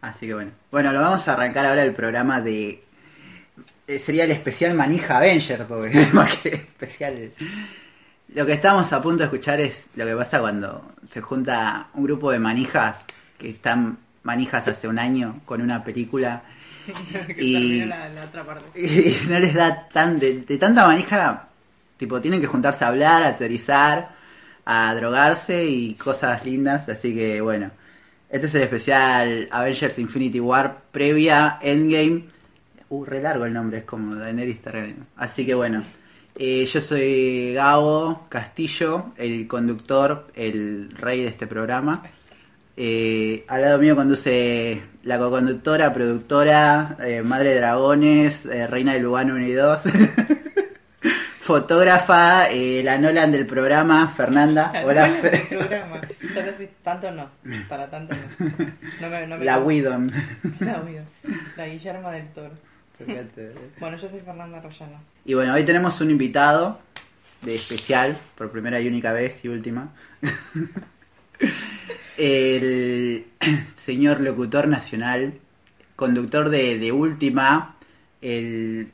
Así que bueno. Bueno, lo vamos a arrancar ahora el programa de. eh, Sería el especial Manija Avenger, porque es más que especial. Lo que estamos a punto de escuchar es lo que pasa cuando se junta un grupo de manijas que están manijas hace un año con una película que Y- la, la otra parte. y no les da tan de, de tanta manija, tipo tienen que juntarse a hablar, a teorizar, a drogarse y cosas lindas, así que bueno, este es el especial Avengers Infinity War previa Endgame. Uh, re largo el nombre, es como Daenerys Targaryen. Así que bueno, eh, yo soy Gabo Castillo, el conductor, el rey de este programa. Eh, al lado mío conduce la co-conductora, productora, eh, madre de dragones, eh, reina de Lugano 1 y 2, fotógrafa, eh, la Nolan del programa, Fernanda. Hola, Bueno, Fe- el programa. Ya te fui- tanto no, para tanto no. No me, no me la Widom. La Widom. La Guillermo del Toro. Bueno, yo soy Fernanda Rollano. Y bueno, hoy tenemos un invitado de especial, por primera y única vez y última. El señor locutor nacional, conductor de, de Última, el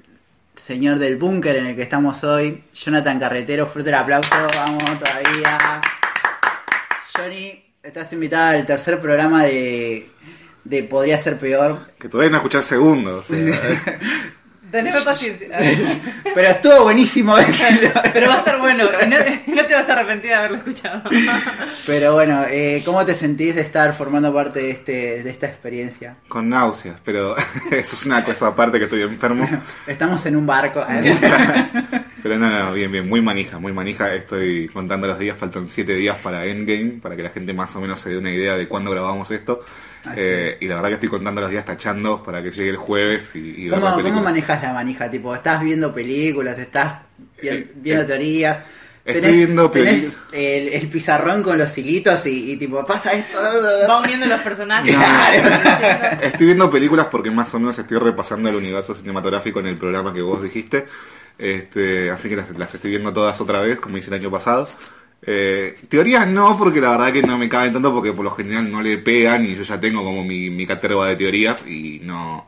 señor del búnker en el que estamos hoy, Jonathan Carretero, fuerte el aplauso, vamos todavía. Johnny, estás invitada al tercer programa de, de Podría Ser Peor, Que todavía no escuchás segundos. o sea, Teneme paciencia. pero estuvo buenísimo decirlo. Pero va a estar bueno. y No, no te vas a arrepentir de haberlo escuchado. Pero bueno, eh, ¿cómo te sentís de estar formando parte de, este, de esta experiencia? con náuseas, pero eso es una cosa aparte que estoy enfermo. Estamos en un barco. Pero no, no, bien, bien, muy manija, muy manija. Estoy contando los días, faltan 7 días para Endgame, para que la gente más o menos se dé una idea de cuándo grabamos esto. Así Eh, y la verdad que estoy contando los días tachando para que llegue el jueves y, ¿Cómo, la ¿Cómo película. manejas la manija? Tipo, ¿estás viendo películas? ¿Estás vi- Eh, viendo eh, teorías? estoy viendo tenés el, el pizarrón con los hilitos y, y tipo, pasa esto. Va uniendo los personajes. Estoy viendo películas porque más o menos estoy repasando el universo cinematográfico en el programa que vos dijiste. Este, así que las, las estoy viendo todas otra vez, como hice el año pasado. Eh, teorías no, porque la verdad que no me caben tanto porque por lo general no le pegan y yo ya tengo como mi, mi caterva de teorías y no...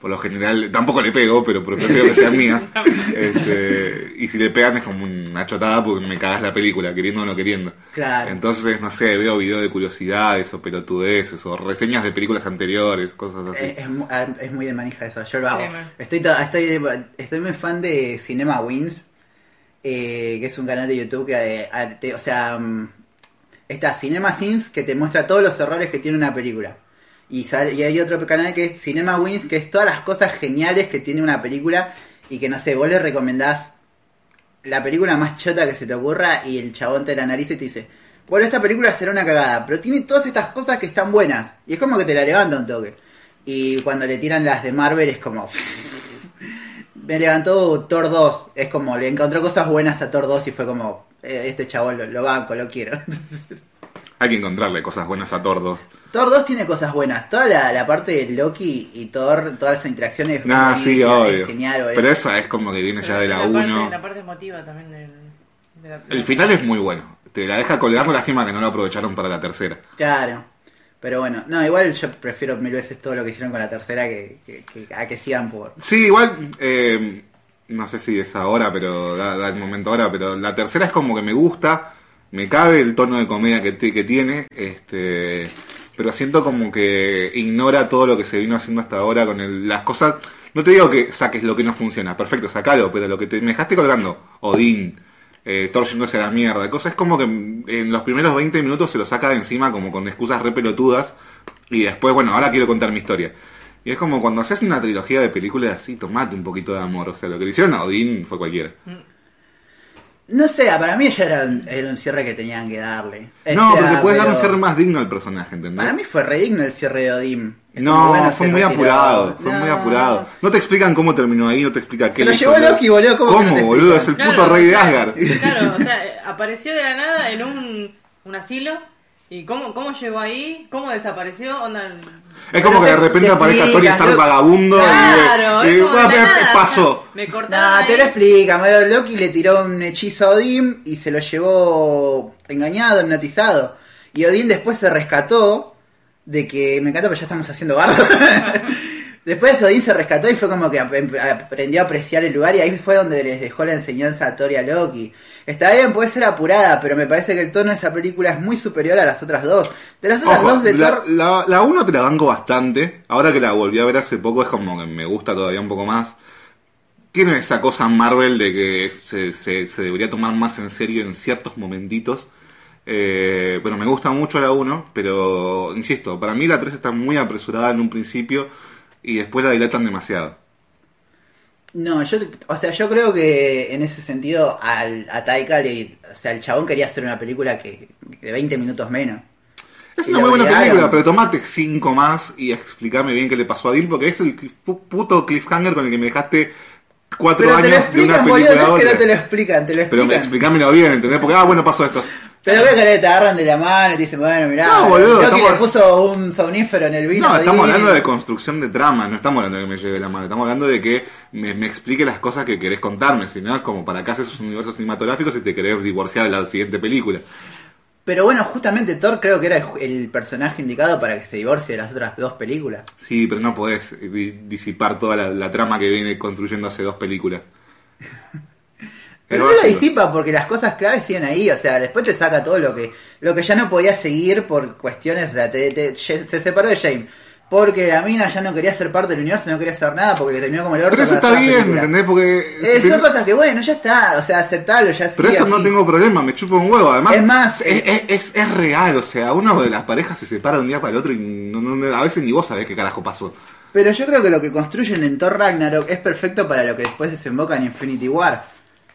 Por lo general, tampoco le pego, pero prefiero que sean mías. Este, y si le pegan es como una chotada porque me cagas la película, queriendo o no queriendo. Claro. Entonces, no sé, veo videos de curiosidades o pelotudeces o reseñas de películas anteriores, cosas así. Es, es mu- ah, es muy de manija eso, yo lo hago. Estoy, to- estoy, estoy muy fan de Cinema Wins, eh, que es un canal de YouTube que, eh, te- o sea, mm, está Cinema Sins que te muestra todos los errores que tiene una película. Y, sale- y hay otro canal que es Cinema Wins, que es todas las cosas geniales que tiene una película y que no sé, vos le recomendás la película más chota que se te ocurra y el chabón te la nariz y te dice, bueno, esta película será una cagada, pero tiene todas estas cosas que están buenas. Y es como que te la levanta un toque. Y cuando le tiran las de Marvel es como... Me levantó Thor 2. Es como, le encontró cosas buenas a Thor 2 y fue como, eh, este chabón lo, lo banco, lo quiero. Hay que encontrarle cosas buenas a Tordos. Thor 2 tiene cosas buenas. Toda la, la parte de Loki y Thor, todas esas interacciones... Nah, muy- sí, es obvio. Genial. Pero esa es como que viene ya de la parte, 1. la parte emotiva también del, de la El final es muy bueno. Te la deja colgando la gema que no lo aprovecharon para la tercera. Claro. Pero bueno, no, igual yo prefiero mil veces todo lo que hicieron con la tercera que, que- que- a que sigan por... Sí, igual, eh, no sé si es ahora, pero da, da el momento ahora, pero la tercera es como que me gusta, me cabe el tono de comedia que, que tiene, este, pero siento como que ignora todo lo que se vino haciendo hasta ahora con el- las cosas. No te digo que saques lo que no funciona, perfecto, sacalo, pero lo que te, me dejaste colgando, Odín, eh, Thor yéndose a la mierda, cosas como que en los primeros 20 minutos se lo saca de encima como con excusas re pelotudas y después, bueno, ahora quiero contar mi historia. Y es como cuando haces una trilogía de películas así, tomate un poquito de amor. O sea, lo que le hicieron a Odín fue cualquiera. No sé, para mí ya era un, era un cierre que tenían que darle. O no, sea, porque puedes dar un cierre más digno al personaje, ¿entendés? Para mí fue re digno el cierre de Odín. Es no, bueno, fue muy retiró. apurado, fue muy No. apurado. No te explican cómo terminó ahí, no te explica qué Se lo hizo, llevó. Loki, boludo, ¿cómo no te boludo? Es el puto rey de Asgard. Claro, o sea, apareció de la nada en un, un asilo. ¿Y cómo, cómo llegó ahí? ¿Cómo desapareció? Onda, Es como Pero que de te- repente te aparezca Thor y explican, está el Loki. vagabundo Claro, y, es y- como de bueno, la nada, pasó. me cortaron No, te ahí. lo explica. Mario Loki le tiró un hechizo a Odín y se lo llevó engañado, hipnotizado. Y Odín después se rescató de que me encanta porque ya estamos haciendo bardo. Después Odín se rescató y fue como que ap- aprendió a apreciar el lugar y ahí fue donde les dejó la enseñanza a Thor y a Loki. Está bien, puede ser apurada, pero me parece que el tono de esa película es muy superior a las otras dos. De las otras Ojo, dos de la, Thor... la, la uno te la banco bastante. Ahora que la volví a ver hace poco es como que me gusta todavía un poco más. Tiene esa cosa Marvel de que se, se, se debería tomar más en serio en ciertos momentitos. Eh, pero me gusta mucho la 1, pero insisto, para mí la 3 está muy apresurada en un principio y después la dilatan demasiado. No, yo, o sea, yo creo que en ese sentido al, a Taika, le- o sea, el chabón quería hacer una película que de 20 minutos menos. Es Y una muy buena película, pero tomate 5 más y explícame bien qué le pasó a Dean, porque es el puto cliffhanger con el que me dejaste 4 Pero te lo años de una explican, película boludo, no es que no te lo explican, te lo Pero explican. explícamelo bien, ¿entendés? Porque, ah, bueno, pasó esto. Pero ves que te agarran de la mano y te dicen, bueno, mirá, No, boludo, Loki estamos- le puso un somnífero en el vino. No, estamos y- hablando de construcción de trama, no estamos hablando de que me lleve la mano, estamos hablando de que me, me explique las cosas que querés contarme, si no es como para qué haces un universo cinematográfico si te querés divorciar de la siguiente película. Pero bueno, justamente Thor creo que era el, el personaje indicado para que se divorcie de las otras dos películas. Sí, pero no podés di- disipar toda la, la trama que viene construyendo hace dos películas. Pero no lo disipa porque las cosas claves siguen ahí, o sea, después te saca todo lo que lo que ya no podía seguir por cuestiones, o sea, te- te- se separó de James. Porque la mina ya no quería ser parte del universo, no quería hacer nada porque terminó como el orto. Pero eso está bien, películas. ¿entendés? Porque... Eh, son cosas que bueno, ya está, o sea, aceptalo, ya Pero sí, eso así. no tengo problema, me chupo un huevo. Además, Es más, es, es, es- es real, o sea, uno de las parejas se separa de un día para el otro y no- no- a veces ni vos sabés qué carajo pasó. Pero yo creo que lo que construyen en Thor Ragnarok es perfecto para lo que después desemboca en Infinity War.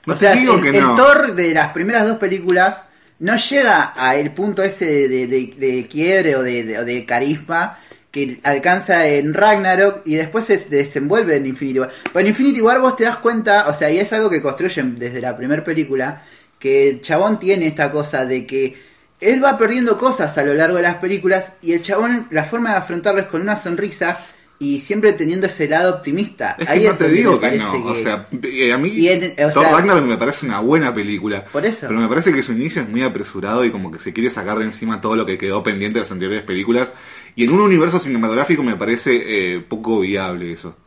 No o sea, digo el, que el. Thor de las primeras dos películas no llega a el punto ese de, de- de quiebre o de, de- o de carisma que alcanza en Ragnarok y después se desenvuelve en Infinity War. Pero en Infinity War vos te das cuenta, o sea, y es algo que construyen desde la primera película, que el chabón tiene esta cosa de que él va perdiendo cosas a lo largo de las películas y el chabón, la forma de afrontarlo es con una sonrisa y siempre teniendo ese lado optimista. Es Ahí que no es te digo que no, o sea, eh, a mí o Thor sea- Ragnarok me parece una buena película. Por eso. Pero me parece que su inicio es muy apresurado y como que se quiere sacar de encima todo lo que quedó pendiente de las anteriores películas. Y en un universo cinematográfico me parece eh, poco viable eso.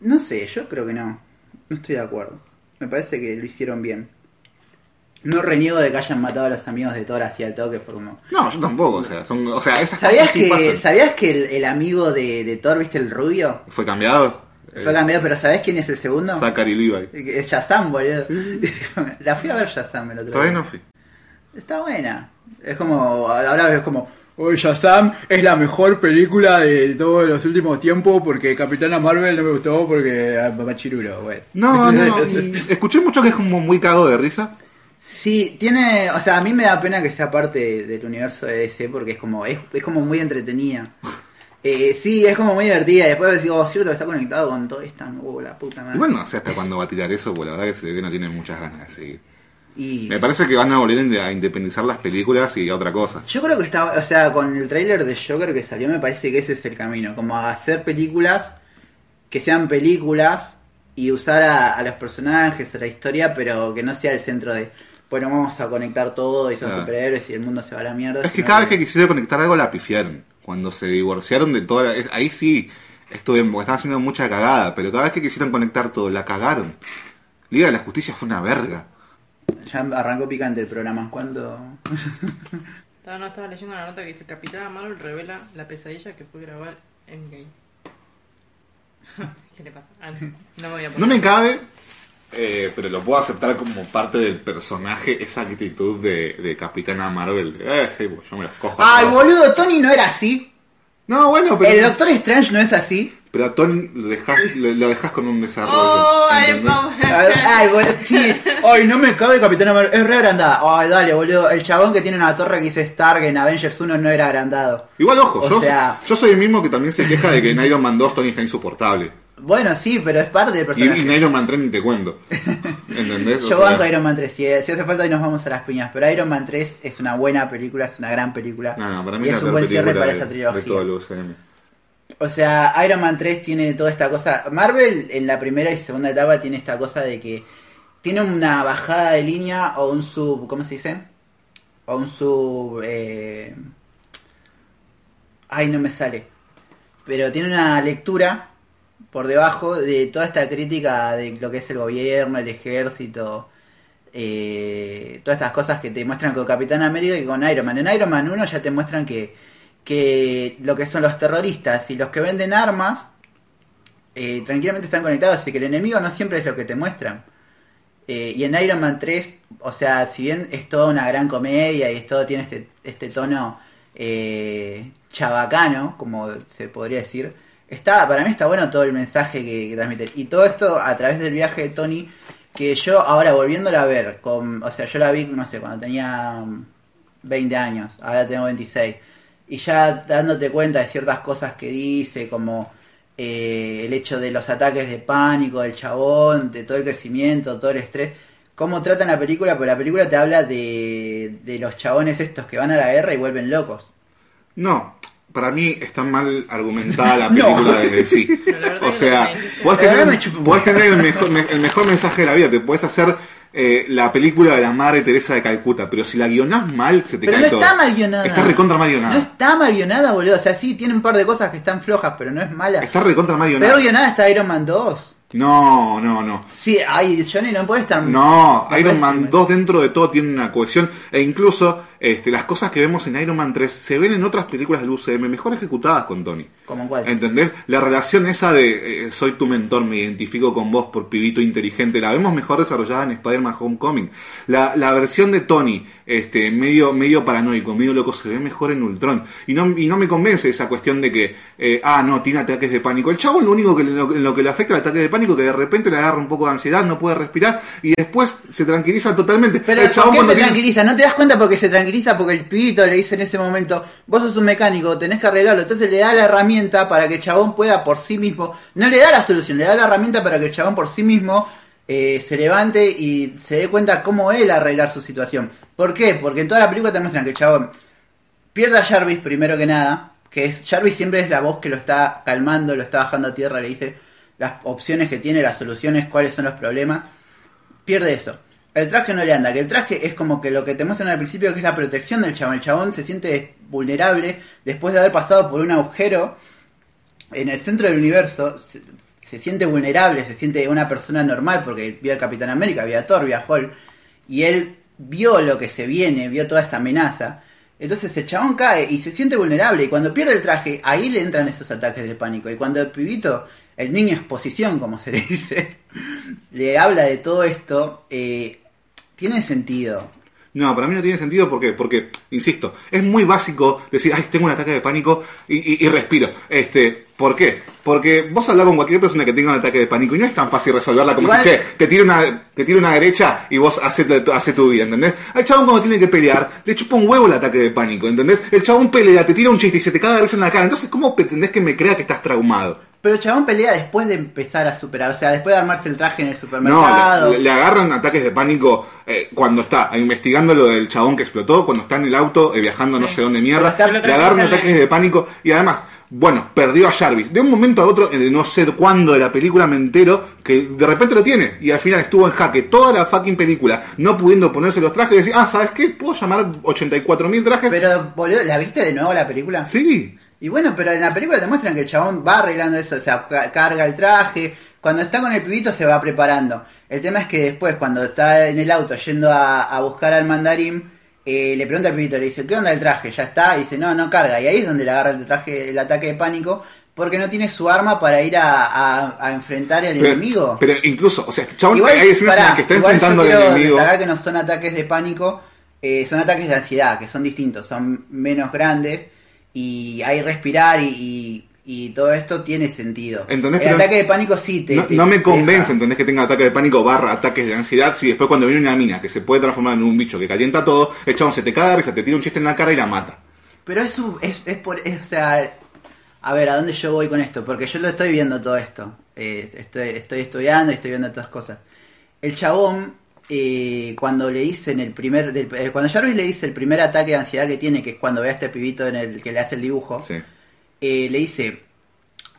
No sé, yo creo que no. No estoy de acuerdo. Me parece que lo hicieron bien. No reniego de que hayan matado a los amigos de Thor hacia el toque, fue como... No, yo tampoco, o sea, son, o sea esas ¿Sabías cosas sí que, pasan. ¿sabías que el, el amigo de, de Thor, viste, el rubio? ¿Fue cambiado? Fue cambiado, pero ¿sabés quién es el segundo? Eh, Zachary Levi. Es Shazam, boludo. La fui a ver Shazam el otro Todavía día. no fui. Está buena. Es como, ahora es como, Oye, Shazam es la mejor película de todos los últimos tiempos porque Capitana Marvel no me gustó porque ah, machirulo, güey. No, no, escuché mucho que es como muy cago de risa. Sí, tiene, o sea, a mí me da pena que sea parte del universo de DC porque es como, es, es como muy entretenida. Eh, sí, es como muy divertida. y Después digo, oh, cierto que está conectado con todo esta, oh, la puta madre. Igual no sé hasta cuándo va a tirar eso, porque la verdad que se ve que no tiene muchas ganas de seguir. Y Me parece que van a volver a independizar las películas y a otra cosa. yo creo que está, o sea, con el tráiler de Joker que salió, me parece que ese es el camino, como hacer películas que sean películas y usar a, a los personajes, a la historia, pero que no sea el centro de, bueno, vamos a conectar todo y son Claro. superhéroes y el mundo se va a la mierda. Es que cada vez que quisieron conectar algo la pifiaron. Cuando se divorciaron de toda la... Ahí sí, estuvo bien, porque estaban haciendo mucha cagada, pero cada vez que quisieron conectar todo, la cagaron. Liga de la Justicia fue una verga. Ya arrancó picante el programa. ¿Cuándo? Estaba, no, estaba leyendo una nota que dice Capitana Marvel revela la pesadilla que fue grabar Endgame. ¿Qué le pasa? Ah, no, no me voy a poner. No me cabe, eh, pero lo puedo aceptar como parte del personaje, esa actitud de, de Capitana Marvel. Eh, sí, pues yo me los cojo. Ay, todos. boludo, Tony no era así. No, bueno, pero, El Doctor Strange no es así. Pero a Tony lo dejas, lo, lo dejas con un desarrollo. Oh, ay, boludo, sí. Ay, no me cabe Capitán Marvel. Es re agrandada. Ay, dale, boludo. El chabón que tiene una torre que dice Stark en Avengers 1 no era agrandado. Igual, ojo, O yo, sea- yo soy el mismo que también se queja de que en Iron Man 2 Tony está insoportable. Bueno, sí, pero es parte del Y, personaje. y en Iron Man 3 ni te cuento. ¿Entendés? O Yo sea, banco Iron Man 3. Si, si hace falta, ahí nos vamos a las piñas. Pero Iron Man 3 es una buena película, es una gran película. No, no, para mí y es es un buen cierre para de, esa de todo trilogía. el UCM. O sea, Iron Man 3 tiene toda esta cosa. Marvel en la primera y segunda etapa tiene esta cosa de que tiene una bajada de línea o un sub. ¿Cómo se dice? O un sub. eh, Ay, no me sale. Pero tiene una lectura por debajo de toda esta crítica de lo que es el gobierno, el ejército, eh, todas estas cosas que te muestran con Capitán América y con Iron Man. En Iron Man 1 ya te muestran que, que lo que son los terroristas y los que venden armas eh, tranquilamente están conectados, así que el enemigo no siempre es lo que te muestran. Eh, y en Iron Man 3, o sea, si bien es toda una gran comedia y es todo tiene este, este tono eh, chabacano, como se podría decir, está para mí está bueno todo el mensaje que, que transmite. Y todo esto a través del viaje de Tony, que yo ahora volviéndola a ver, con, o sea, yo la vi, no sé, cuando tenía 20 años, ahora tengo 26, y ya dándote cuenta de ciertas cosas que dice, como eh, el hecho de los ataques de pánico del chabón, de todo el crecimiento, todo el estrés, cómo tratan la película, porque la película te habla de, de los chabones estos que van a la guerra y vuelven locos. No, para mí está mal argumentada la No. película desde sí. No, la verdad O sea, podés tener, me podés el, mejor, me- el mejor mensaje de la vida, te puedes hacer eh, la película de la Madre Teresa de Calcuta, pero si la guionás mal, se te Pero cae no todo. está mal guionada. Está recontra mal guionada. No está mal guionada, boludo. O sea, sí, tiene un par de cosas que están flojas, pero no es mala. Está recontra mal guionada. Peor guionada está Iron Man 2. No, no, no. Sí, ay, Johnny no puede estar... No, Iron Man 2 dentro de todo tiene una cohesión e incluso este, las cosas que vemos en Iron Man 3 se ven en otras películas del UCM mejor ejecutadas con Tony. ¿Como cuál? ¿Entendés? La relación esa de eh, soy tu mentor, me identifico con vos por pibito inteligente, la vemos mejor desarrollada en Spider-Man Homecoming. La, la versión de Tony, este, medio, medio paranoico, medio loco, se ve mejor en Ultron. Y no, y no me convence esa cuestión de que, eh, ah, no, tiene ataques de pánico. El chavo lo único que lo, lo que le afecta el ataque de pánico que de repente le agarra un poco de ansiedad, no puede respirar y después se tranquiliza totalmente. Pero el ¿por qué se tiene- tranquiliza? ¿No te das cuenta porque se tranquiliza? Porque el pibito le dice en ese momento, vos sos un mecánico, tenés que arreglarlo. Entonces le da la herramienta para que el chabón pueda por sí mismo, no le da la solución, le da la herramienta para que el chabón por sí mismo eh, se levante y se dé cuenta cómo él arreglar su situación. ¿Por qué? Porque en toda la película te muestran que el chabón pierde a Jarvis primero que nada, que es Jarvis siempre es la voz que lo está calmando, lo está bajando a tierra, le dice las opciones que tiene, las soluciones, cuáles son los problemas. Pierde eso. El traje no le anda, que el traje es como que lo que te muestran al principio que es la protección del chabón. El chabón se siente vulnerable después de haber pasado por un agujero en el centro del universo. Se, se siente vulnerable, se siente una persona normal porque vio al Capitán América, vio a Thor, vio a Hulk. Y él vio lo que se viene, vio toda esa amenaza. Entonces el chabón cae y se siente vulnerable. Y cuando pierde el traje, ahí le entran esos ataques de pánico. Y cuando el pibito, el niño exposición, como se le dice, le habla de todo esto, eh, tiene sentido. No, para mí no tiene sentido porque, porque, insisto, es muy básico decir, ay, tengo un ataque de pánico y, y- y respiro. Este, ¿Por qué? Porque vos hablas con cualquier persona que tenga un ataque de pánico y no es tan fácil resolverla como Igual- si, che, te tira una, te tira una derecha y vos haces hace tu vida, ¿entendés? Al chabón cuando tiene que pelear, le chupa un huevo el ataque de pánico, ¿entendés? El chabón pelea, te tira un chiste y se te caga de risa en la cara. Entonces, ¿cómo pretendés que me crea que estás traumado? Pero el chabón pelea después de empezar a superar, o sea, después de armarse el traje en el No, supermercado. le, le agarran ataques de pánico eh, cuando está investigando lo del chabón que explotó, cuando está en el auto eh, viajando no sé dónde mierda, está- le agarran ataques de pánico y además, bueno, perdió a Jarvis. De un momento a otro, en el no sé cuándo de la película me entero que de repente lo tiene y al final estuvo en jaque toda la fucking película, no pudiendo ponerse los trajes y decir, ah, ¿sabes qué? ¿Puedo llamar 84.000 trajes? Pero, boludo, ¿la viste de nuevo la película? Sí. Y bueno, pero en la película te muestran que el chabón va arreglando eso, o sea, ca- carga el traje, cuando está con el pibito se va preparando. El tema es que después, cuando está en el auto yendo a, a buscar al mandarín, eh, le pregunta al pibito, le dice, ¿qué onda el traje? ¿Ya está? Y dice, no, no carga. Y ahí es donde le agarra el, traje, el ataque de pánico, porque no tiene su arma para ir a, a- a enfrentar al Pero, enemigo. pero incluso, o sea, el chabón, Igual, hay escenas en pará, las que está igual enfrentando yo al quiero enemigo. destacar que no son ataques de pánico, eh, son ataques de ansiedad, que son distintos, son menos grandes y hay respirar y, y- y todo esto tiene sentido. ¿Entendés? El ataque de pánico sí te... no, te- no me convence, deja. ¿entendés? Que tenga ataques de pánico barra ataques de ansiedad. Si después cuando viene una mina que se puede transformar en un bicho que calienta todo, el chabón se te caga de risa, te tira un chiste en la cara y la mata. Pero es, un- es, es por... es- o sea, a ver, ¿a dónde yo voy con esto? Porque yo lo estoy viendo todo esto. Eh, estoy, estoy estudiando y estoy viendo todas cosas. El chabón, eh, cuando le dicen el primer... del- eh, cuando Jarvis le dice el primer ataque de ansiedad que tiene, que es cuando ve a este pibito en el que le hace el dibujo, Sí. eh, le dice,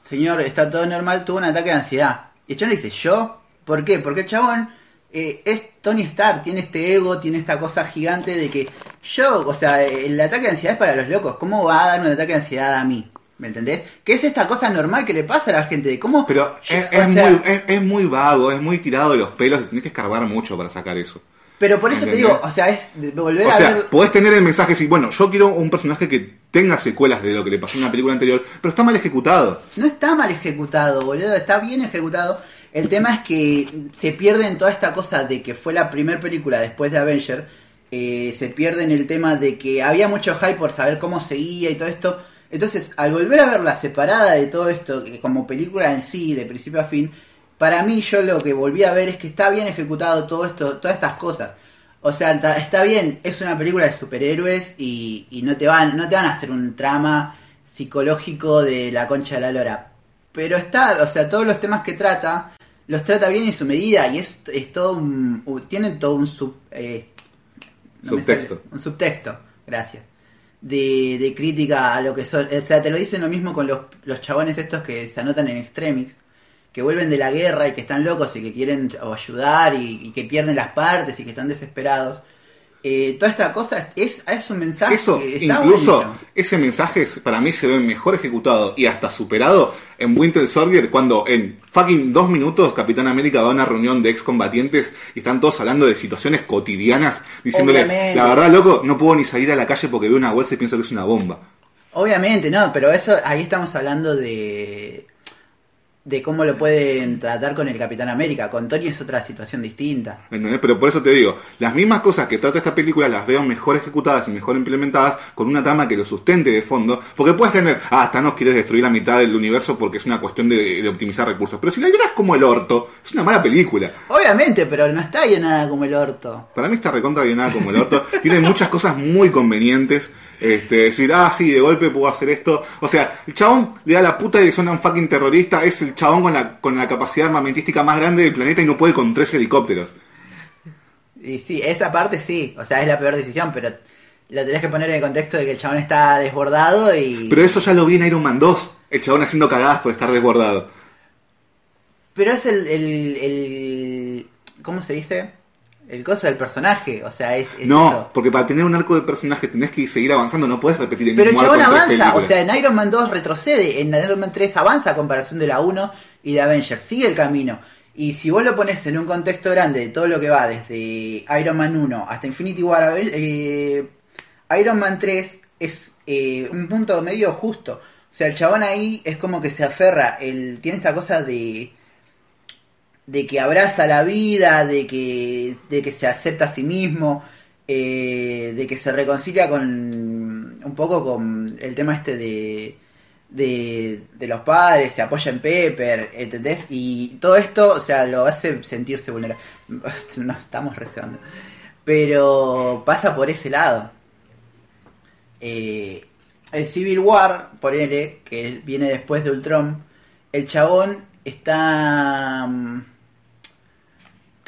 señor, está todo normal, tuvo un ataque de ansiedad. Y el chabón le dice, ¿yo? ¿Por qué? Porque el chabón eh, es Tony Stark, tiene este ego, tiene esta cosa gigante de que yo, o sea, el ataque de ansiedad es para los locos. ¿Cómo va a dar un ataque de ansiedad a mí? ¿Me entendés? Que es esta cosa normal que le pasa a la gente. de ¿Cómo? Pero yo- es, o es sea, muy, es, es muy vago, es muy tirado de los pelos, y tenés que escarbar mucho para sacar eso. Pero por eso te digo, o sea, es de volver O a sea, ver. podés tener el mensaje, sí, bueno, yo quiero un personaje que tenga secuelas de lo que le pasó en una película anterior, pero está mal ejecutado. No está mal ejecutado, boludo, está bien ejecutado. El tema es que se pierde en toda esta cosa de que fue la primera película después de Avenger. eh, se pierde en el tema de que había mucho hype por saber cómo seguía y todo esto. Entonces, al volver a verla separada de todo esto, eh, como película en sí, de principio a fin, para mí yo lo que volví a ver es que está bien ejecutado todo esto, todas estas cosas. O sea, está bien, es una película de superhéroes y, y no te van, no te van a hacer un trama psicológico de la concha de la lora. Pero está, o sea, todos los temas que trata, los trata bien en su medida y es, es todo un, tienen todo un sub, eh, Subtexto. sale, un subtexto, gracias. De, de crítica a lo que son, o sea, te lo dicen lo mismo con los, los chabones estos que se anotan en extremis, que vuelven de la guerra y que están locos y que quieren ayudar y, y que pierden las partes y que están desesperados. Eh, toda esta cosa es, es un mensaje Eso, que está incluso, bonito. ese mensaje para mí se ve mejor ejecutado y hasta superado en Winter Soldier cuando en fucking dos minutos Capitán América va a una reunión de excombatientes y están todos hablando de situaciones cotidianas, diciéndole, Obviamente. la verdad, loco, no puedo ni salir a la calle porque veo una bolsa y pienso que es una bomba. Obviamente, no, pero eso ahí estamos hablando de de cómo lo pueden tratar con el Capitán América. Con Tony es otra situación distinta. ¿Entendés? Pero por eso te digo, las mismas cosas que trata esta película las veo mejor ejecutadas y mejor implementadas con una trama que lo sustente de fondo. Porque puedes tener, ah, Thanos quiere destruir la mitad del universo porque es una cuestión de, de optimizar recursos. Pero si la lloras como el orto, es una mala película. Obviamente, pero no está nada como el orto. Para mí está recontra guionada como el orto. Tiene muchas cosas muy convenientes. Este, decir, ah, sí, de golpe puedo hacer esto. O sea, el chabón le da la puta dirección a un fucking terrorista. Es el chabón con la, con la capacidad armamentística más grande del planeta y no puede con tres helicópteros. Y sí, esa parte sí, o sea, es la peor decisión, pero lo tenés que poner en el contexto de que el chabón está desbordado y... Pero eso ya lo vi en Iron Man 2. El chabón haciendo cagadas por estar desbordado. Pero es el, el, el- ¿Cómo se dice? El coso del personaje, o sea, es, es No, eso. porque para tener un arco de personaje tenés que seguir avanzando, no puedes repetir el Pero el mismo chabón avanza, o sea, en Iron Man 2 retrocede, en Iron Man 3 avanza a comparación de la 1 y de Avengers, sigue el camino. Y si vos lo pones en un contexto grande de todo lo que va desde Iron Man 1 hasta Infinity War, Aven- eh, Iron Man 3 es eh, un punto medio justo. O sea, el chabón ahí es como que se aferra, el, tiene esta cosa de de que abraza la vida, de que, de que se acepta a sí mismo, eh, de que se reconcilia con un poco con el tema este de, de, los padres, se apoya en Pepper, ¿entendés? Y todo esto, o sea, lo hace sentirse vulnerable. No estamos rezando. Pero pasa por ese lado. Eh, el Civil War, por él, que viene después de Ultron, el chabón está...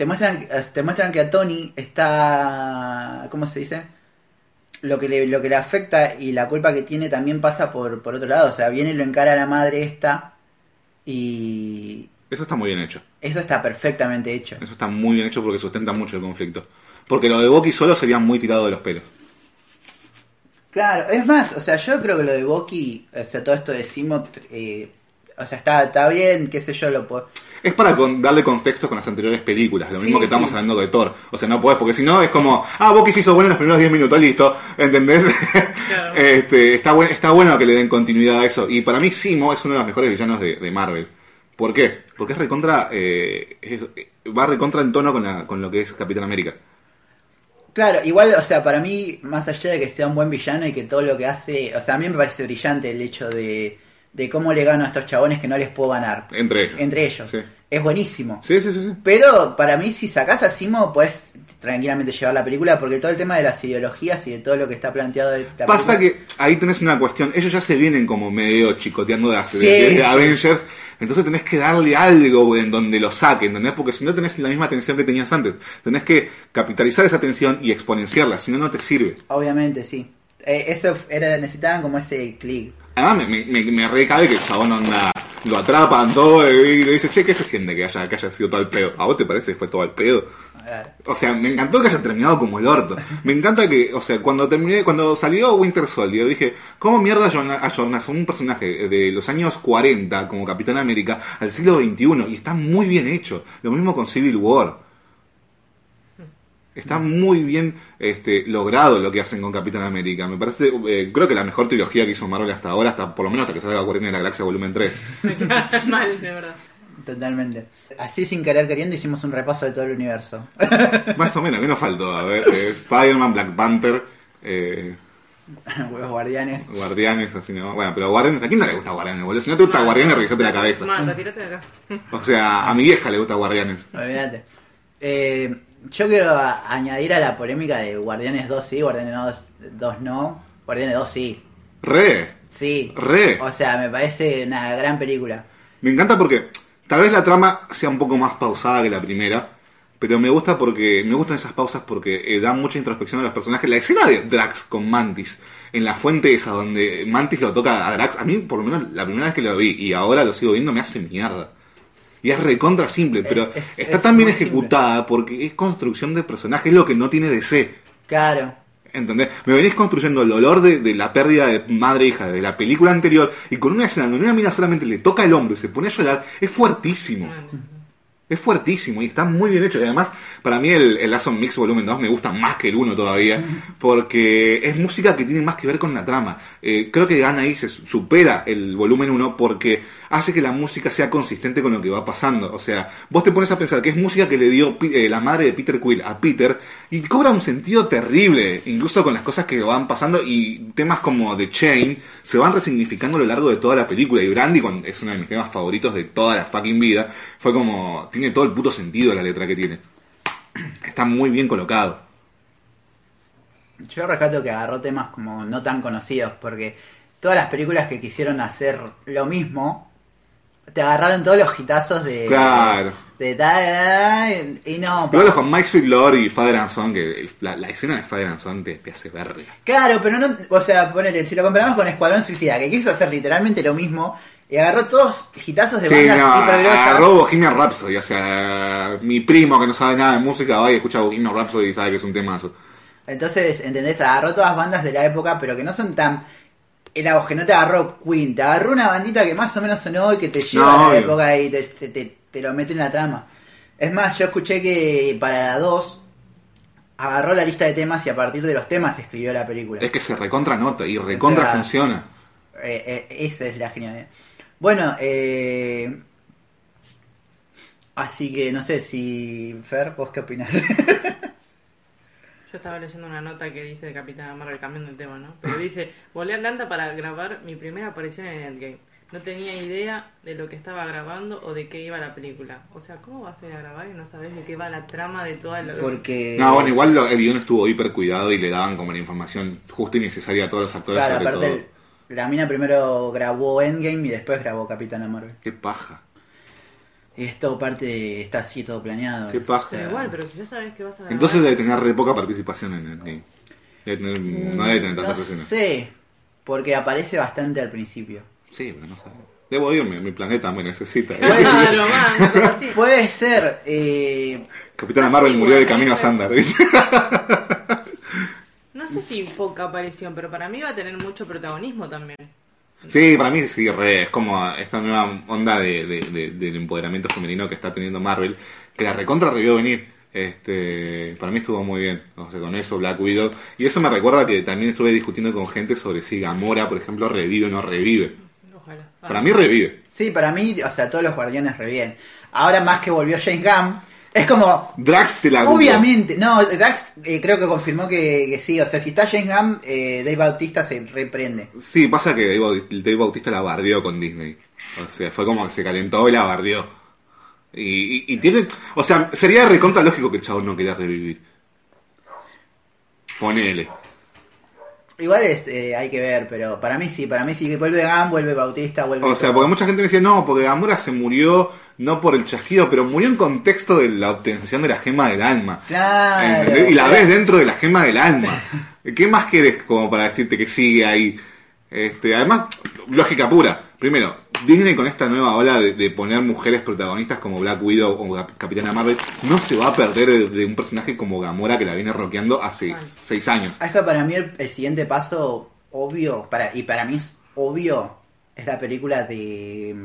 Te muestran, te muestran que a Tony está... ¿Cómo se dice? Lo que, le, lo que le afecta y la culpa que tiene también pasa por, por otro lado. O sea, viene y lo encara a la madre esta y Eso está muy bien hecho. eso está perfectamente hecho. Eso está muy bien hecho porque sustenta mucho el conflicto. Porque lo de Bucky solo sería muy tirado de los pelos. Claro, es más, o sea, yo creo que lo de Bucky, o sea, todo esto de Simo, eh, o sea, está, está bien, qué sé yo, lo puedo... Es para con- darle contexto con las anteriores películas, lo Sí, mismo que estamos sí. hablando de Thor. O sea, no podés, porque si no es como, ah, Bucky se hizo bueno en los primeros 10 minutos, listo, ¿entendés? Claro. este, está, buen, está bueno que le den continuidad a eso. Y para mí Simo es uno de los mejores villanos de, de Marvel. ¿Por qué? Porque es recontra, eh, es- va recontra en tono con, la- con lo que es Capitán América. Claro, igual, o sea, para mí, más allá de que sea un buen villano y que todo lo que hace, o sea, a mí me parece brillante el hecho de, de cómo le gano a estos chabones que no les puedo ganar. Entre ellos. Entre ellos. Sí. Es buenísimo. Sí, sí, sí, sí. Pero para mí, si sacás a Simo, puedes tranquilamente llevar la película porque todo el tema de las ideologías y de todo lo que está planteado de la Pasa película- que ahí tenés una cuestión, ellos ya se vienen como medio chicoteando de, hace- Sí, de- de sí. Avengers, entonces tenés que darle algo en donde lo saquen, ¿entendés? Porque si no tenés la misma atención que tenías antes, tenés que capitalizar esa atención y exponenciarla, si no, no te sirve. Obviamente, sí. Eh, eso era, necesitaban como ese clic. Además, me, me, me, recabe que el chabón onda lo atrapan todo y le dice, che, ¿qué se siente que haya, que haya sido todo el pedo? ¿A vos te parece que fue todo el pedo? Eh, O sea, me encantó que haya terminado como el orto. Me encanta que, o sea, cuando terminé, cuando salió Winter Soldier, dije, ¿cómo mierda ayornas un personaje de los años 40 como Capitán América al siglo XXI? Y está muy bien hecho. Lo mismo con Civil War. Está muy bien este, logrado lo que hacen con Capitán América. Me parece, eh, creo que la mejor trilogía que hizo Marvel hasta ahora, hasta por lo menos hasta que salga Guardianes de la Galaxia Volumen 3. Mal, de verdad. Totalmente. Así sin querer queriendo hicimos un repaso de todo el universo. Más o menos, ¿qué nos faltó? A ver, eh, Spider-Man, Black Panther, eh, Huevos guardianes. Guardianes, así no. Bueno, pero Guardianes, ¿a quién no le gusta Guardianes, boludo? Si no te gusta Guardianes, revisate la cabeza. De acá. O sea, a mi vieja le gusta Guardianes. Olvídate. Eh, yo quiero a- añadir a la polémica de Guardianes 2 sí, Guardianes 2, 2 no. Guardianes 2 sí. Re, Sí. re. O sea, me parece una gran película. Me encanta porque tal vez la trama sea un poco más pausada que la primera, pero me gusta porque me gustan esas pausas porque eh, dan mucha introspección a los personajes. La escena de Drax con Mantis en la fuente esa donde Mantis lo toca a Drax, a mí por lo menos la primera vez que lo vi y ahora lo sigo viendo me hace mierda. Y es recontra simple, pero Es- es- está es tan bien simple. ejecutada porque es construcción de personaje, es lo que no tiene DC. Claro. ¿Entendés? Me venís construyendo el olor de, de la pérdida de madre e hija de la película anterior y con una escena donde una mina solamente le toca el hombro y se pone a llorar, es fuertísimo. Es fuertísimo y está muy bien hecho. Y además, para mí el, el Awesome Mix Volumen 2 me gusta más que el 1 todavía, porque es música que tiene más que ver con la trama. Eh, creo que gana ahí, se supera el volumen 1 porque hace que la música sea consistente con lo que va pasando. O sea, vos te pones a pensar que es música que le dio eh, la madre de Peter Quill a Peter y cobra un sentido terrible, incluso con las cosas que van pasando y temas como The Chain se van resignificando a lo largo de toda la película. Y Brandy es uno de mis temas favoritos de toda la fucking vida. Fue como, tiene todo el puto sentido la letra que tiene. Está muy bien colocado. Yo rescato que agarró temas como no tan conocidos, porque todas las películas que quisieron hacer lo mismo, te agarraron todos los hitazos de... Claro. De, tal y no... Pero con Mike Sweet Lord y Father and Son, que el- la, la escena de Father and Son te, te hace verga. Claro, pero no... O sea, ponele, si lo comparamos con Escuadrón Suicida, que quiso hacer literalmente lo mismo, y agarró todos hitazos de Sí, bandas no, agarró Bohemian Rhapsody, o sea, mi primo que no sabe nada de música va y escucha Bohemian Rhapsody y sabe que es un temazo. Entonces, ¿entendés? Agarró todas bandas de la época, pero que no son tan... Era vos que no te agarró Queen, te agarró una bandita que más o menos sonó y que te lleva No, a la obvio. época y te, te- te lo mete en la trama. Es más, yo escuché que para la 2 agarró la lista de temas y a partir de los temas escribió la película. Es que se recontra nota y recontra O sea, funciona. Eh, eh, esa es la genialidad. Bueno, eh... Así que no sé si... Fer, ¿vos qué opinás? Yo estaba leyendo una nota que dice de Capitán Marvel cambiando el tema, ¿no? Pero dice, volé a Atlanta para grabar mi primera aparición en Endgame. No tenía idea de lo que estaba grabando o de qué iba la película. O sea, ¿cómo vas a ir a grabar y no sabes de qué va la trama de toda la... Porque... No, bueno, igual lo- el guion estuvo hiper cuidado y le daban como la información justa y necesaria a todos los actores Claro, sobre aparte todo. el- la mina primero grabó Endgame y después grabó Capitana Marvel. Qué paja. Es todo parte, está así todo planeado. Qué paja. O sea, Pero igual, pero si ya sabes que vas a grabar... Entonces debe tener re poca participación en el game. Debe tener- no debe tener no tantas escenas. sé, porque aparece bastante al principio. Sí, pero no sé. Debo irme, mi planeta me necesita. Claro, man, una cosa así. Puede ser, eh, Capitana Marvel murió de camino a ese- Sandar. No sé si poca aparición, pero para mí va a tener mucho protagonismo también. Sí, para mí sí, re, es como esta nueva onda de, de- de- del empoderamiento femenino que está teniendo Marvel, que la recontra revió venir. Este, para mí estuvo muy bien, o sea, con eso Black Widow. Y eso me recuerda que también estuve discutiendo con gente sobre si Gamora, por ejemplo, revive o no revive. Ojalá. Para mí revive. sí, para mí, o sea, todos los guardianes re bien. Ahora más que volvió James Gunn, es como, Drax te la dudo. obviamente, no, Drax eh, creo que confirmó que, que sí, o sea, si está James Gunn, eh, Dave Bautista se reprende. Sí, pasa que Dave Bautista, Dave Bautista la bardeó con Disney. O sea, fue como que se calentó y la bardeó. Y, y- y tiene. O sea, sería recontra lógico que el chabón no quería revivir. Ponele. Igual este, hay que ver, pero para mí sí, para mí sí que vuelve Gunn, vuelve Bautista, vuelve... O sea, todo. porque mucha gente decía, no, porque Gamora se murió no por el chasquido, pero murió en contexto de la obtención de la gema del alma. Claro. ¿Entendés? Y la ves dentro de la gema del alma. ¿Qué más querés como para decirte que sigue ahí? Este, además, lógica pura. Primero, Disney con esta nueva ola de, de poner mujeres protagonistas como Black Widow o Cap- Capitana Marvel no se va a perder de, de un personaje como Gamora que la viene rockeando hace Bueno. seis años. Es que para mí el, el siguiente paso, obvio, para y para mí es obvio, es la película de,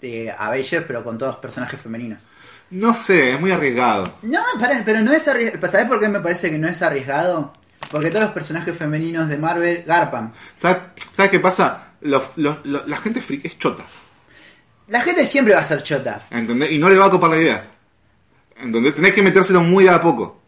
de Avengers, pero con todos personajes femeninos. No sé, es muy arriesgado. No, para, pero no es arriesgado. ¿Sabes por qué me parece que no es arriesgado? Porque todos los personajes femeninos de Marvel garpan. ¿Sabes, ¿sabes qué pasa? Los- los- los- la gente freak es chota, La gente siempre va a ser chota. ¿entendés? Y no le va a copar la idea. ¿Entendés? Tenés que metérselo muy de a poco.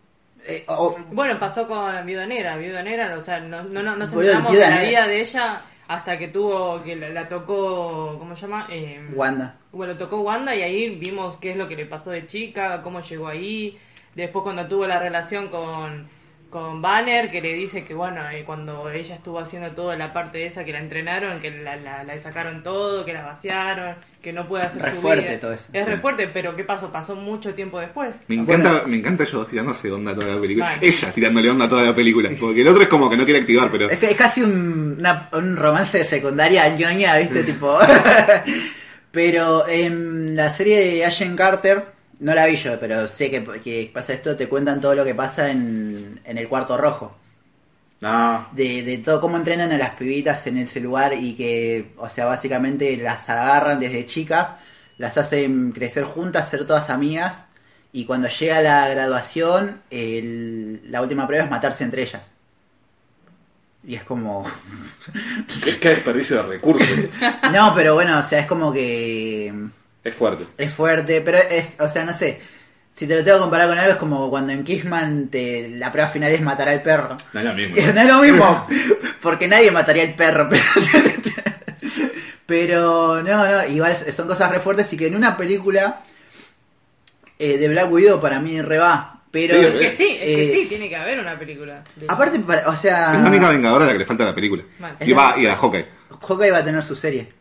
Eh, o- Bueno, pasó con Viuda Negra. Viuda Negra, o sea, no, no, no, no se Boludo, enteramos Viuda de la Negra. vida de ella hasta que tuvo, que la, la tocó, ¿cómo se llama? Eh, Wanda. Bueno, tocó Wanda y ahí vimos qué es lo que le pasó de chica, cómo llegó ahí. Después cuando tuvo la relación con, con Banner, que le dice que bueno, eh, cuando ella estuvo haciendo toda la parte esa que la entrenaron, que la, la, la sacaron todo, que la vaciaron, que no puede hacer Re su fuerte vida. todo eso. Es re Sí. fuerte, pero ¿qué pasó? Pasó mucho tiempo después. Me encanta, bueno. me encanta ellos dos tirándose onda toda la película. Vale. Ella tirándole onda toda la película. Porque el otro es como que no quiere activar, pero. Es, que es casi un, una- un romance de secundaria ñoña, ¿viste? tipo. pero en la serie de Agent Carter, no la vi yo, pero sé que, que pasa esto, te cuentan todo lo que pasa en, en el cuarto rojo. No. de, de todo cómo entrenan a las pibitas en ese lugar y que, o sea, básicamente las agarran desde chicas, las hacen crecer juntas, ser todas amigas y cuando llega la graduación, el- la última prueba es matarse entre ellas. Y es como... Es que desperdicio de recursos. No, pero bueno, o sea, es como que es fuerte. es fuerte, pero es, o sea, no sé. Si te lo tengo que comparar con algo, es como cuando en Kissman te, la prueba final es matar al perro. No es lo mismo. No es lo mismo, porque nadie mataría al perro. Pero, no, no, igual son cosas re fuertes y que en una película eh, de Black Widow para mí re va. Pero, Sí, Es que sí, es que eh, sí, tiene que haber una película. aparte, para- o sea, Es la única vengadora a la que le falta la película. Mal. Y va, y a Hawkeye. Hawkeye va a tener su serie.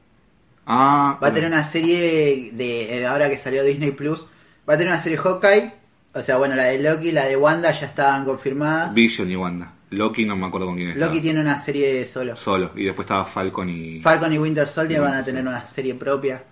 Ah. Va a tener una serie de eh, ahora que salió Disney Plus. Va a tener una serie Hawkeye. O sea, bueno, la de Loki y la de Wanda ya estaban confirmadas. Vision y Wanda. Loki no me acuerdo con quién estaba. Loki tiene una serie solo. Solo. Y después estaba Falcon y. Falcon y Winter Soldier Y van a tener una serie propia.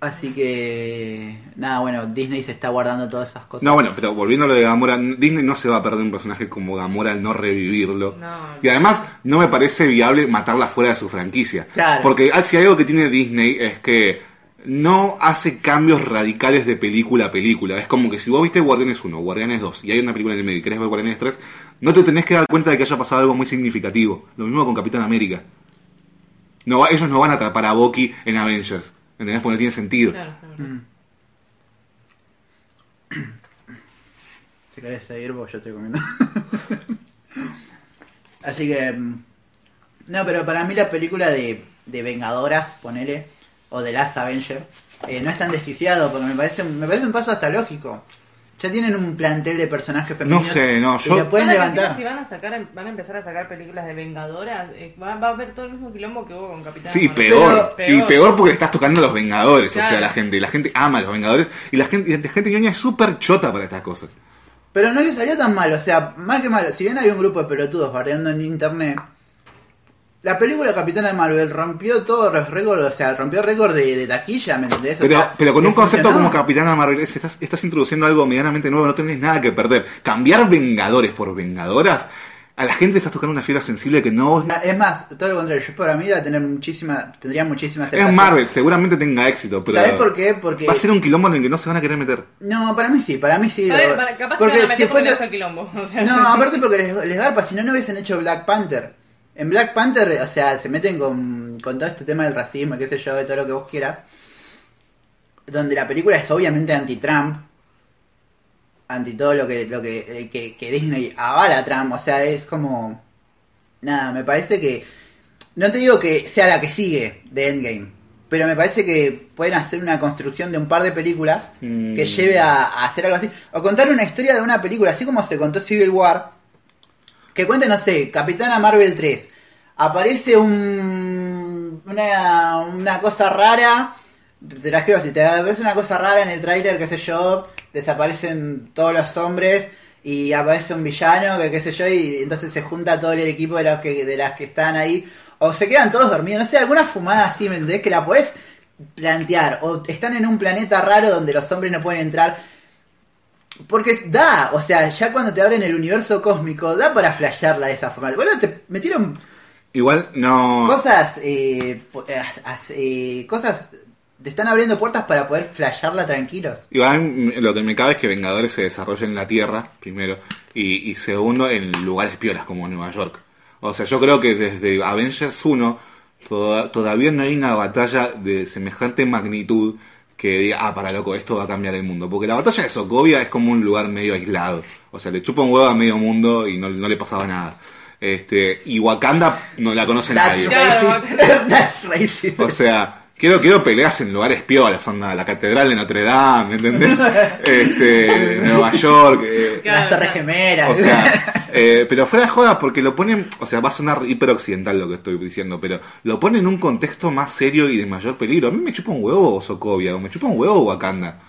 Así que, nada, bueno, Disney se está guardando todas esas cosas. No, bueno, pero volviendo a lo de Gamora, Disney no se va a perder un personaje como Gamora al no revivirlo. No. Y además, no me parece viable matarla fuera de su franquicia. Claro. Porque ah, si hay algo que tiene Disney es que no hace cambios radicales de película a película. Es como que si vos viste Guardianes 1, Guardianes 2 y hay una película en el medio y querés ver Guardianes 3, no te tenés que dar cuenta de que haya pasado algo muy significativo. Lo mismo con Capitán América. No, va- ellos no van a atrapar a Bucky en Avengers. ¿Entendés? Porque no tiene sentido. Claro, claro. Mm. Si querés seguir vos, yo estoy comiendo. Así que... mm, No, pero para mí la película de, de Vengadoras, ponele, o de Last Avenger, eh, no es tan desquiciado, porque me parece, me parece un paso hasta lógico. Ya tienen un plantel de personajes femeninos. sé, no, y yo- lo pueden levantar. Si van a sacar, van a empezar a sacar películas de Vengadoras, eh, va, va a haber todo el mismo quilombo que hubo con Capitán Sí, peor. Pero- Y peor porque le estás tocando a los Vengadores. O sea, la gente, la gente ama a los Vengadores. Y la gente, y la gente ñoña es súper chota para estas cosas. Pero no le salió tan mal, o sea, mal que mal. Si bien hay un grupo de pelotudos bardeando en internet, la película Capitana Marvel rompió todos los récords, o sea, rompió récord de, de taquilla, ¿me entendés? O Pero, sea, pero con un concepto funcionó. como Capitana Marvel, es- estás, estás introduciendo algo medianamente nuevo, no tenés nada que perder. Cambiar Vengadores por Vengadoras, a la gente estás tocando una fibra sensible que no... Es más, todo lo contrario, yo para mí va a tener muchísima, tendría muchísima Es. Marvel, seguramente tenga éxito, pero... ¿Sabés por qué? Porque... Va a ser un quilombo en el que no se van a querer meter. No, para mí sí, para mí sí. A ver, lo- para- capaz que porque van a meter si fuese... el quilombo. o sea. No, aparte porque les, les garpa, si no, no hubiesen hecho Black Panther. En Black Panther, o sea, se meten con, con todo este tema del racismo, qué sé yo, de todo lo que vos quieras. Donde la película es obviamente anti-Trump. Anti todo lo que, lo que, eh, que, que Disney avala a Trump. O sea, es como... Nada, me parece que... No te digo que sea la que sigue de Endgame. Pero me parece que pueden hacer una construcción de un par de películas Mm. que lleve a, a hacer algo así. O contar una historia de una película, así como se contó Civil War. Que cuente, no sé, Capitana Marvel 3. Aparece un, una, una cosa rara. Te la escribo así, te aparece una cosa rara en el tráiler, qué sé yo. Desaparecen todos los hombres y aparece un villano, que qué sé yo, y entonces se junta todo el equipo de los que, de las que están ahí. o se quedan todos dormidos, no sé, alguna fumada así, ¿me entendés? Que la podés plantear, o están en un planeta raro donde los hombres no pueden entrar. Porque da, o sea, ya cuando te abren el universo cósmico, da para flashearla de esa forma. Bueno, te metieron Igual no. cosas, eh, eh, eh, cosas, te están abriendo puertas para poder flashearla tranquilos. Igual mm, lo que me cabe es que Vengadores se desarrolla en la Tierra, primero, y, y segundo, en lugares piolas como Nueva York. O sea, yo creo que desde Avengers 1 toda- todavía no hay una batalla de semejante magnitud que diga, ah, para loco, esto va a cambiar el mundo. Porque la batalla de Sokovia es como un lugar medio aislado. O sea, le chupa un huevo a medio mundo y no, no le pasaba nada. Este, y Wakanda no la conoce That's nadie. Racist. That's racist. O sea, quiero, quiero peleas en lugares piolas, onda, la Catedral de Notre Dame, ¿entendés? Este, Nueva York, eh, Las torres gemelas. o sea, eh, pero fuera de joda porque lo ponen, o sea, va a sonar hiper occidental lo que estoy diciendo, pero lo ponen en un contexto más serio y de mayor peligro. A mí me chupa un huevo Sokovia, o me chupa un huevo Wakanda.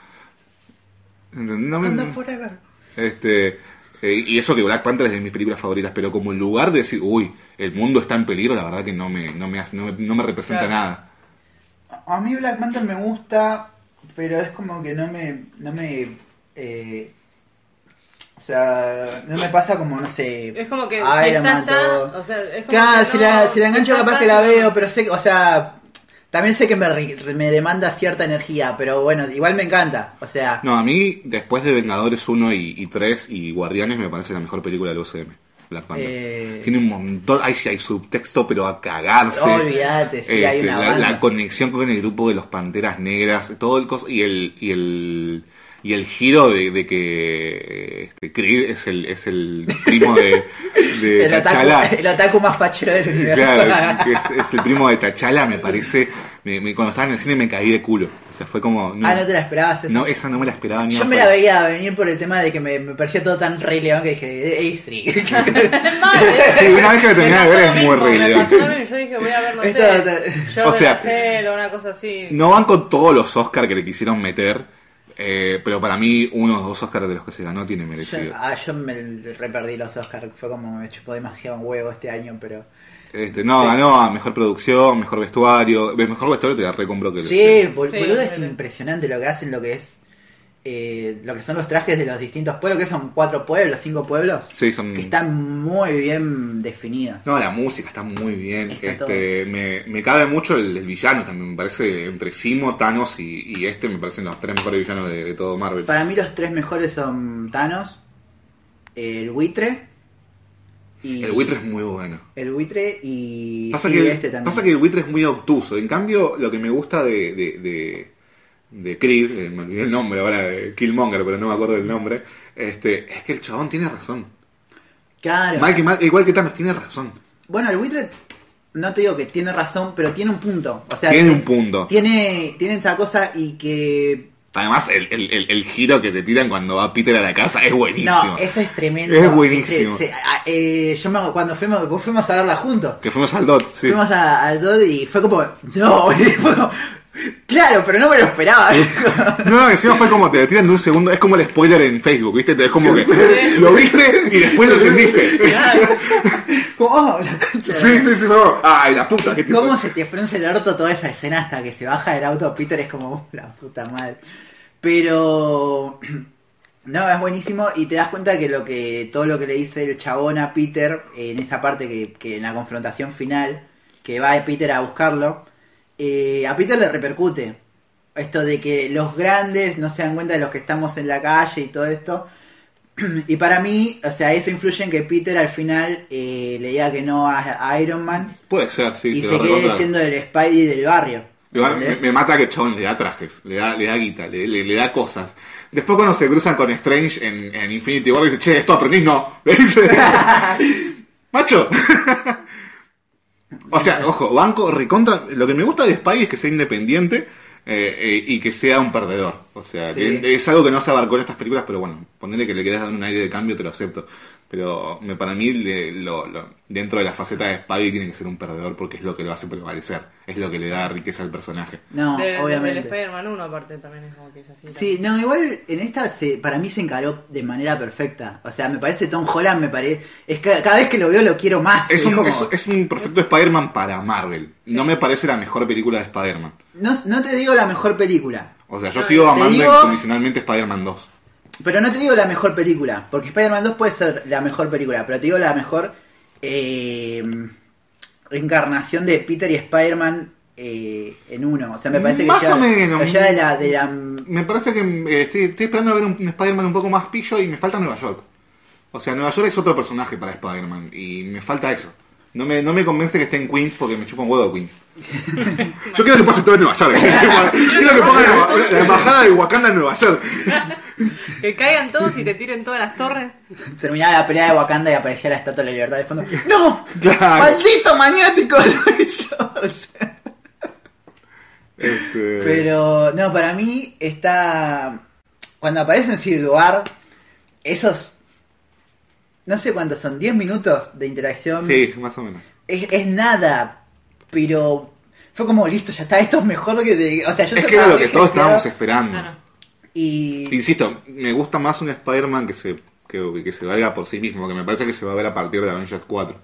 No me- Wakanda forever. este, eh, y eso que Black Panther es de mis películas favoritas, pero como en lugar de decir, uy, el mundo está en peligro, la verdad que no me, no me, hace- no me, no me representa Claro. nada. A mí Black Panther me gusta, pero es como que no me. No me eh, o sea, no me pasa como, no sé. Es como que Iron si está, todo. o sea, es como Claro, que si, no- la, si la engancho está, capaz está, que la veo, pero sé que, o sea. También sé que me, me demanda cierta energía, pero bueno, igual me encanta. O sea, No, a mí, después de Vengadores 1 y, y 3 y Guardianes, me parece la mejor película del UCM. Black Panther. Eh. Tiene un montón, ahí sí hay subtexto, pero a cagarse. olvídate, sí, hay Este, una la, la conexión con el grupo de los Panteras Negras, todo el cos y el y el y el giro de, de que este, Creed es el es el primo de, de el, T'Challa. otaku, el otaku más fachero del universo. Claro, que es, es el primo de T'Challa, me parece. me- me- cuando estaba en el cine me caí de culo. O sea, fue como. No, ah, no te la esperabas esa. no, esa no me la esperaba ni Yo me la veía venir por el tema de que me, me parecía todo tan Rey León que dije, "Eh, A3. Es más, Sí, una vez que lo terminé de ver es muy Rey León. Yo dije, voy a ver, no Esto- sé, esto- yo O sea, o una cosa así. No van con todos los Oscars que le quisieron meter. Eh, pero para mí, uno o dos Oscars de los que se ganó tiene Yo, merecido. ah, yo me reperdí los Oscars, fue como me chupó demasiado un huevo este año, pero... Este, no, ganó a mejor producción, mejor vestuario. Ve, Mejor vestuario te la recompro que Sí, bol- Sí, boludo, es sí, sí. impresionante lo que hacen, lo que es... eh, lo que son los trajes de los distintos pueblos, que son cuatro pueblos, cinco pueblos, Sí, son. que están muy bien definidos. No, la música está muy bien. Está este, me, me cabe mucho el, el villano también. Me parece entre Simo, Thanos y, y este me parecen los tres mejores villanos de, de todo Marvel. Para mí los tres mejores son Thanos, el buitre y... El buitre es muy bueno. El buitre y, Pasa y que, este también. pasa que el buitre es muy obtuso. En cambio, lo que me gusta de, de, de, de Creed, eh, me olvidé el nombre ahora, de Killmonger, pero no me acuerdo del nombre, este, es que el chabón tiene razón. Claro. Mal que mal, igual que Thanos, tiene razón. Bueno, el buitre, no te digo que tiene razón, pero tiene un punto. O sea, Tiene un punto. Tiene, tiene esa cosa y que... Además, el, el, el, el giro que te tiran cuando va Peter a la casa es buenísimo. No, eso es tremendo. Es buenísimo. Se- a- eh, yo me, cuando fuimos, fuimos a verla juntos. Que fuimos al DOT, sí. Fuimos a- al DOD y fue como... No, fue como, Claro, pero no me lo esperaba. No, no, encima fue como te tiran de un segundo. Es como el spoiler en Facebook, ¿viste? Es como que lo viste y después lo entendiste. Claro. Como, oh, la concha. de Sí, sí, sí, no. Ay, la puta, que ¿Cómo se te frunce el orto toda esa escena hasta que se baja del auto? Peter es como, "Uh, la puta madre. Pero. No, es buenísimo y te das cuenta que lo que todo lo que le dice el chabón a Peter en esa parte que, que en la confrontación final, que va Peter a buscarlo, eh, a Peter le repercute. Esto de que los grandes no se dan cuenta de los que estamos en la calle y todo esto. Y para mí, o sea, eso influye en que Peter al final eh, le diga que no a, Iron Man Puede ser, sí. y se lo quede siendo el Spidey del barrio. Me, mata que chabón le da trajes, le da, le da guita, le, le- le da cosas. Después cuando se cruzan con Strange en, en Infinity War, dice, che, ¿esto aprendís? No. Le dice, macho. o sea, ojo, banco recontra... Lo que me gusta de Spidey es que sea independiente eh, eh, y que sea un perdedor. O sea, Sí. que es algo que no se abarcó en estas películas, pero bueno, ponerle que le quieras dar un aire de cambio, te lo acepto. Pero me, para mí, le- lo- lo- dentro de la faceta de Spidey, tiene que ser un perdedor porque es lo que lo hace prevalecer. Es lo que le da riqueza al personaje. No, De- obviamente. Spider-Man 1 aparte también es como que es así. Sí, no, igual en esta se, para mí se encaró de manera perfecta. O sea, me parece Tom Holland, me parece. Es que cada vez que lo veo lo quiero más. Es un, como- es, es un perfecto Spider-Man para Marvel. No me parece la mejor película de Spider-Man. no, no te digo la mejor película, O sea, yo No, sigo amando digo- incondicionalmente Spider-Man 2. Pero no te digo la mejor película, porque Spider-Man 2 puede ser la mejor película, pero te digo la mejor eh, encarnación de Peter y Spider-Man eh, en uno. O sea, me parece que Más ya, o menos. lo lleva de la, de la Me parece que eh, estoy, estoy esperando a ver un, un Spider-Man un poco más pillo y me falta Nueva York. O sea, Nueva York es otro personaje para Spider-Man y me falta eso. No me, no me convence que esté en Queens porque me chupa un huevo de Queens. Yo quiero que pase todo en Nueva York. quiero que pongan la, la embajada de Wakanda en Nueva York. Que caigan todos y te tiren todas las torres. terminaba la pelea de Wakanda y aparecía la estatua de la libertad de fondo. ¡No! Claro. ¡Maldito maniático! Lo hizo. Este, Pero no, para mí está. Cuando aparece en Civil War, esos. No sé cuántos son, 10 minutos de interacción. Sí, más o menos. Es, es nada, pero. Fue como listo, ya está, esto es mejor que. de- o sea, yo Es que era lo que todos estábamos esperando. Claro. Y. Insisto, me gusta más un Spider-Man que se, que, que se valga por sí mismo, que me parece que se va a ver a partir de Avengers 4.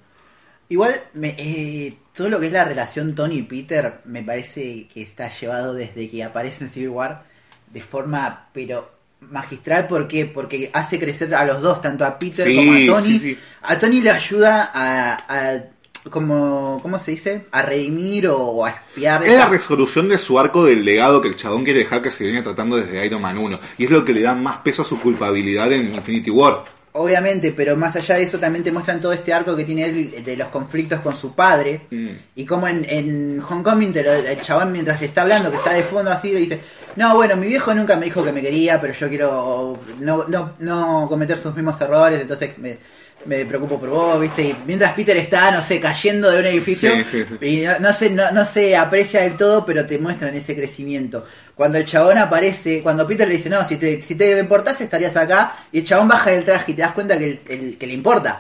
Igual, me, eh, todo lo que es la relación Tony y Peter me parece que está llevado desde que aparece en Civil War de forma, pero magistral. ¿Por qué? Porque hace crecer a los dos, tanto a Peter Sí, como a Tony. sí, sí. A Tony le ayuda a, a como, ¿cómo se dice? A redimir o a espiar. Es la resolución de su arco del legado que el chabón quiere dejar que se viene tratando desde Iron Man 1. Y es lo que le da más peso a su culpabilidad en Infinity War. Obviamente, pero más allá de eso también te muestran todo este arco que tiene él de los conflictos con su padre. Mm. Y como en, en Homecoming te lo- el chabón mientras te está hablando, que está de fondo así, le dice, no, bueno, mi viejo nunca me dijo que me quería, pero yo quiero no, no, no cometer sus mismos errores, entonces me, me preocupo por vos, ¿viste? Y mientras Peter está, no sé, cayendo de un edificio, Sí, sí, sí. y no, no se, no, no se aprecia del todo, pero te muestran ese crecimiento. Cuando el chabón aparece, cuando Peter le dice, no, si te, si te importase estarías acá, y el chabón baja del traje y te das cuenta que, el- el- que le importa.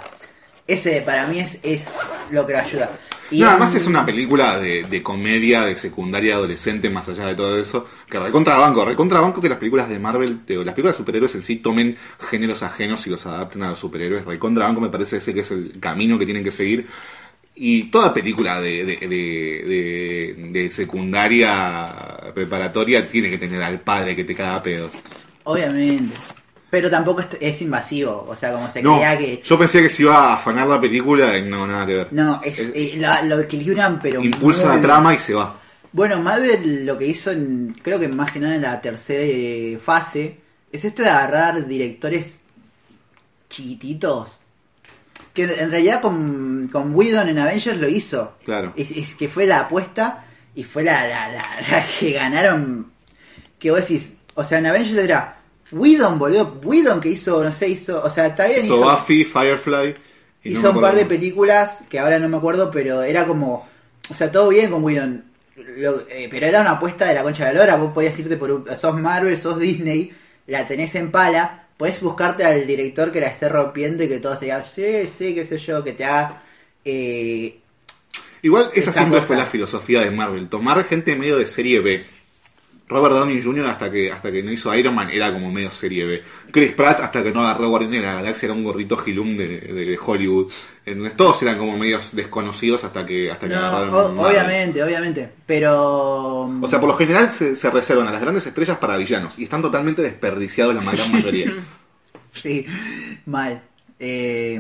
Ese para mí es, es lo que ayuda. Y No, además es una película de, de comedia, de secundaria adolescente, más allá de todo eso, que recontrabanco, recontrabanco que las películas de Marvel, o las películas de superhéroes en sí, tomen géneros ajenos y los adapten a los superhéroes. Recontrabanco me parece ese que es el camino que tienen que seguir. Y toda película de, de, de, de- secundaria preparatoria tiene que tener al padre que te caga pedos. Obviamente. Pero tampoco es, es invasivo, o sea, como se No, creía que... yo pensé que se iba a afanar la película y no, nada que ver. No, es, Es- eh, la- lo equilibran, pero... Impulsa la trama y se va. Bueno, Marvel lo que hizo, en, creo que más que nada en la tercera eh, fase, es esto de agarrar directores chiquititos. Que en realidad con, con Whedon en Avengers lo hizo. Claro. Es, es que fue la apuesta y fue la, la, la, la que ganaron. Que vos decís, o sea, en Avengers era Whedon, boludo. Whedon que hizo, no sé, hizo, o sea, está bien. Hizo Buffy, Firefly. y Hizo un par de películas que ahora no me acuerdo, pero era como. O sea, todo bien con Whedon. Lo- eh, pero era una apuesta de la concha de la lora. Vos podías irte por. un- Sos Marvel, sos Disney, la tenés en pala. Podés buscarte al director que la esté rompiendo y que todos digan, sí, sí, qué sé yo, que te haga. Eh, Igual esa siempre cosa. fue la filosofía de Marvel, tomar gente medio de serie B. Robert Downey Jr. hasta que hasta que no hizo Iron Man era como medio serie B. Chris Pratt hasta que no agarró Guardianes de la Galaxia era un gorrito gilum de, de- de Hollywood. Entonces todos eran como medios desconocidos hasta que hasta que no, agarraron o- obviamente, obviamente. Pero. O sea, por lo general se, se reservan a las grandes estrellas para villanos y están totalmente desperdiciados la gran mayoría. Sí, mal. Eh,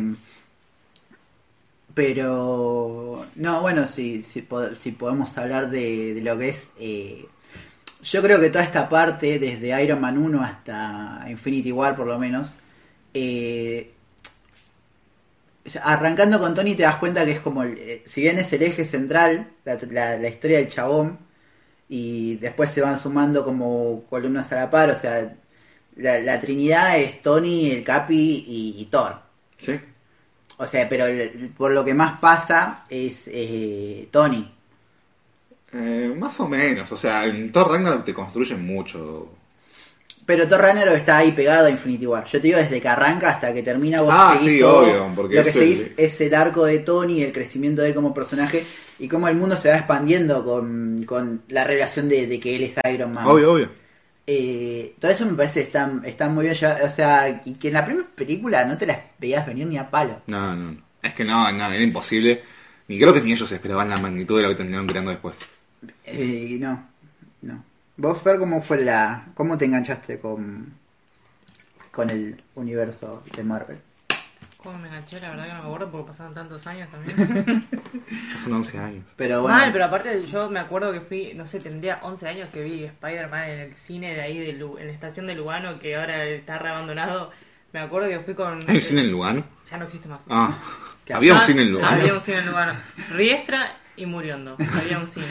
pero, no, bueno, si, si, po- si podemos hablar de, de lo que es... eh, yo creo que toda esta parte, desde Iron Man 1 hasta Infinity War por lo menos, eh, o sea, arrancando con Tony te das cuenta que es como, el- eh, si bien es el eje central, la, la- la historia del chabón, y después se van sumando como columnas a la par, o sea, la, la trinidad es Tony, el Capi y, y Thor. ¿Sí? O sea, pero el- por lo que más pasa es eh, Tony. Eh, más o menos, o sea, en Thor Ragnarok te construyen mucho. Pero Thor Ragnarok está ahí pegado a Infinity War. Yo te digo, desde que arranca hasta que termina vos Ah, sí, todo. obvio, porque Lo que el- seguís es el arco de Tony, el crecimiento de él como personaje y cómo el mundo se va expandiendo con, con la revelación de, de que él es Iron Man. Obvio, obvio. Eh, todo eso me parece que está, está muy bien. O sea, y que en la primera película no te las veías venir ni a palo. No, no, no. Es que no, no, era imposible. Ni creo que ni ellos esperaban la magnitud de lo que terminaron creando después. Eh, y no, no. Vos, Fer, ¿cómo fue la... ¿Cómo te enganchaste con, con el universo de Marvel? ¿Cómo me enganché? La verdad que no me acuerdo porque pasaron tantos años también. Son 11 años. Pero bueno, Mal, pero aparte yo me acuerdo que fui, no sé, tendría 11 años que vi Spider-Man en el cine de ahí, de Lu- en la estación de Lugano, que ahora está reabandonado. Me acuerdo que fui con... ¿Hay un cine en Lugano? Ya no existe más. Ah, había un Ah, cine en Lugano. Había un cine en Lugano. Riestra y Muriondo. Había un cine.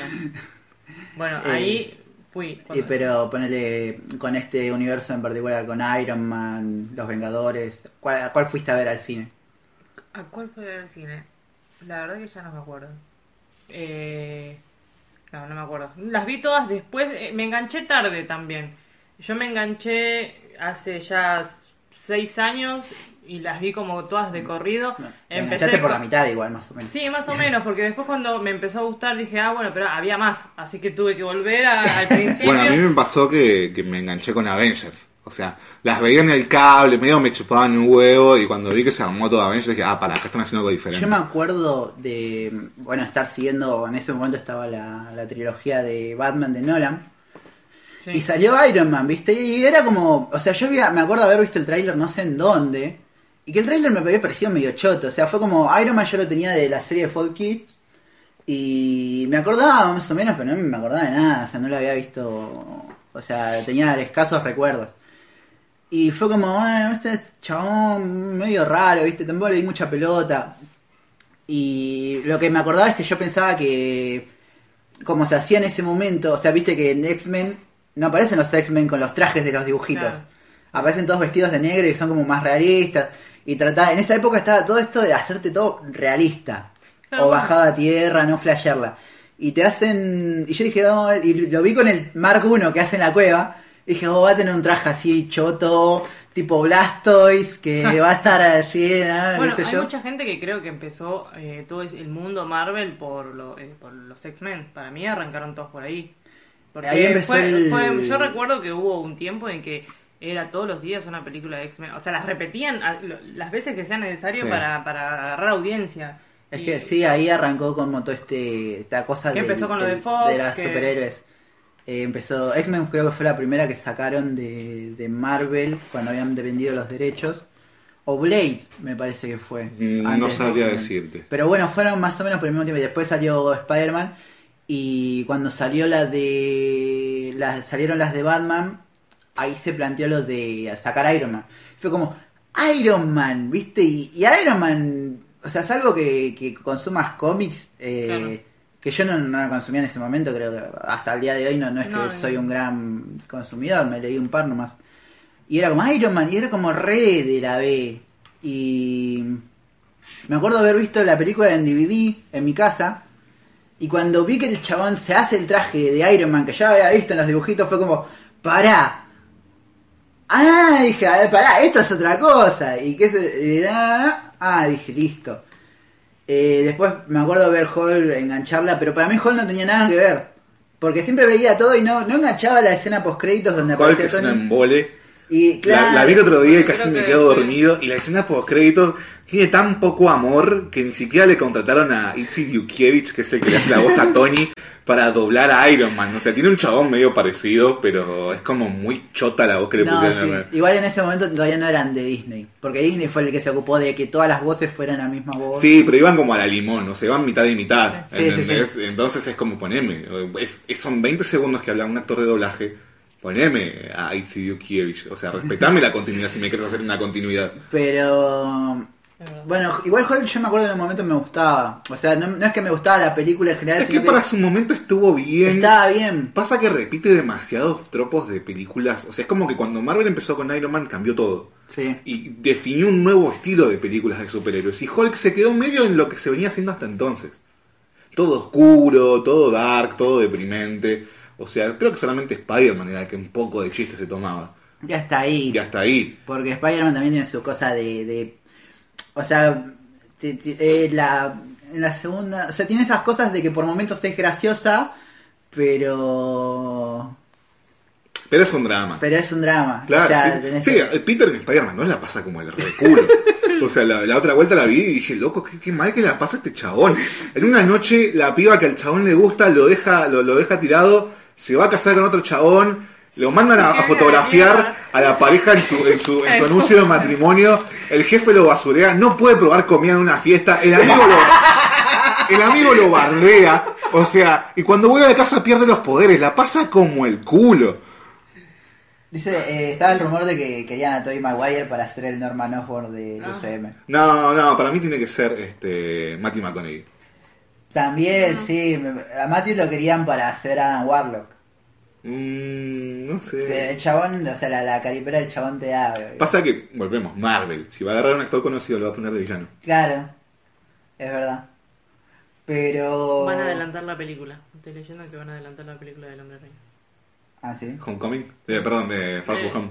Bueno, Eh, ahí fui. cuando- pero ponele con este universo en particular, con Iron Man, Los Vengadores, ¿cuál, a cuál fuiste a ver al cine? ¿A cuál fue el cine? La verdad que ya no me acuerdo. Eh... No, no me acuerdo. Las vi todas después. eh, me enganché tarde también. Yo me enganché hace ya seis años y las vi como todas de corrido. No, te Empecé enganchaste por la mitad igual, más o menos. Sí, más o menos, porque después cuando me empezó a gustar dije, ah, bueno, pero había más, así que tuve que volver a- al principio. Bueno, a mí me pasó que, que me enganché con Avengers. O sea, las veía en el cable, medio me chupaban un huevo y cuando vi que se armó todo Avengers dije, ah, para, acá están haciendo algo diferente. Yo me acuerdo de, bueno, estar siguiendo, en ese momento estaba la, la trilogía de Batman de Nolan. Sí. Y salió Iron Man, ¿viste? Y era como, o sea, yo había- me acuerdo haber visto el tráiler no sé en dónde, y que el tráiler me había parecido medio choto, o sea, fue como Iron Man yo lo tenía de la serie de Fall Kid, y me acordaba más o menos, pero no me acordaba de nada, o sea, no lo había visto, o sea, tenía escasos recuerdos. Y fue como, bueno, este chabón medio raro, ¿viste? Tampoco le di mucha pelota. Y lo que me acordaba es que yo pensaba que, como se hacía en ese momento, o sea, viste que en X-Men no aparecen los X-Men con los trajes de los dibujitos. Claro. Aparecen todos vestidos de negro y son como más realistas. Y trataba, en esa época estaba todo esto de hacerte todo realista. Claro, o bajada a tierra, no flashearla. Y te hacen. Y yo dije, oh, y lo vi con el Mark I que hace en la cueva. Dije, oh, va a tener un traje así choto, tipo Blastoise, que va a estar así, ¿no? Bueno, sé hay yo. mucha gente que creo que empezó eh, todo el mundo Marvel por, lo- eh, por los X-Men. Para mí arrancaron todos por ahí. Porque Ahí empezó fue- el- fue- yo recuerdo que hubo un tiempo en que era todos los días una película de X-Men. O sea, las repetían a- lo- las veces que sea necesario Sí. para, para agarrar audiencia. Es Y- que sí, ahí arrancó como todo este esta cosa Que del- empezó con lo de Fox, las que- superhéroes. Eh, empezó X-Men creo que fue la primera que sacaron de, de Marvel cuando habían vendido los derechos. O Blade, me parece que fue. Mm, no de sabría decirte. Pero bueno, fueron más o menos por el mismo tiempo. Y después salió Spider-Man. Y cuando salió la de. Las, salieron las de Batman. Ahí se planteó lo de sacar Iron Man. Fue como. Iron Man, ¿viste? Y, y Iron Man. O sea, salvo que, que consumas cómics. eh, Claro. Que yo no, no la consumía en ese momento. Creo que hasta el día de hoy no, no es que No, soy un gran consumidor. Me leí un par nomás. Y era como Iron Man. Y era como re de la B. Y. Me acuerdo haber visto la película en DVD en mi casa. Y cuando vi que el chabón se hace el traje de Iron Man que ya había visto en los dibujitos, fue como, pará. Ah, dije, a ver, pará, esto es otra cosa. Y que se. ah, dije, listo. Eh, después me acuerdo ver Hall engancharla, pero para mí Hall no tenía nada que ver. Porque siempre veía todo y no, no enganchaba la escena post créditos donde ¿Cuál que aparecía es un Tony. embole? Y claro, La, la vi el otro día y casi me que quedo dormido. Y la escena post créditos tiene tan poco amor que ni siquiera le contrataron a Itzy Dukiewicz, que es el que le hace la voz a Tony, para doblar a Iron Man. O sea, tiene un chabón medio parecido, pero es como muy chota la voz que le No, pusieron. sí. Igual en ese momento todavía no eran de Disney. Porque Disney fue el que se ocupó de que todas las voces fueran la misma voz. Sí, pero iban como a la limón, o sea, iban mitad y mitad. Sí, sí. Entonces es como poneme. Es, es- son 20 segundos que habla un actor de doblaje. Poneme a Itzy Dukiewicz. O sea, respetame la continuidad si me quieres hacer una continuidad. Pero. Bueno, igual Hulk yo me acuerdo en un momento me gustaba. O sea, no, no es que me gustaba la película en general, Es que sino para su momento estuvo bien. estaba bien. Pasa que repite demasiados tropos de películas. O sea, es como que cuando Marvel empezó con Iron Man cambió todo. Sí. Y definió un nuevo estilo de películas de superhéroes. Y Hulk se quedó medio en lo que se venía haciendo hasta entonces. Todo oscuro, todo dark, todo deprimente. O sea, creo que solamente Spider-Man era el que un poco de chiste se tomaba. Ya está ahí. Y hasta ahí. Porque Spider-Man también tiene su cosa de. de- o sea, te- te- eh, la, en la segunda. O sea, tiene esas cosas de que por momentos es graciosa, pero. Pero es un drama. Pero es un drama. Claro, O sea, sí, sí, el Peter en Spider-Man 2 la pasa como el reculo. o sea, la, la otra vuelta la vi y dije, loco, qué, qué mal que la pasa este chabón. En una noche, la piba que al chabón le gusta lo deja, lo, lo deja tirado, se va a casar con otro chabón, lo mandan a, a fotografiar a la pareja en su, en su, en su anuncio de matrimonio, el jefe lo basurea, no puede probar comida en una fiesta, el amigo lo, el amigo lo bardea, o sea, y cuando vuelve a casa pierde los poderes, la pasa como el culo. Dice, eh, estaba el rumor de que querían a Tobey Maguire para hacer el Norman Osborn de. UCM. No, no, para mí tiene que ser este Matthew McConaughey. También, sí, me- a Matthew lo querían para hacer Adam Warlock. Mm, no El sé. chabón, o sea, la, la caripera del chabón te da. Pasa que, volvemos, Marvel. Si va a agarrar a un actor conocido, lo va a poner de villano. Claro, es verdad. Pero. Van a adelantar la película. Estoy leyendo que van a adelantar la película del Hombre Araña. Ah, sí, Homecoming. Eh, perdón, de Far From Eh. Home.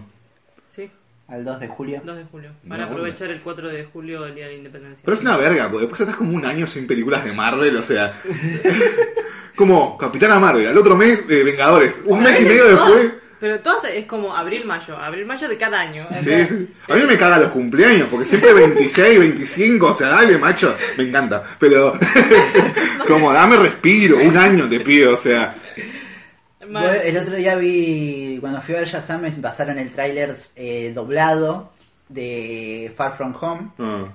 Al 2 de julio. 2 de julio. Para onda. aprovechar el 4 de julio, el Día de la Independencia. Pero es una verga, porque después estás como un año sin películas de Marvel, o sea. como Capitana Marvel, al otro mes, eh, Vengadores. Un mes y medio después. Pero todos es como abril-mayo. Abril-mayo de cada año. Sí, sí. A mí me cagan los cumpleaños, porque siempre 26, 25, o sea, dale, macho, me encanta. Pero, como, dame respiro, un año te pido, o sea. El otro día vi, cuando fui a ver Shazam, me pasaron el tráiler eh, doblado de Far From Home. ah.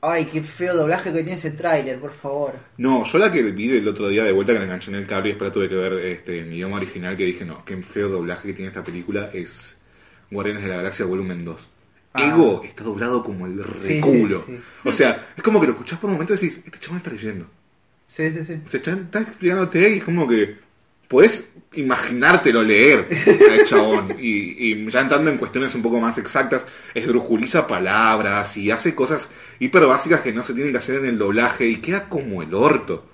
Ay, qué feo doblaje que tiene ese tráiler, por favor. No, yo la que vi el otro día de vuelta que le enganché en el cable y después la tuve que ver este, en idioma original que dije, no, qué feo doblaje que tiene esta película es Guardianes de la Galaxia Volumen 2. Ah. Ego está doblado como el Sí, reculo. sí, O sea, es como que lo escuchás por un momento y decís, este chaval está leyendo. Sí, sí, sí. O sea, chabón está explicándote y es como que podés imaginártelo leer al chabón. Y, y ya entrando en cuestiones un poco más exactas, esdrujuliza palabras y hace cosas hiper básicas que no se tienen que hacer en el doblaje y queda como el orto.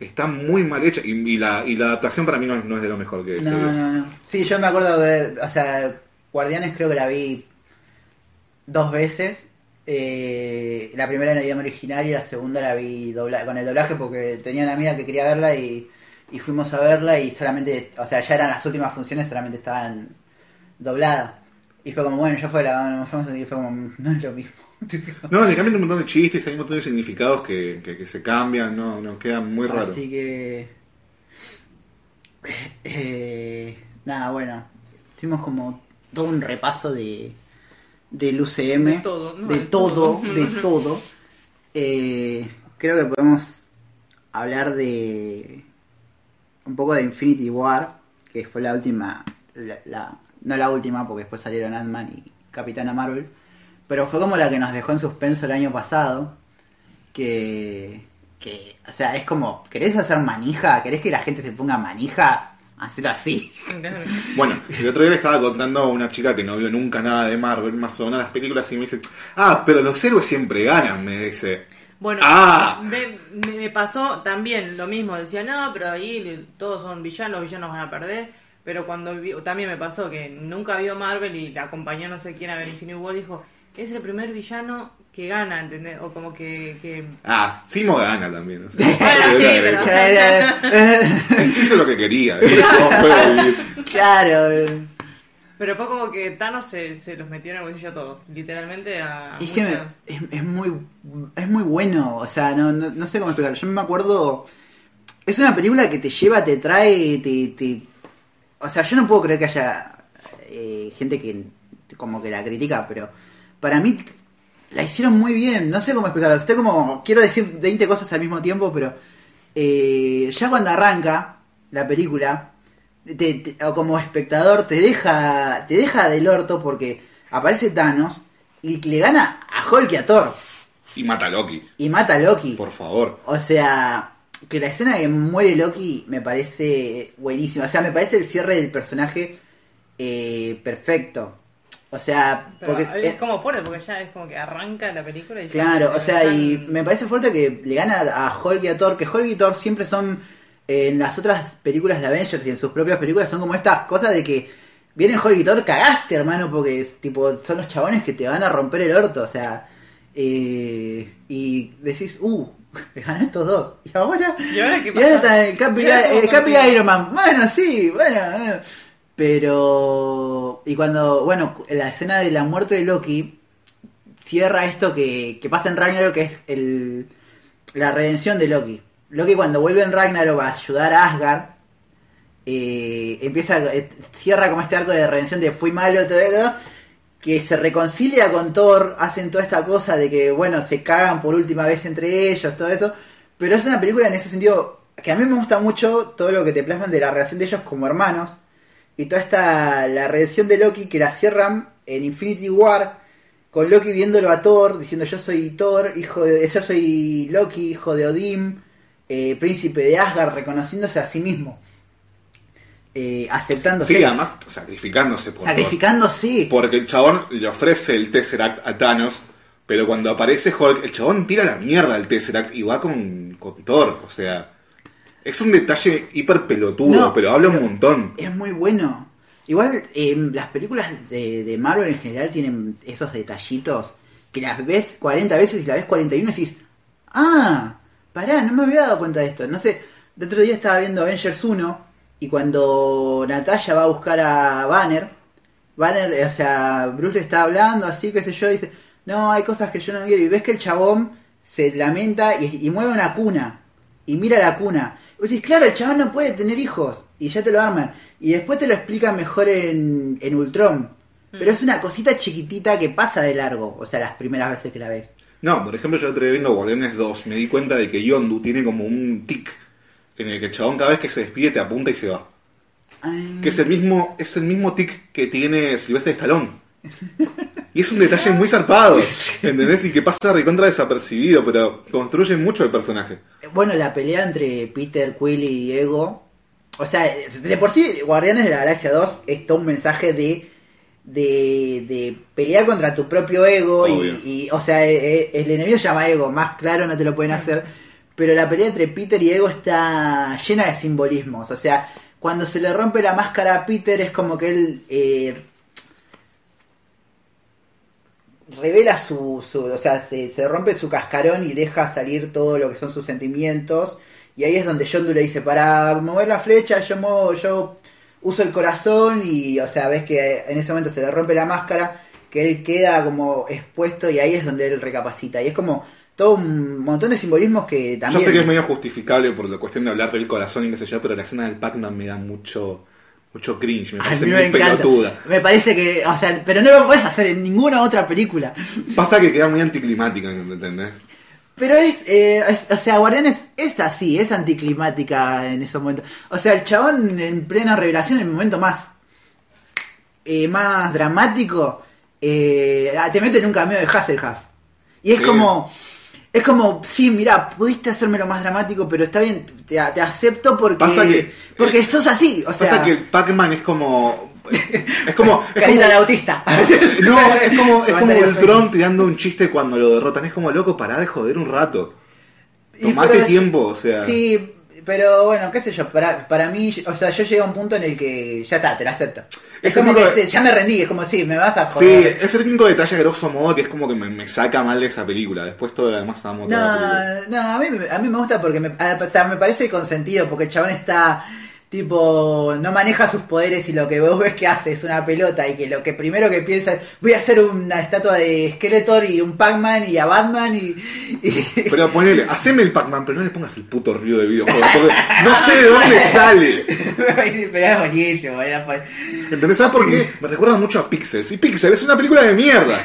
Está muy mal hecha y, y la, y la adaptación para mí no, no es de lo mejor que No, vio. no, no. Sí, yo me acuerdo de, o sea, Guardianes creo que la vi dos veces. Eh, la primera en el idioma original y la segunda la vi dobla, con el doblaje porque tenía una amiga que quería verla y, y fuimos a verla y solamente, o sea, ya eran las últimas funciones, solamente estaban dobladas. Y fue como, bueno, ya fue la nos fuimos y fue como, no es lo mismo. No, le cambian un montón de chistes, hay un montón de significados que, que, que se cambian, no, no, queda muy raro. Así que. eh, nada, bueno. Hicimos como todo un repaso de del UCM. De todo, no, de de todo, todo. de todo. Eh, creo que podemos hablar de. Un poco de Infinity War, que fue la última. la- la- no la última, porque después salieron Ant-Man y Capitana Marvel. Pero fue como la que nos dejó en suspenso el año pasado que, que, o sea, es como, ¿querés hacer manija? ¿Querés que la gente se ponga manija? Hacelo así. Bueno, el otro día le estaba contando a una chica que no vio nunca nada de Marvel, más o menos las películas, y me dice, ah, pero los héroes siempre ganan, me dice. Bueno, Ah. me, me- pasó también lo mismo. Decía, no, pero ahí todos son villanos, los villanos van a perder. Pero cuando vi- también me pasó que nunca vio Marvel y la acompañó no sé quién a ver Infinity War, dijo, es el primer villano que gana, ¿entendés? O como que... que... Ah, Simo gana también. o sea, Bueno, sí, pero- Hizo lo que quería. vivir. claro. Pero fue como que Thanos se, se los metió en el bolsillo a todos, literalmente a... Es que me- es, es muy es muy bueno, o sea, no, no, no sé cómo explicarlo. Yo me acuerdo, es una película que te lleva, te trae, te, te- o sea, yo no puedo creer que haya eh, gente que como que la critica, pero para mí la hicieron muy bien. No sé cómo explicarlo. Estoy como quiero decir 20 cosas al mismo tiempo, pero eh, ya cuando arranca la película, te- te- o como espectador te deja te deja del orto porque aparece Thanos y le gana a Hulk y a Thor Y mata a Loki, y mata a Loki. por favor. O sea, que la escena que muere Loki me parece buenísima. O sea, me parece el cierre del personaje eh, perfecto. O sea, Pero porque... es eh, como fuerte, porque ya es como que arranca la película y... Claro, o sea, y me parece fuerte que le gana a Hulk y a Thor, que Hulk y Thor siempre son, en las otras películas de Avengers y en sus propias películas, son como estas cosas de que viene y Thor, cagaste, hermano, porque es, tipo, son los chabones que te van a romper el orto, o sea, eh, y decís, uh, le ganó estos dos. Y ahora, ¿Y ahora qué y ahora pasa? está el Capi, el Capi. Iron Man. Bueno, sí, bueno, eh. pero, y cuando, bueno, la escena de la muerte de Loki cierra esto que, que pasa en Ragnarok, que es el, la redención de Loki. Loki cuando vuelve en Ragnarok a ayudar a Asgard, eh, empieza, eh, cierra como este arco de redención de fui malo, todo eso, que se reconcilia con Thor, hacen toda esta cosa de que, bueno, se cagan por última vez entre ellos, todo eso, pero es una película en ese sentido que a mí me gusta mucho todo lo que te plasman de la relación de ellos como hermanos, y toda esta, la redención de Loki que la cierran en Infinity War, con Loki viéndolo a Thor, diciendo yo soy Thor, hijo de, yo soy Loki, hijo de Odín, eh, príncipe de Asgard, reconociéndose a sí mismo, eh, aceptándose, Sí, además sacrificándose por sacrificándose. Porque el chabón le ofrece el Tesseract a Thanos, pero cuando aparece Hulk, el chabón tira la mierda al Tesseract y va con, con Thor. O sea, es un detalle hiper pelotudo, No, pero habla un montón. Es muy bueno. Igual eh, las películas de, de Marvel en general tienen esos detallitos que las ves 40 veces y la ves 41 y decís, ah, pará, no me había dado cuenta de esto. No sé, el otro día estaba viendo Avengers 1 y cuando Natalia va a buscar a Banner, Banner, o sea, Bruce le está hablando así, qué sé yo, dice, no, hay cosas que yo no quiero. Y ves que el chabón se lamenta y, y mueve una cuna. Y mira la cuna. Y vos decís, claro, el chabón no puede tener hijos. Y ya te lo arman. Y después te lo explican mejor en, en Ultron. Pero es una cosita chiquitita que pasa de largo. O sea, las primeras veces que la ves. No, por ejemplo, yo estoy viendo Guardianes 2, me di cuenta de que Yondu tiene como un tic en el que el chabón cada vez que se despide te apunta y se va. Ay, Que es el mismo, es el mismo tic que tiene Silvestre Stallone. Y es un detalle muy zarpado, ¿entendés? Y que pasa recontra desapercibido, pero construye mucho el personaje. Bueno, la pelea entre Peter, Quill y Ego. O sea, de por sí, Guardianes de la Galaxia 2 es todo un mensaje de. De, de pelear contra tu propio ego y, y, o sea eh, eh, el enemigo se llama ego más claro no te lo pueden hacer pero la pelea entre Peter y ego está llena de simbolismos o sea cuando se le rompe la máscara a Peter es como que él eh, revela su, su o sea, se, se rompe su cascarón y deja salir todo lo que son sus sentimientos. Y ahí es donde Yondu le dice, para mover la flecha, yo muevo, yo uso el corazón y, o sea, ves que en ese momento se le rompe la máscara, que él queda como expuesto y ahí es donde él recapacita. Y es como todo un montón de simbolismos que Yo también... sé que es medio justificable por la cuestión de hablar del corazón y qué sé yo, pero la escena del Pac-Man me da mucho mucho cringe, me parece muy me encanta. pelotuda. Me parece que, o sea, pero no lo puedes hacer en ninguna otra película. Pasa que queda muy anticlimática, ¿entendés? Pero es, eh, es- o sea, Guardianes es así, es anticlimática en esos momentos. O sea, el chabón en plena revelación, en el momento más, eh, más dramático, eh, te mete en un cameo de Hasselhoff. Y es Sí. como, es como, sí, mira, pudiste hacérmelo más dramático, pero está bien, te, te acepto porque, Pasa que- porque sos así, o sea, Pasa que Pac-Man es como... Es como... es carita como- de autista. No, es como, es como Comentario Ultron tirando un chiste cuando lo derrotan. Es como, loco, pará de joder un rato. Y Tomate es- tiempo, o sea... Sí, pero bueno, qué sé yo, para, para mí, o sea, yo llegué a un punto en el que ya está, te la acepto. Es, Es el como que ya me rendí, es como, sí, me vas a Sí, joder. es el único detalle grosso modo que es como que me, me saca mal de esa película. Después todo lo demás amo. No, no, a mí, me- a mí me gusta porque me, hasta me parece consentido, porque el chabón está tipo, no maneja sus poderes y lo que vos ves que hace es una pelota y que lo que primero que piensa es, voy a hacer una estatua de Skeletor y un Pac-Man y a Batman y... y- Pero ponele, haceme el Pac-Man, pero no le pongas el puto río de videojuegos. Porque no sé de dónde sale. pero es buenísimo, era por- ¿Entendés? ¿Sabes por qué? Me recuerda mucho a Pixels. Y Pixels es una película de mierda.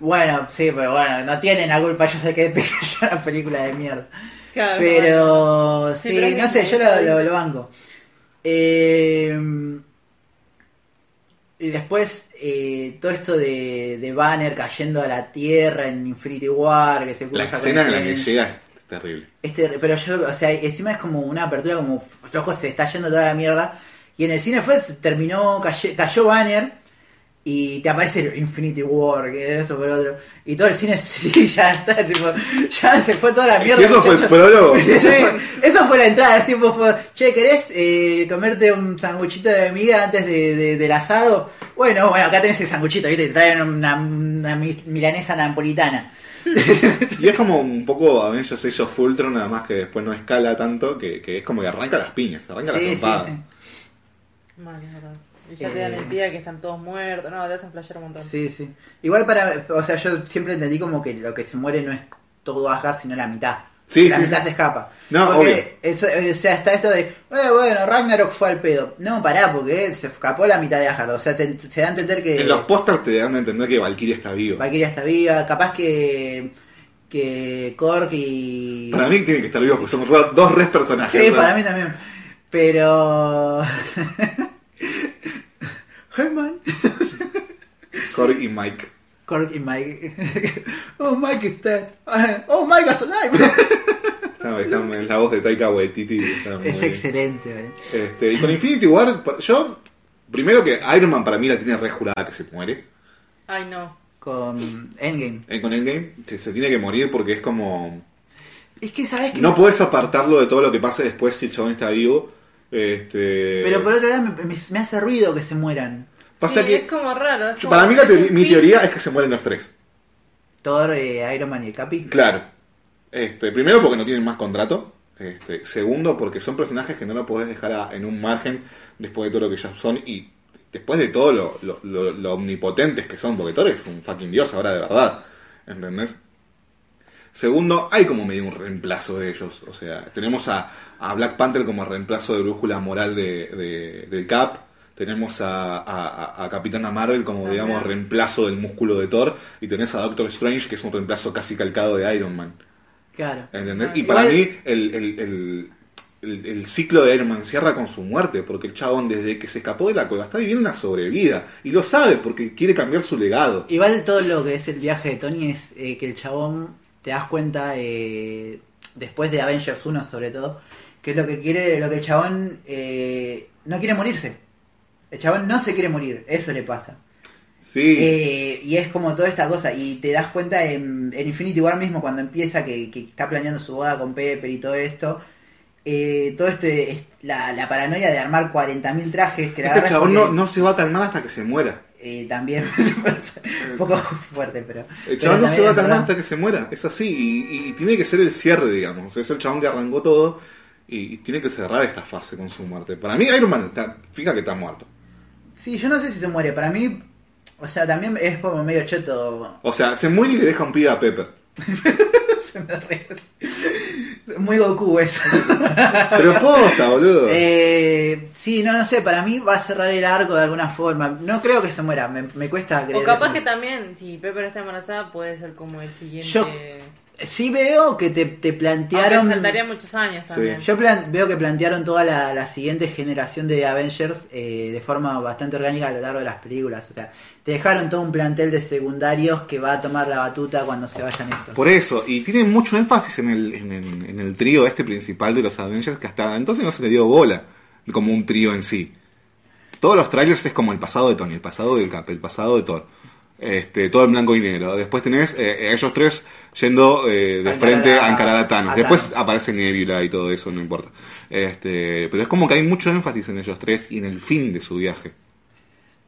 Bueno, sí, pero bueno, no tienen la culpa ellos de que sea una película de mierda. Claro, Pero bueno. sí, Sí, pero es no sé, yo lo, lo, banco. Eh, y después eh, todo esto de, de Banner cayendo a la tierra en Infinity War, que se La escena en la que llega es terrible. Este, pero yo, o sea, encima es como una apertura como, loco, se está yendo toda la mierda. Y en el cine fue, se terminó, calle- cayó Banner. Y te aparece Infinity War, que eso por otro. Y todo el cine, sí, ya está, tipo, ya se fue toda la mierda. Si eso fue el muchacho. prólogo. Sí, eso, fue, eso fue la entrada, es tipo, fue, che, ¿querés eh, comerte un sanguchito de miga antes de, de- del asado? Bueno, bueno, acá tenés el sanguchito, ¿viste? Te traen una, una mi- milanesa napolitana. Y es como un poco Avengers Age of Ultron, nada más que después no escala tanto, que, que es como que arranca las piñas, arranca las Sí, trompadas. sí. Y ya te dan el Eh. pie que están todos muertos. No, te hacen flashear un montón. Sí, sí. Igual para, o sea, yo siempre entendí como que lo que se muere no es todo Asgard, sino la mitad. Sí, la sí, mitad sí. se escapa. No, porque obvio. eso, o sea, está esto de, eh, bueno, Ragnarok fue al pedo. No, pará, porque se escapó la mitad de Asgard. O sea, te- se da a entender que En los pósters te dan a entender que Valkyria está viva. Valkyria está viva, capaz que que Korg y Para mí tiene que estar vivo porque son dos res personajes. Sí, para mí también. Pero Herman, Korg y Mike. Korg y Mike. oh, Mike is dead. Oh, Mike is alive. Está, está en la voz de Taika Waititi. es excelente, ¿vale? Este, y con Infinity War, yo, primero que Iron Man para mí la tiene re jurada que se muere. Ay, no. Con Endgame. Eh, con Endgame se, se tiene que morir porque es como... Es que sabes que No puedes apartarlo de todo lo que pase después si el chabón está vivo. Este, Pero por otro lado me, me- me hace ruido que se mueran. Pasa Sí, que es como raro. es como- para mí la es teoría- un mi teoría es que se mueren los tres. Thor, eh, Iron Man y el Capi. Claro. Este, primero porque no tienen más contrato. Este, segundo porque son personajes que no lo podés dejar a- en un margen después de todo lo que ya son y después de todo lo, lo- lo- lo omnipotentes que son, porque Thor es un fucking dios ahora de verdad. ¿Entendés? Segundo, hay como medio un reemplazo de ellos. O sea, tenemos a, a Black Panther como reemplazo de brújula moral de, de- del Cap. Tenemos a, a- a Capitana Marvel como, También. digamos, reemplazo del músculo de Thor. Y tenés a Doctor Strange, que es un reemplazo casi calcado de Iron Man. Claro. ¿Entendés? Ah, Y para igual- mí el, el- el- el- el ciclo de Iron Man cierra con su muerte, porque el chabón desde que se escapó de la cueva está viviendo una sobrevida. Y lo sabe porque quiere cambiar su legado. Igual todo lo que es el viaje de Tony es eh, que el chabón, te das cuenta, eh, después de Avengers 1 sobre todo, que lo que quiere, lo que el chabón eh, no quiere morirse. El chabón no se quiere morir, eso le pasa. Sí. Eh, y es como toda esta cosa, y te das cuenta en, en Infinity War mismo cuando empieza que, que está planeando su boda con Pepper y todo esto. eh, todo este es la, la paranoia de armar 40.000 trajes que la este agarras chabón porque- no, no se va a calmar hasta que se muera. Eh, también un poco fuerte pero El chabón no se va a calmar hasta que se muera. Es así. Y, y tiene que ser el cierre, digamos. Es el chabón que arrancó todo. Y, y tiene que cerrar esta fase con su muerte. Para mí, Iron Man, está, fija que está muerto. Sí, yo no sé si se muere. Para mí, o sea, también es como medio cheto. O sea, se muere y le deja un pibe a Pepper. Se me ríe. Muy Goku eso. Pero posta, boludo. eh, sí, no, no sé. Para mí va a cerrar el arco de alguna forma. No creo que se muera. Me, me cuesta creer. O capaz eso. que también, si Pepper está embarazada, puede ser como el siguiente. Yo- Sí veo que te, te Aunque plantearon. saltaría muchos años también. Yo plan- veo que plantearon toda la, la siguiente generación de Avengers eh, de forma bastante orgánica a lo largo de las películas. O sea, te dejaron todo un plantel de secundarios que va a tomar la batuta cuando se vayan estos. Por eso, y tiene mucho énfasis en el, en, el, en el trío este principal de los Avengers que hasta entonces no se le dio bola como un trío en sí. Todos los trailers es como el pasado de Tony, el pasado del Cap, el pasado de Thor. Este, todo en blanco y negro. Después tenés eh, a ellos tres yendo eh, de A encarar frente a- a encarar a Thanos. a Después Thanos. aparece Nebula y todo eso, no importa. Este, pero es como que hay mucho énfasis en ellos tres y en el fin de su viaje.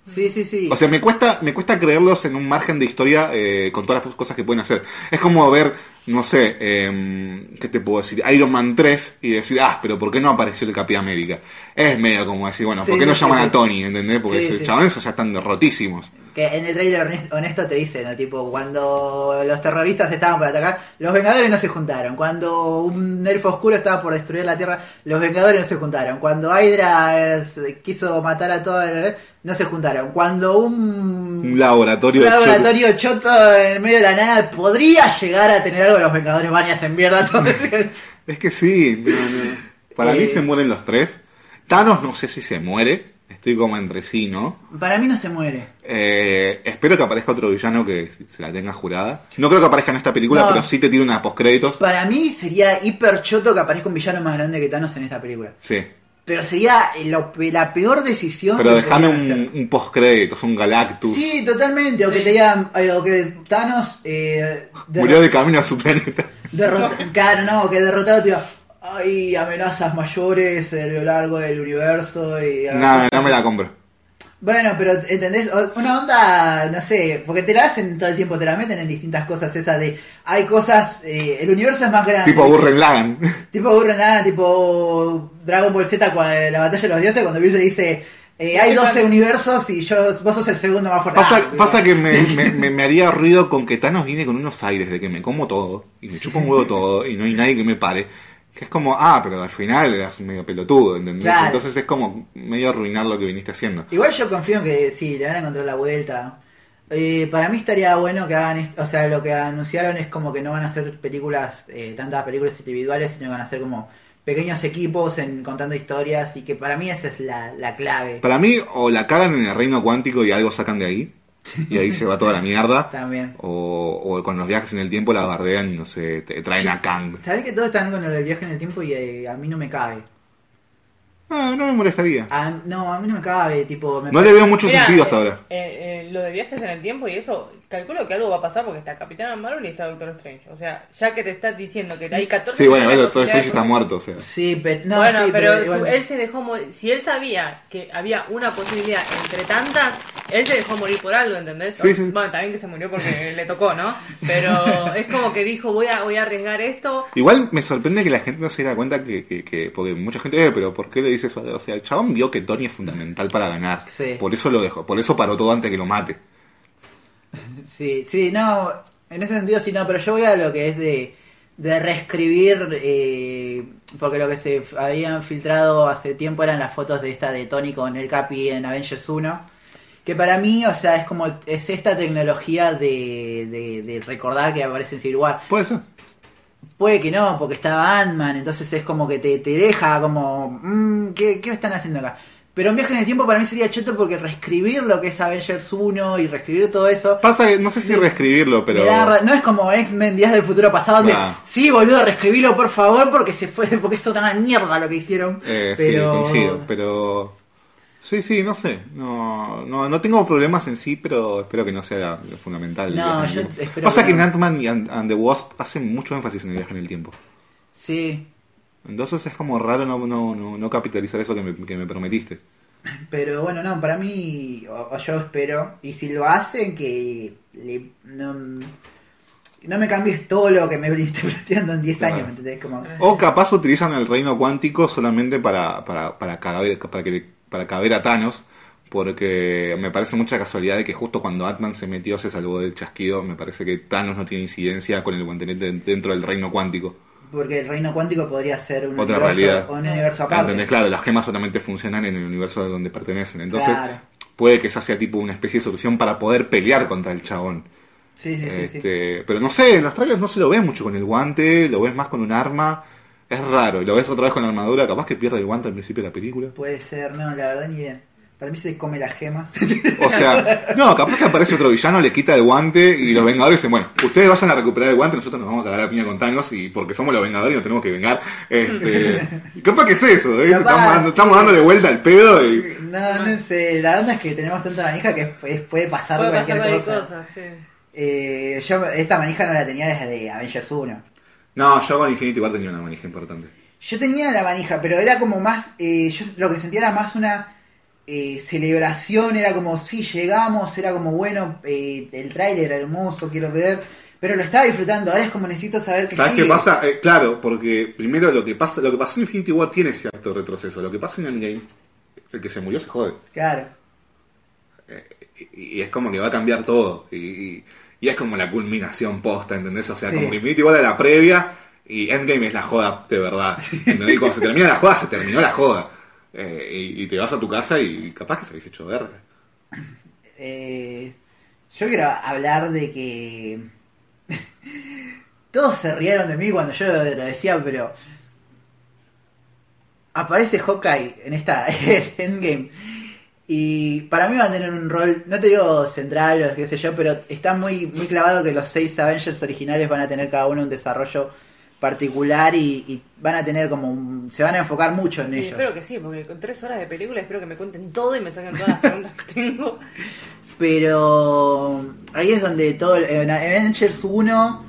Sí, sí, sí. O sea, me cuesta, me cuesta creerlos en un margen de historia eh, con todas las cosas que pueden hacer. Es como ver, no sé, eh, ¿qué te puedo decir? Iron Man 3 y decir, ah, pero ¿por qué no apareció el Capitán América? Es medio como decir, bueno, ¿por Sí, qué no sí, llaman a. Tony? ¿Entendés? Porque esos ya están derrotísimos. Que en el trailer honest- honesto te dicen, ¿no? tipo, cuando los terroristas estaban por atacar, los Vengadores no se juntaron. Cuando un elfo oscuro estaba por destruir la Tierra, los Vengadores no se juntaron. Cuando Hydra eh, quiso matar a todos, eh, no se juntaron. Cuando un, Un laboratorio. un de laboratorio choto en medio de la nada podría llegar a tener algo, los Vengadores van y hacen mierda todo. Es que sí, no, no. Para Eh. mí se mueren los tres. Thanos no sé si se muere. Estoy como entre sí, ¿no? Para mí no se muere. Eh, espero que aparezca otro villano que se la tenga jurada. No creo que aparezca en esta película, No. pero sí te tire una postcréditos. Para mí sería hiper choto que aparezca un villano más grande que Thanos en esta película. Sí. Pero sería lo- la peor decisión. Pero déjame un, un postcréditos, un Galactus. Sí, totalmente. O que te digan, eh, o que Thanos eh, Murió de camino a su planeta. derrota- claro, no, que derrotado te diga, hay amenazas mayores a lo largo del universo y Nada, no me la compro. Bueno, pero ¿entendés? Una onda, no sé, porque te la hacen todo el tiempo, te la meten en distintas cosas, esa de, hay cosas, eh, el universo es más grande. Tipo. Burren Lagan. Tipo Burren Lagann, tipo Dragon Ball Z, cua- la batalla de los dioses, cuando Bill le dice, eh, hay Sí, 12 claro. universos y yo, vos sos el segundo más fuerte. Pasa, Ah, pasa que me, me, me- me haría ruido con que Thanos viene con unos aires de que me como todo y me chupa un huevo todo y no hay nadie que me pare. Que es como, ah, pero al final eras medio pelotudo, ¿entendés? Claro. Entonces es como medio arruinar lo que viniste haciendo. Igual yo confío en que sí, le van a encontrar la vuelta. Eh, para mí estaría bueno que hagan esto, o sea, lo que anunciaron es como que no van a hacer películas, eh, tantas películas individuales, sino que van a ser como pequeños equipos en contando historias y que para mí esa es la, la clave Para mí, o la cagan en el reino cuántico y algo sacan de ahí, y ahí se va toda la mierda. también. O, o con los viajes en el tiempo la bardean y no sé, te traen a Kang. ¿Sabés que todos están con lo del viaje en el tiempo y eh, a mí no me cabe? Ah, no me molestaría. A- no, a mí no me cabe, tipo... Me No le veo mucho Mirá, sentido eh, hasta ahora. eh, eh, lo de viajes en el tiempo y eso, calculo que algo va a pasar porque está Capitana Marvel y está Doctor Strange. O sea, ya que te estás diciendo que hay 14 Sí, bueno, el Doctor Strange está muerto, o sea. Sí, pero... No, bueno, sí, pero, su- él se dejó morir. Si él sabía que había una posibilidad entre tantas, él se dejó morir por algo, ¿entendés? Sí, sí, sí. Bueno, también que se murió porque le tocó, ¿no? Pero es como que dijo, voy a, voy a arriesgar esto. Igual me sorprende que la gente no se diera cuenta que, que, que- porque mucha gente, eh, pero ¿por qué le eso? O sea, el chabón vio que Tony es fundamental para ganar. Sí. Por eso lo dejó, por eso paró todo antes que lo mate. Sí, sí, no, en ese sentido sí, no, pero yo voy a lo que es de, de reescribir, eh, porque lo que se habían filtrado hace tiempo eran las fotos de esta de Tony con el Capi en Avengers 1, que para mí, o sea, es como, es esta tecnología de, de, de recordar que aparece en Civil War. Puede ser. Puede que no, porque estaba Ant-Man, entonces es como que te, te deja como, mm, ¿qué, ¿qué están haciendo acá? Pero un viaje en el tiempo para mí sería cheto porque reescribir lo que es Avengers 1 y reescribir todo eso... Pasa que no sé si reescribirlo, pero. Da no es como X-Men Días del Futuro Pasado, donde Nah. sí, boludo, reescribilo por favor porque se fue, porque es otra mierda lo que hicieron. Eh, pero... Sí, coincido, pero. Sí, sí, no sé. No, no, no tengo problemas en sí, pero espero que no sea lo fundamental. No, yo espero Pasa que en no. Ant-Man y and, and the Wasp hacen mucho énfasis en el viaje en el tiempo. Sí, Entonces es como raro no, no, no, no capitalizar eso que me, que me prometiste. pero bueno, no, para mí, o, o yo espero, y si lo hacen, que le- no, no me cambies todo lo que me viniste planteando en 10 Claro. años, ¿me entendés? Como, O capaz utilizan el reino cuántico solamente para, para, para, caber, para, que, para caber a Thanos. Porque me parece mucha casualidad de que justo cuando Atman se metió se salvó del chasquido. Me parece que Thanos no tiene incidencia con el guantelete dentro del reino cuántico. porque el reino cuántico podría ser un, Otra universo, realidad. un universo aparte. Claro, las gemas solamente funcionan en el universo donde pertenecen. Entonces Claro. puede que esa sea tipo una especie de solución para poder pelear contra el chabón. Sí, sí, sí, sí. Este, Pero no sé, en los trailers no se lo ves mucho con el guante, lo ves más con un arma. Es raro, y lo ves otra vez con la armadura, capaz que pierde el guante al principio de la película. Puede ser, no, la verdad ni idea. Para mí se come las gemas. O sea, no, capaz que aparece otro villano, le quita el guante y los Vengadores dicen, bueno, ustedes vayan a recuperar el guante, nosotros nos vamos a cagar a piña con Thanos y porque somos los Vengadores y nos tenemos que vengar. Este, capaz que es eso, ¿eh? Capaz, estamos, dando- sí. estamos dándole vuelta al pedo y... No, no sé, la onda es que tenemos tanta manija que es- puede pasar Puede cualquier pasar cosa. cosa, sí. Eh, yo esta manija no la tenía desde Avengers 1. No, yo con Infinity War tenía una manija importante. Yo tenía la manija, pero era como más, eh, yo lo que sentía era más una eh, celebración, era como, sí, llegamos, era como, bueno, eh, el tráiler era hermoso, quiero ver, pero lo estaba disfrutando, ahora es como necesito saber que ¿Sabes sigue. qué pasa? Eh, claro, porque primero lo que pasa, lo que pasó en Infinity War tiene cierto retroceso. Lo que pasa en Endgame, el que se murió se jode. Claro, Y, y es como que va a cambiar todo. Y, y- y es como la culminación posta, ¿entendés? O sea, Sí. como Infinity War era la previa y Endgame es la joda de verdad. ¿entendés? Y cuando se termina la joda, se terminó la joda. Eh, y, y te vas a tu casa y capaz que se habéis hecho verde. Eh, yo quiero hablar de que todos se rieron de mí cuando yo lo, lo decía, pero aparece Hawkeye en esta Endgame y para mí va a tener un rol, no te digo central o qué sé yo, pero está muy muy clavado que los seis Avengers originales van a tener cada uno un desarrollo particular y, y van a tener como un- se van a enfocar mucho en Y ellos. espero que sí, porque con tres horas de película espero que me cuenten todo y me saquen todas las preguntas que tengo. Pero ahí es donde todo en Avengers 1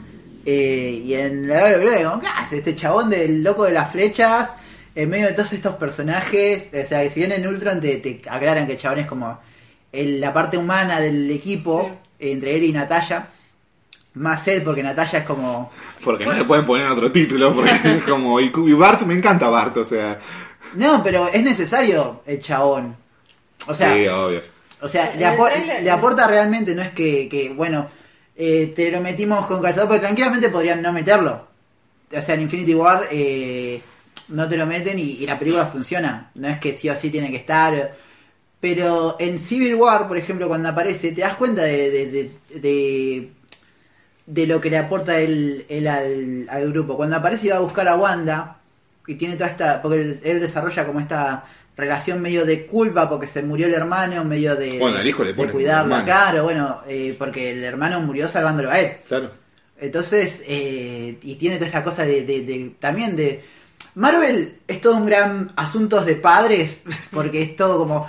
eh, y en la WWE, como, ¿qué hace este chabón del loco de las flechas en medio de todos estos personajes? O sea, que si bien en Ultron te, te aclaran que el chabón es como el- la parte humana del equipo entre él y Natalia. Más él, porque Natalia es como. Porque no le pueden poner otro título, porque es como. Y, y Bart, me encanta Bart, o sea. No, pero es necesario el chabón. O sea, sí, obvio. O sea, le, apo- le aporta realmente, no es que, que, bueno, eh, te lo metimos con calzador, porque tranquilamente podrían no meterlo. O sea, en Infinity War eh, no te lo meten y, y la película funciona. No es que sí o sí tiene que estar. Pero en Civil War, por ejemplo, cuando aparece, te das cuenta de, de, de, de- de lo que le aporta él, él al, al grupo. Cuando aparece y va a buscar a Wanda, y tiene toda esta. Porque él, él desarrolla como esta relación medio de culpa porque se murió el hermano, medio de, Bueno, hijo le cuidarlo, hermano. claro, bueno, eh, porque el hermano murió salvándolo a él. Claro. Entonces, eh, y tiene toda esta cosa de, de- de- también de... Marvel es todo un gran asuntos de padres, porque es todo como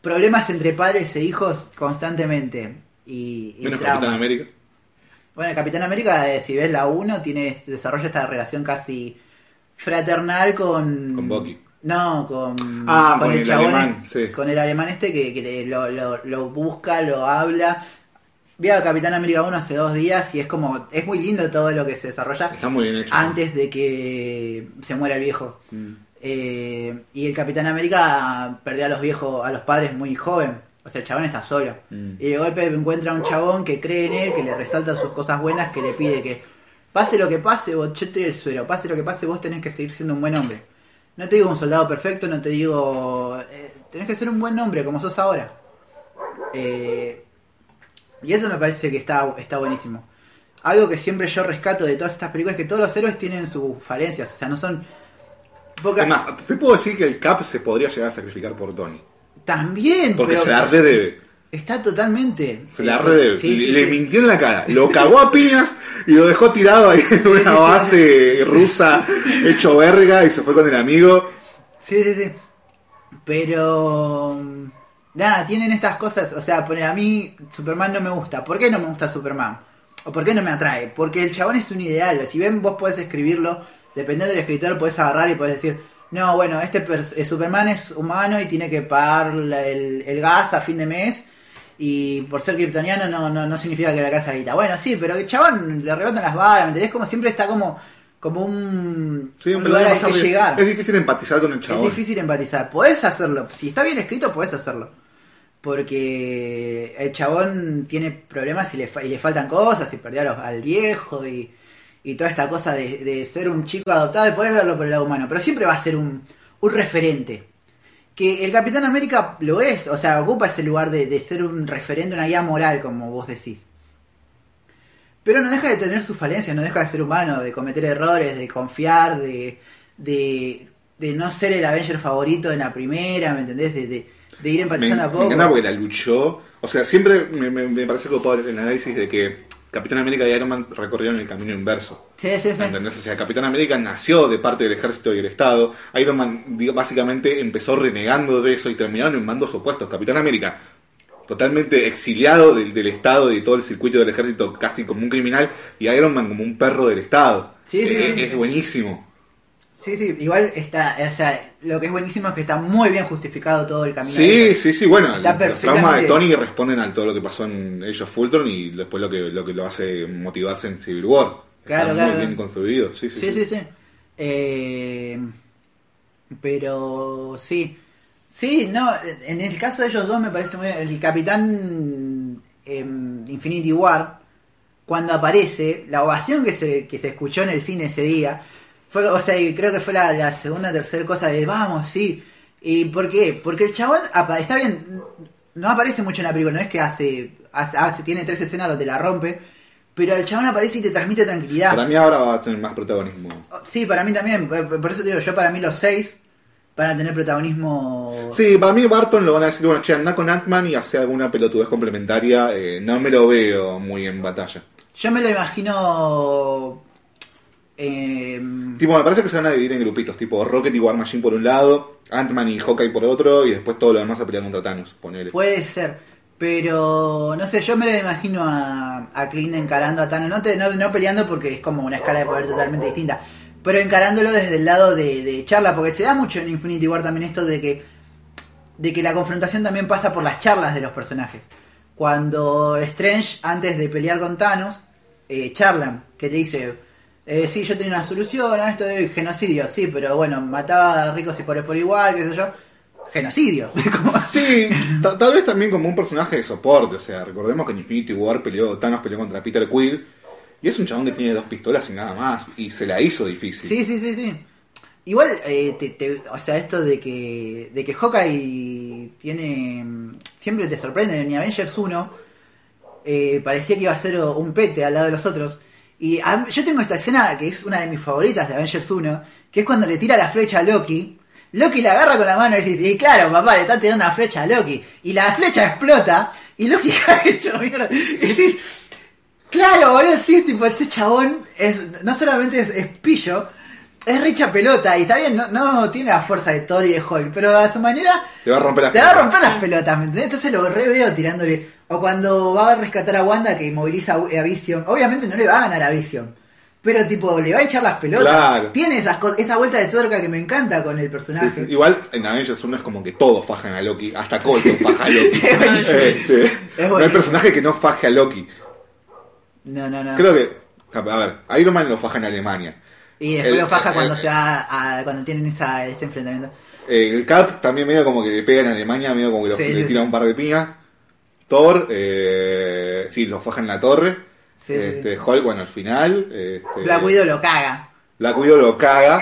problemas entre padres e hijos constantemente. Y, y Menos. Capitán América. Bueno, Capitán América, eh, si ves la 1, tiene, desarrolla esta relación casi fraternal con... Con Bucky. No, con, Ah, con el alemán, eh, sí. Con el alemán este que, que lo, lo- lo busca, lo habla. Vi a Capitán América 1 hace dos días y es como... Es muy lindo todo lo que se desarrolla Está muy bien hecho. antes de que se muera el viejo. Mm. Eh, y el Capitán América perdió a los viejos, a los padres muy joven. O sea, el chabón está solo. Mm. Y de golpe encuentra a un chabón que cree en él, que le resalta sus cosas buenas, que le pide que pase lo que pase, vos, yo te el suero, pase lo que pase, vos tenés que seguir siendo un buen hombre. No te digo un soldado perfecto, no te digo... eh, tenés que ser un buen hombre como sos ahora. Eh, y eso me parece que está, está buenísimo. Algo que siempre yo rescato de todas estas películas es que todos los héroes tienen sus falencias, o sea, no son... Porque, Es más, te puedo decir que el Cap se podría llegar a sacrificar por Tony. también, Porque pero se la redebe. está totalmente... Se la redebe. sí, sí, le sí. mintió en la cara. Lo cagó a piñas y lo dejó tirado ahí en una base rusa hecho verga y se fue con el amigo. Sí, sí, sí. Pero... Nada, tienen estas cosas, o sea, poner a mí Superman no me gusta. ¿Por qué no me gusta Superman? ¿O por qué no me atrae? Porque el chabón es un ideal. Si ven, vos podés escribirlo, dependiendo del escritor, podés agarrar y podés decir, no, bueno, este eh, Superman es humano y tiene que pagar el, el gas a fin de mes. Y por ser kryptoniano no, no, no significa que la casa guita. Bueno, sí, pero el chabón le rebotan las balas, ¿me entendés? Como siempre está como, como un, Sí, un lugar al que llegar. Es difícil empatizar con el chabón. Es difícil empatizar. Podés hacerlo. Si está bien escrito, podés hacerlo. Porque el chabón tiene problemas y le, y le faltan cosas. Y perdió los- al viejo. Y, y toda esta cosa de, de ser un chico adoptado. Y podés verlo por el lado humano. Pero siempre va a ser un, un referente. Que el Capitán América lo es. O sea, ocupa ese lugar de, de ser un referente, una guía moral, como vos decís. Pero no deja de tener sus falencias, no deja de ser humano, de cometer errores, de confiar, de, de, de no ser el Avenger favorito en la primera, ¿me entendés? De, de, ir Me, empatizando a me poco. encanta porque la luchó. O sea, siempre me, me, me parece copado el análisis de que Capitán América y Iron Man recorrieron el camino inverso. Sí, sí, sí. ¿Entendés? O sea, Capitán América nació de parte del ejército y el Estado. Iron Man digo, básicamente empezó renegando de eso y terminaron en bandos opuestos. Capitán América, totalmente exiliado del, del Estado y de todo el circuito del ejército, casi como un criminal, y Iron Man como un perro del Estado. Sí, sí. es buenísimo. Sí, sí, igual está, o sea, lo que es buenísimo es que está muy bien justificado todo el camino. Sí, sí, sí, bueno, Está los traumas de Tony responden a todo lo que pasó en Age of Ultron y después lo que lo, que lo hace motivarse en Civil War. Claro, Está claro. muy bien construido, sí, sí, Sí, sí, sí. Eh, pero sí. Sí, no, en el caso de ellos dos me parece muy... El capitán em, Infinity War, cuando aparece, la ovación que se, que se escuchó en el cine ese día, fue, o sea, y creo que fue la, la segunda tercera cosa de, vamos, sí. ¿Y por qué? Porque el chabón, está bien, no aparece mucho en la película, no es que hace, hace, hace- tiene tres escenas donde la rompe, pero el chabón aparece y te transmite tranquilidad. Para mí ahora va a tener más protagonismo. Sí, para mí también. Por eso te digo, yo para mí los seis van a tener protagonismo. Sí, para mí Barton lo van a decir, bueno, che, anda con Ant-Man y hace alguna pelotudez complementaria. eh, no me lo veo muy en batalla. Yo me lo imagino Eh, Tipo, me parece que se van a dividir en grupitos, tipo Rocket y War Machine por un lado, Ant-Man y Hawkeye por otro, y después todo lo demás a pelear contra Thanos, ponele. Puede ser. Pero, no sé, yo me lo imagino a, a Clint encarando a Thanos. No, te- no, no peleando porque es como una escala de poder totalmente distinta. Pero encarándolo desde el lado de, de charla. Porque se da mucho en Infinity War también esto de que, de que la confrontación también pasa por las charlas de los personajes. Cuando Strange, antes de pelear con Thanos, eh, charlan. Que te dice, eh, sí, yo tenía una solución a esto de genocidio. Sí, pero bueno, mataba a ricos y pobres por igual, qué sé yo. Genocidio. Sí, ta- tal vez también como un personaje de soporte, o sea, recordemos que en Infinity War peleó, Thanos peleó contra Peter Quill, y es un chabón que tiene dos pistolas y nada más, y se la hizo difícil. Sí, sí, sí, sí. Igual, eh, te- te- o sea, esto de que, de que Hawkeye tiene... Siempre te sorprende, en Avengers 1 eh, parecía que iba a ser un pete al lado de los otros. Y a- yo tengo esta escena que es una de mis favoritas de Avengers 1, que es cuando le tira la flecha a Loki. Loki la agarra con la mano y dice, y claro, papá, le está tirando una flecha a Loki. Y la flecha explota y Loki cae hecho mierda. Y decís, Claro, boludo, sí, tipo, este chabón es, no solamente es, es pillo, es richa pelota, y está bien, no, no tiene la fuerza de Thor y de Hulk, pero a su manera Te va a romper las te va a pelotas. romper las pelotas, ¿me entendés? Entonces lo re veo tirándole, o cuando va a rescatar a Wanda que inmoviliza a Vision, obviamente no le va a ganar a Vision, pero tipo, le va a echar las pelotas, Claro. tiene esas esa vuelta de tuerca que me encanta con el personaje. sí. Igual en Avengers 1 es como que todos fajan a Loki, hasta Colton faja a Loki. Es. Este, no hay personaje que no faje a Loki. No, no, no. Creo que, a ver, Iron Man lo faja en Alemania. y después el- lo faja cuando el- se va a, cuando tienen esa, ese enfrentamiento. Eh, el Cap también medio como que le pega en Alemania, medio como que lo- le tira un par de piñas. Thor, eh, sí, lo faja en la torre. Sí, este, Hulk, bueno, al final. Este, Black Widow lo caga. Black Widow lo caga.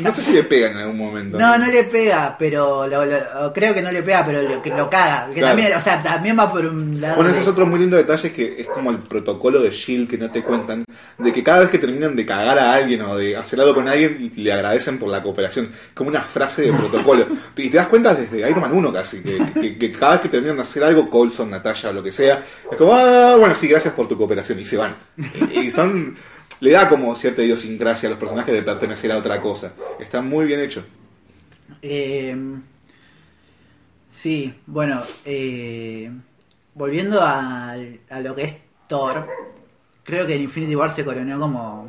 no sé si le pega en algún momento. No, no le pega, pero lo, lo- creo que no le pega, pero lo, que lo caga. Que Claro. también, o sea, también va por un lado. Bueno, ese es otro muy lindo detalle que es como el protocolo de Shield que no te cuentan, de que cada vez que terminan de cagar a alguien o de hacer algo con alguien, le agradecen por la cooperación, como una frase de protocolo. y te das cuenta desde Iron Man 1 casi, que, que- que cada vez que terminan de hacer algo, Colson, Natalia, lo que sea, es como, ah, bueno, sí, gracias por tu cooperación, y se van. Y son, le da como cierta idiosincrasia a los personajes de pertenecer a otra cosa. Está muy bien hecho. Eh, sí, bueno, eh, volviendo a, a lo que es Thor, creo que en Infinity War se coronó como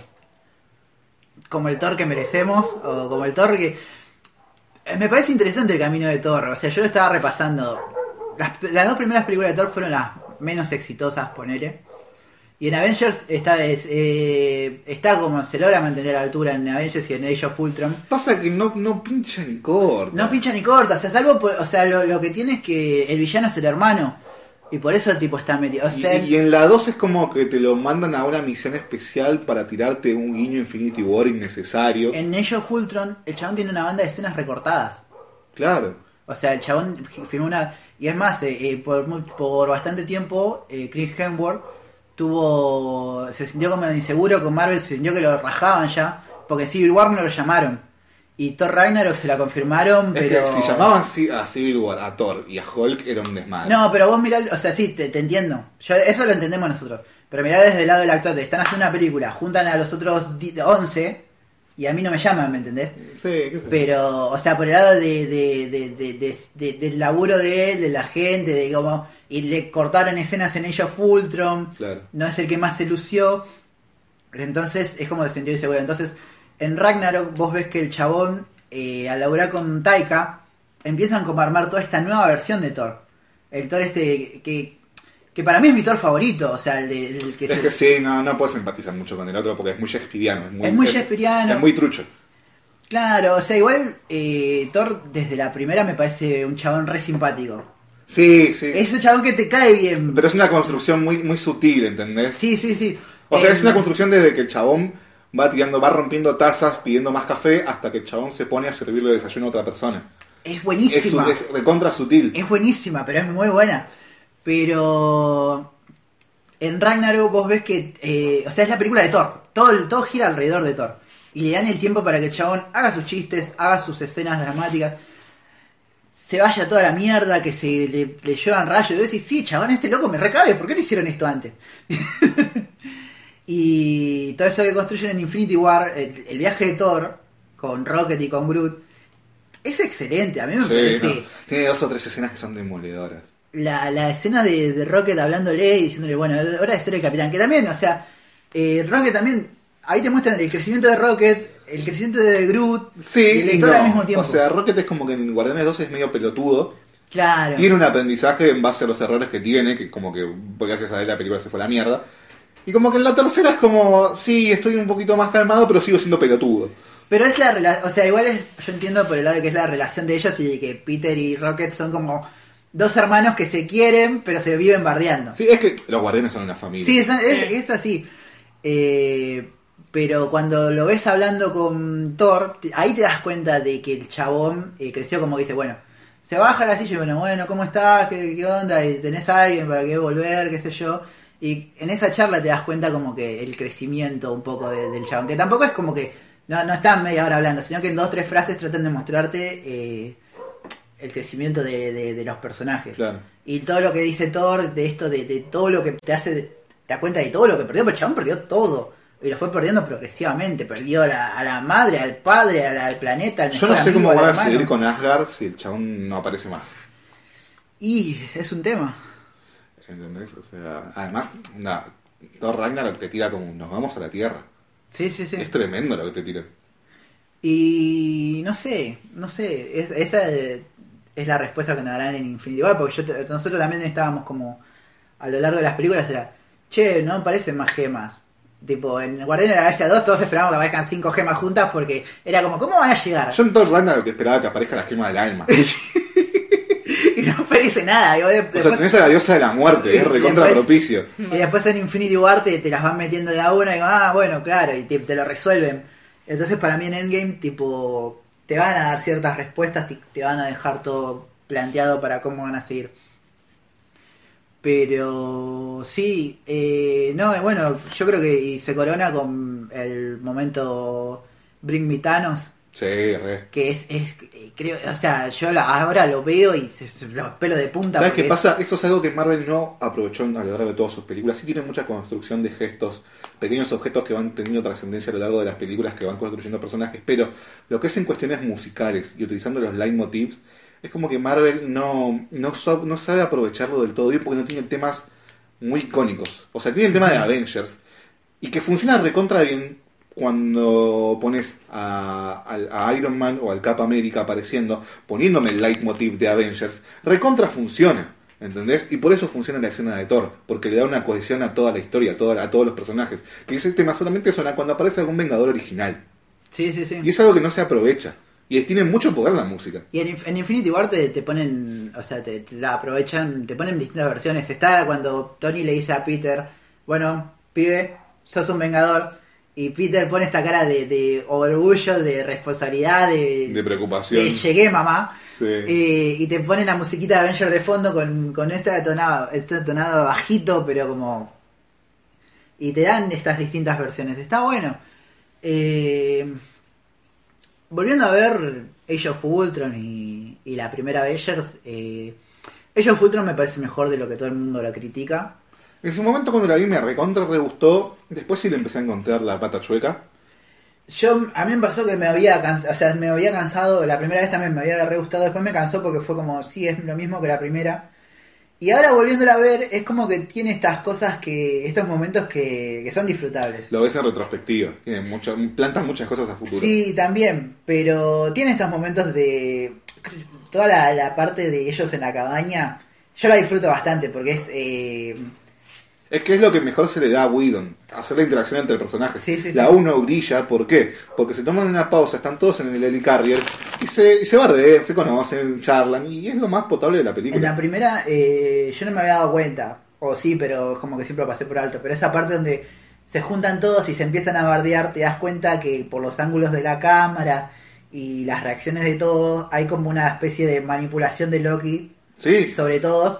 como el Thor que merecemos o como el Thor que eh, me parece interesante el camino de Thor, o sea, yo lo estaba repasando. Las, las dos primeras películas de Thor fueron las menos exitosas, ponele. Y en Avengers está, es, eh, está como se logra mantener a la altura en Avengers y en Age of Ultron. Pasa que no, no pincha ni corta. No pincha ni corta, o sea, salvo, por- o sea, lo, lo que tiene es que el villano es el hermano. Y por eso el tipo está metido. O Y, sea, y en la 2 es como que te lo mandan a una misión especial para tirarte un guiño Infinity War innecesario. en Age of Ultron, el chabón tiene una banda de escenas recortadas. Claro. O sea, el chabón firmó una. Y es más, eh, eh, por, por bastante tiempo, eh, Chris Hemsworth tuvo. Se sintió como inseguro con Marvel, se sintió que lo rajaban ya. Porque Civil War no lo llamaron. Y Thor Ragnarok se la confirmaron, Es pero. que si llamaban a Civil War, a Thor y a Hulk era un desmadre. No, pero vos mirá, o sea, sí, te, te entiendo. Yo, eso lo entendemos nosotros. Pero mirá desde el lado del actor, te están haciendo una película, juntan a los otros di- 11 y a mí no me llaman, ¿me entendés? Sí, qué sé. Pero, o sea, por el lado de, de, de, de- de- de- del laburo de él, de la gente, de cómo. Y le cortaron escenas en Age of Ultron, Claro. no es el que más se lució. Entonces es como de inseguro. Entonces, en Ragnarok vos ves que el chabón, eh, al laburar con Taika, empiezan como a armar toda esta nueva versión de Thor. El Thor este que, que para mí es mi Thor favorito, o sea, el, de- el que Es se- que sí, no, no puedes empatizar mucho con el otro porque es muy Shakespeareano. Es muy, Es muy Shakespeareano. Es muy trucho. Claro, o sea, igual eh, Thor desde la primera me parece un chabón re simpático. Sí, sí. Es un chabón que te cae bien. Pero es una construcción muy, muy sutil, ¿entendés? Sí, sí, sí. O sea, Eh, es una construcción desde que el chabón va tirando, va rompiendo tazas, pidiendo más café, hasta que el chabón se pone a servirle desayuno a otra persona. Es Es, buenísima. su- es recontra sutil. Es buenísima, pero es muy buena. Pero en Ragnarok vos ves que, eh, o sea, es la película de Thor. Todo, el- todo gira alrededor de Thor. Y le dan el tiempo para que el chabón haga sus chistes, haga sus escenas dramáticas. Se vaya toda la mierda, que se le, le llevan rayos. Y vos decís, sí, chabón, este loco me recabe. ¿Por qué no hicieron esto antes? Y todo eso que construyen en Infinity War, el, el viaje de Thor con Rocket y con Groot, es excelente. A mí me Sí, parece no. Tiene dos o tres escenas que son demoledoras. la, la escena de, de Rocket hablándole y diciéndole, bueno, hora de ser el capitán. Que también, o sea, eh, Rocket también, ahí te muestran el crecimiento de Rocket, el crecimiento de Groot Sí, y el y Thor no. al mismo tiempo. O sea, Rocket es como que en Guardianes 2 es medio pelotudo. claro. Tiene un aprendizaje en base a los errores que tiene, que como que porque gracias a él la película se fue a la mierda. Y como que en la tercera es como, sí, estoy un poquito más calmado, pero sigo siendo pelotudo. Pero es la relación, o sea, igual es, yo entiendo por el lado de que es la relación de ellos y de que Peter y Rocket son como dos hermanos que se quieren, pero se viven bardeando. Sí, es que los guardianes son una familia. Sí, es, es- es así. Eh, pero cuando lo ves hablando con Thor, ahí te das cuenta de que el chabón eh, creció como que dice, bueno, se baja la silla y bueno, bueno, ¿cómo estás? ¿Qué, qué onda? ¿Y tenés a alguien para que volver? ¿Qué sé yo? Y en esa charla te das cuenta como que el crecimiento un poco de- del chabón, que tampoco es como que no, no están media hora hablando, sino que en dos tres frases tratan de mostrarte eh, el crecimiento de, de- de los personajes. Claro. Y todo lo que dice Thor, de esto, de, de todo lo que te hace, te das cuenta de todo lo que perdió, pero el chabón perdió todo. Y lo fue perdiendo progresivamente. Perdió a la, a la madre, al padre, al, al planeta, al Yo mejor no sé amigo, cómo van a seguir con Asgard si el chabón no aparece más. Y es un tema. ¿Entendés? O sea, además, una, Thor Ragnarok te tira como, nos vamos a la Tierra. Sí, sí, sí. Es tremendo lo que te tira. Y no sé, no sé, es- esa es la respuesta que nos darán en Infinity War, porque yo nosotros también estábamos como a lo largo de las películas era, che, no aparecen más gemas. Tipo, en Guardián de la Galaxia 2 todos esperábamos que aparezcan cinco gemas juntas porque era como, ¿cómo van a llegar? Yo en Thor Ragnarok esperaba que aparezca la gema del alma. y no aparece nada. y vos de- O sea, después, tenés a la diosa de la muerte, es recontra Después- propicio. y después en Infinity War te, te las van metiendo de a una y digo, ah, bueno, claro, y te, te lo resuelven. Entonces para mí en Endgame, tipo, te van a dar ciertas respuestas y te van a dejar todo planteado para cómo van a seguir. Pero sí, eh, no, eh, bueno, yo creo que y se corona con el momento Bring Me Thanos, Sí, re. que es, es creo, o sea, yo la- ahora lo veo y se, se- los pelos de punta. ¿Sabes qué es- pasa? Esto es algo que Marvel no aprovechó a lo largo de todas sus películas. Sí tiene mucha construcción de gestos, pequeños objetos que van teniendo trascendencia a lo largo de las películas, que van construyendo personajes, pero lo que es en cuestiones musicales y utilizando los leitmotivs, es como que Marvel no, no, sabe aprovecharlo del todo bien porque no tiene temas muy icónicos. O sea, tiene el tema de Avengers y que funciona recontra bien cuando pones a Iron Man o al Cap América apareciendo, poniéndome el leitmotiv de Avengers, recontra funciona. ¿Entendés? Y por eso funciona la escena de Thor, porque le da una cohesión a toda la historia, a, toda- a todos los personajes. Que ese tema solamente suena cuando aparece algún Vengador original. Sí, sí, sí. Y es algo que no se aprovecha. Y tiene mucho poder la música. Y en, Inf- en Infinity War te, te ponen, o sea, te, te la aprovechan, te ponen distintas versiones. Está cuando Tony le dice a Peter, bueno, pibe, sos un vengador. Y Peter pone esta cara de, de orgullo, de responsabilidad, de, De preocupación. de llegué mamá. Sí. Eh, y te ponen la musiquita de Avenger de fondo con, con este tonado, este tonado bajito, pero como... Y te dan estas distintas versiones. Está bueno. Eh, volviendo a ver Age of Ultron y, y la primera Avengers, eh, Age of Ultron me parece mejor de lo que todo el mundo la critica. En su momento cuando la vi me recontra re gustó. Después sí le empecé a encontrar la pata chueca. Yo, a mí me pasó que me había cansado, o sea, me había cansado, la primera vez también me había re gustado, después me cansó porque fue como, sí, es lo mismo que la primera. Y ahora volviéndola a ver, es como que tiene estas cosas que, estos momentos que, que son disfrutables. Lo ves en retrospectiva. Tiene mucho, plantan muchas cosas a futuro. Sí, también, pero tiene estos momentos de... Toda la, la parte de ellos en la cabaña, yo la disfruto bastante porque es... eh, Es que es lo que mejor se le da a Whedon, hacer la interacción entre personajes. Sí, sí, la sí. uno brilla, ¿por qué? Porque se toman una pausa, están todos en el helicarrier y se, y se bardean, se conocen, charlan y es lo más potable de la En película. la primera eh, yo no me había dado cuenta, o sí, pero como que siempre lo pasé por alto, pero esa parte donde se juntan todos y se empiezan a bardear, te das cuenta que por los ángulos de la cámara y las reacciones de todos, hay como una especie de manipulación de Loki Sí, sobre todos,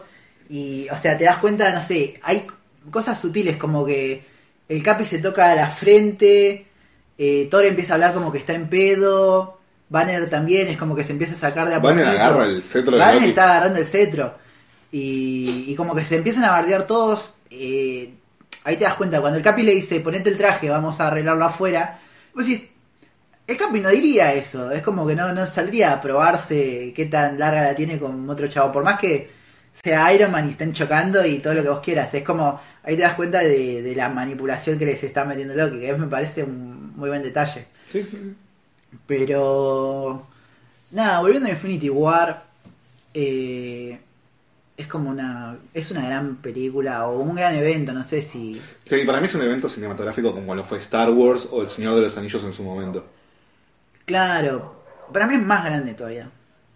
y o sea, te das cuenta, no sé, hay cosas sutiles como que el Capi se toca la frente, eh, Thor empieza a hablar como que está en pedo, Banner también es como que se empieza a sacar de a Banner agarra el cetro de Banner Loki. está agarrando el cetro. Y, y como que se empiezan a bardear todos. eh, ahí te das cuenta, cuando el Capi le dice, ponete el traje, vamos a arreglarlo afuera, vos decís, el Capi no diría eso, es como que no, no saldría a probarse qué tan larga la tiene con otro chavo, por más que sea Iron Man y estén chocando y todo lo que vos quieras, es como, ahí te das cuenta de, de la manipulación que les está metiendo Loki, que me parece un muy buen detalle. Sí, sí, sí. Pero. Nada, volviendo a Infinity War. eh, es como una. Es una gran película o un gran evento, no sé si. Sí, para mí es un evento cinematográfico como lo fue Star Wars o El Señor de los Anillos en su momento. Claro, para mí es más grande todavía.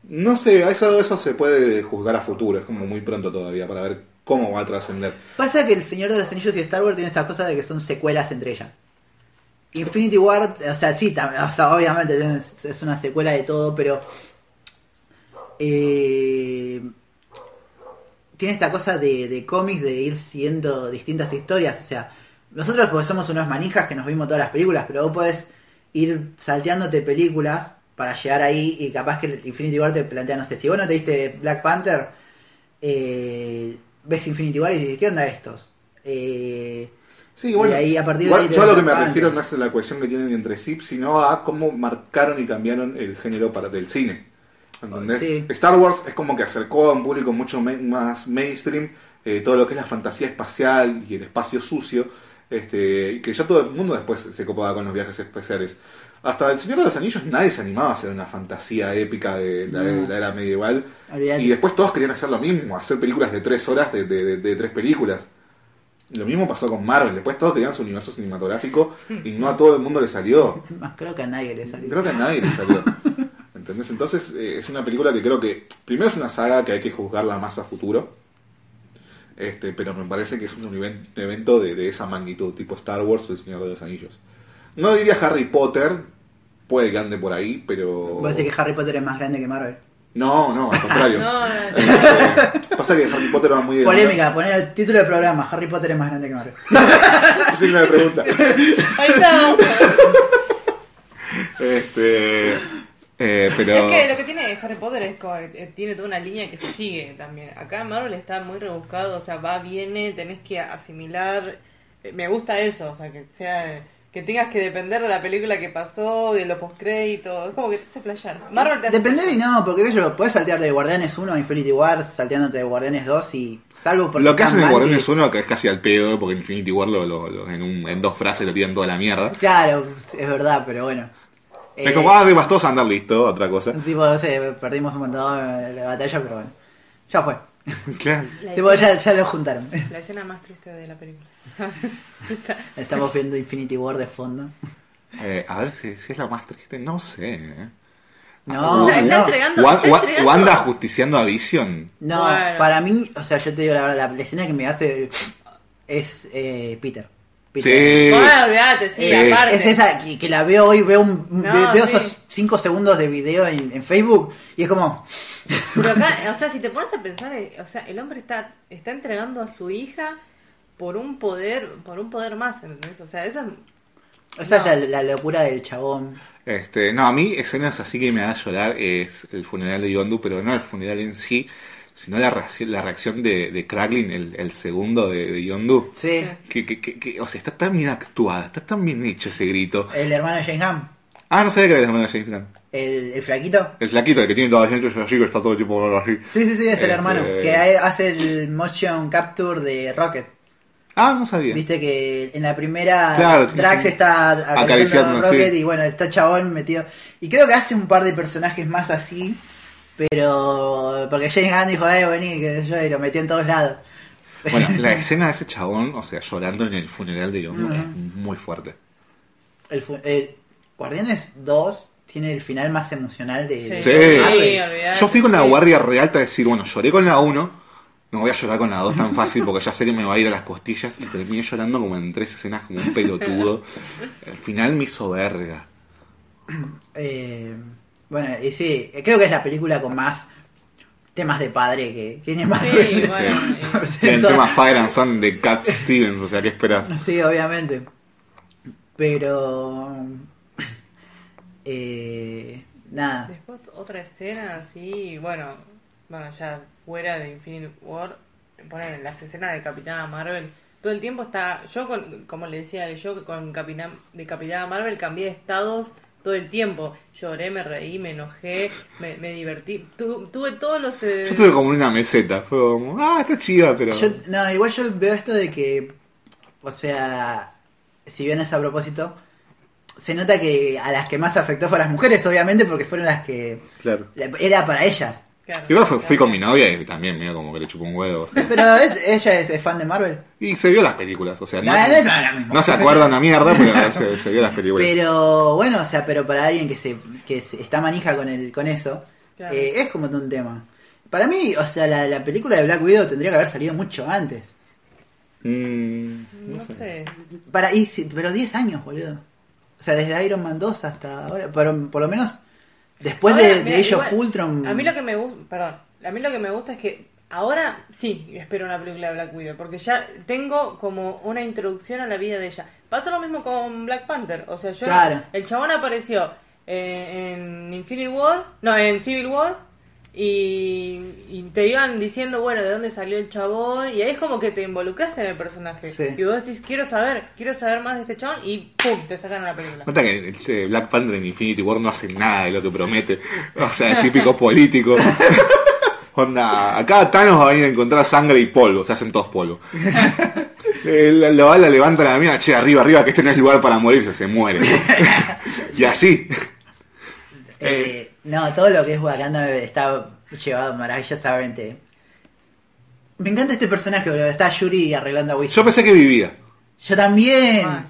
No sé, eso, eso se puede juzgar a futuro, es como muy pronto todavía para ver cómo va a trascender. Pasa que El Señor de los Anillos y Star Wars tienen esta cosa de que son secuelas entre ellas. Infinity War, o sea, sí, obviamente es una secuela de todo, pero. eh, tiene esta cosa de, de cómics de ir siguiendo distintas historias. O sea, nosotros pues somos unos manijas que nos vimos todas las películas, pero vos podés ir salteándote películas para llegar ahí y capaz que Infinity War te plantea, no sé, si vos no te diste Black Panther, eh, ves Infinity War y dices, ¿qué onda estos? Eh, Sí, bueno, Y ahí, a partir de igual ahí te yo a lo que me refiero no es a la cohesión que tienen entre sí, sino a cómo marcaron y cambiaron el género para del cine. ¿Entendés? Sí. Star Wars es como que acercó a un público mucho más mainstream eh, todo lo que es la fantasía espacial y el espacio sucio, este, que ya todo el mundo después se copaba con los viajes espaciales. Hasta El Señor de los Anillos nadie se animaba a hacer una fantasía épica de la, No. de la era medieval. Olvidate. Y después todos querían hacer lo mismo, hacer películas de tres horas de, de- de- de tres películas. Lo mismo pasó con Marvel, después todos querían su universo cinematográfico y no a todo el mundo le salió. Creo que a nadie le salió. Creo que a nadie le salió. ¿Entendés? Entonces eh, es una película que creo que primero es una saga que hay que juzgarla más a futuro. Este, pero me parece que es un even- evento de, de esa magnitud, tipo Star Wars o El Señor de los Anillos. No diría Harry Potter, puede que ande por ahí, pero... Vos decís que Harry Potter es más grande que Marvel. No, no, al contrario. No, no, Este, pasa que Harry Potter va muy de Polémica, poner el título del programa, Harry Potter es más grande que Marvel. Sí, me pregunta. Ahí está. Este, eh, pero... Es que lo que tiene Harry Potter es como que eh, tiene toda una línea que se sigue también. Acá en Marvel está muy rebuscado, o sea, va, viene, tenés que asimilar. Eh, Me gusta eso, o sea, que sea que tengas que depender de la película que pasó, de los postcréditos, es como que te hace flashear. Marvel te hace Depender y no, porque qué yo, puedes saltear de Guardianes 1 a Infinity War, salteándote de Guardianes 2 y salvo por Lo que hacen en Guardianes 1 que es casi al pedo, porque Infinity War lo, lo- lo- en, un- en dos frases lo tiran toda la mierda. Claro, es verdad, pero bueno. Es Eh, como, ah, de bastos andar listo, otra cosa. tipo, no sé, perdimos un montón de la batalla, pero bueno. Ya fue. Claro. La Tipo, escena- ya, ya lo juntaron. La escena más triste de la película. Estamos viendo Infinity War de fondo. Eh, a ver si, si es la más triste, no sé. ¿eh? No, O sea, está no. entregando- Wa- está Wa- entregando- Wanda justiciando a Vision. No, Bueno. para mí, o sea, yo te digo la verdad, la, la escena que me hace es eh, Peter. Peter. Sí. Bueno, olvídate, sí, Sí. aparte. Es esa que, que la veo hoy, veo, un, No, veo sí. esos 5 segundos de video en, en Facebook y es como, Pero acá, o sea, si te pones a pensar, eh, o sea, el hombre está, está entregando a su hija por un poder, por un poder más, ¿entendés? O sea, eso es- esa No. es la, la locura del chabón. Este, no, a mí escenas así que me da a llorar es el funeral de Yondu, pero no el funeral en sí, sino la reacción, la reacción de, de Kraglin, el, el segundo de, de Yondu. Sí, Que, que, que, que- o sea, está tan bien actuada, está tan bien hecho ese grito. el hermano de Jane Hamm, Ah, no sabía que era el hermano de James Gunn. el, el flaquito. El flaquito, el que tiene todas las lentes así, que está todo el tiempo así. Sí, sí, sí, es el Este- hermano que hace el motion capture de Rocket. Ah, no sabía. Viste que en la primera Claro, Drax está acariciando Acariciando, a Rocket sí. y bueno, está chabón metido. Y creo que hace un par de personajes más así, pero porque James Gunn dijo, eh, vení, que yo y lo metió en todos lados. Bueno, la escena de ese chabón, o sea, llorando en el funeral de Yondu, Ujú. es muy fuerte. El, fu- eh, Guardianes 2 tiene el final más emocional de, de Sí. Olvidate, Yo fui con la sí. guardia real a decir, bueno, lloré con la 1, no voy a llorar con la 2 tan fácil porque ya sé que me va a ir a las costillas y terminé llorando como en tres escenas como un pelotudo. Al final me hizo verga. Eh, bueno, y sí, creo que es la película con más temas de padre que tiene Sí, Marvel. bueno, eh, El tema Fire and Sun de Cat Stevens, o sea, ¿qué esperas? Sí, obviamente. Pero. Eh, nada. Después otra escena así, bueno, bueno, ya fuera de Infinity War, ponen las escenas de Capitana Marvel, todo el tiempo está. Yo, con, como le decía, yo con Capitán, de Capitana Marvel cambié de estados todo el tiempo. Lloré, me reí, me enojé, me, me divertí. Tu- tuve todos los. eh, Yo tuve como una meseta, fue como, ah, está chida, pero... Yo, no, igual yo veo esto de que, o sea, si bien es a propósito, se nota que a las que más afectó fue a las mujeres, obviamente, porque fueron las que Claro. era para ellas. claro, Igual fui claro. con mi novia y también medio como que le chupó un huevo. Pero es- ella es, es fan de Marvel. Y se vio las películas, o sea, no, No, no es lo mismo. no se acuerda una mierda, pero se, se vio las películas. Pero bueno, o sea, pero para alguien que se que se- está manija con el con eso, Claro. eh, es como un tema. Para mí, o sea, la, la película de Black Widow tendría que haber salido mucho antes. Mm, No sé. Para, y, pero 10 años, boludo. O sea, desde Iron Man 2 hasta ahora. Pero por lo menos después Ahora, de, ellos igual, Ultron. A mí lo que me gusta, perdón, a mí lo que me gusta es que ahora sí espero una película de Black Widow, porque ya tengo como una introducción a la vida de ella. Pasa lo mismo con Black Panther, o sea, yo Claro. el chabón apareció eh, en Infinity War, no, en Civil War. Y, y te iban diciendo, bueno, de dónde salió el chabón, y ahí es como que te involucraste en el personaje. Sí. Y vos decís, quiero saber, quiero saber más de este chabón, y ¡pum! te sacan la película. Nota que este Black Panther en Infinity War no hace nada de lo que promete. O sea, es típico político. Onda, acá Thanos va a venir a encontrar sangre y polvo, se hacen todos polvo. Eh, La, la bala levanta la mía, che, arriba, arriba, que este no es lugar para morirse, se muere. y así. Eh, no, todo lo que es Wakanda está llevado maravillosamente. Me encanta este personaje, boludo. Está Yuri arreglando a Wish. Yo pensé que vivía. Yo también. Ah.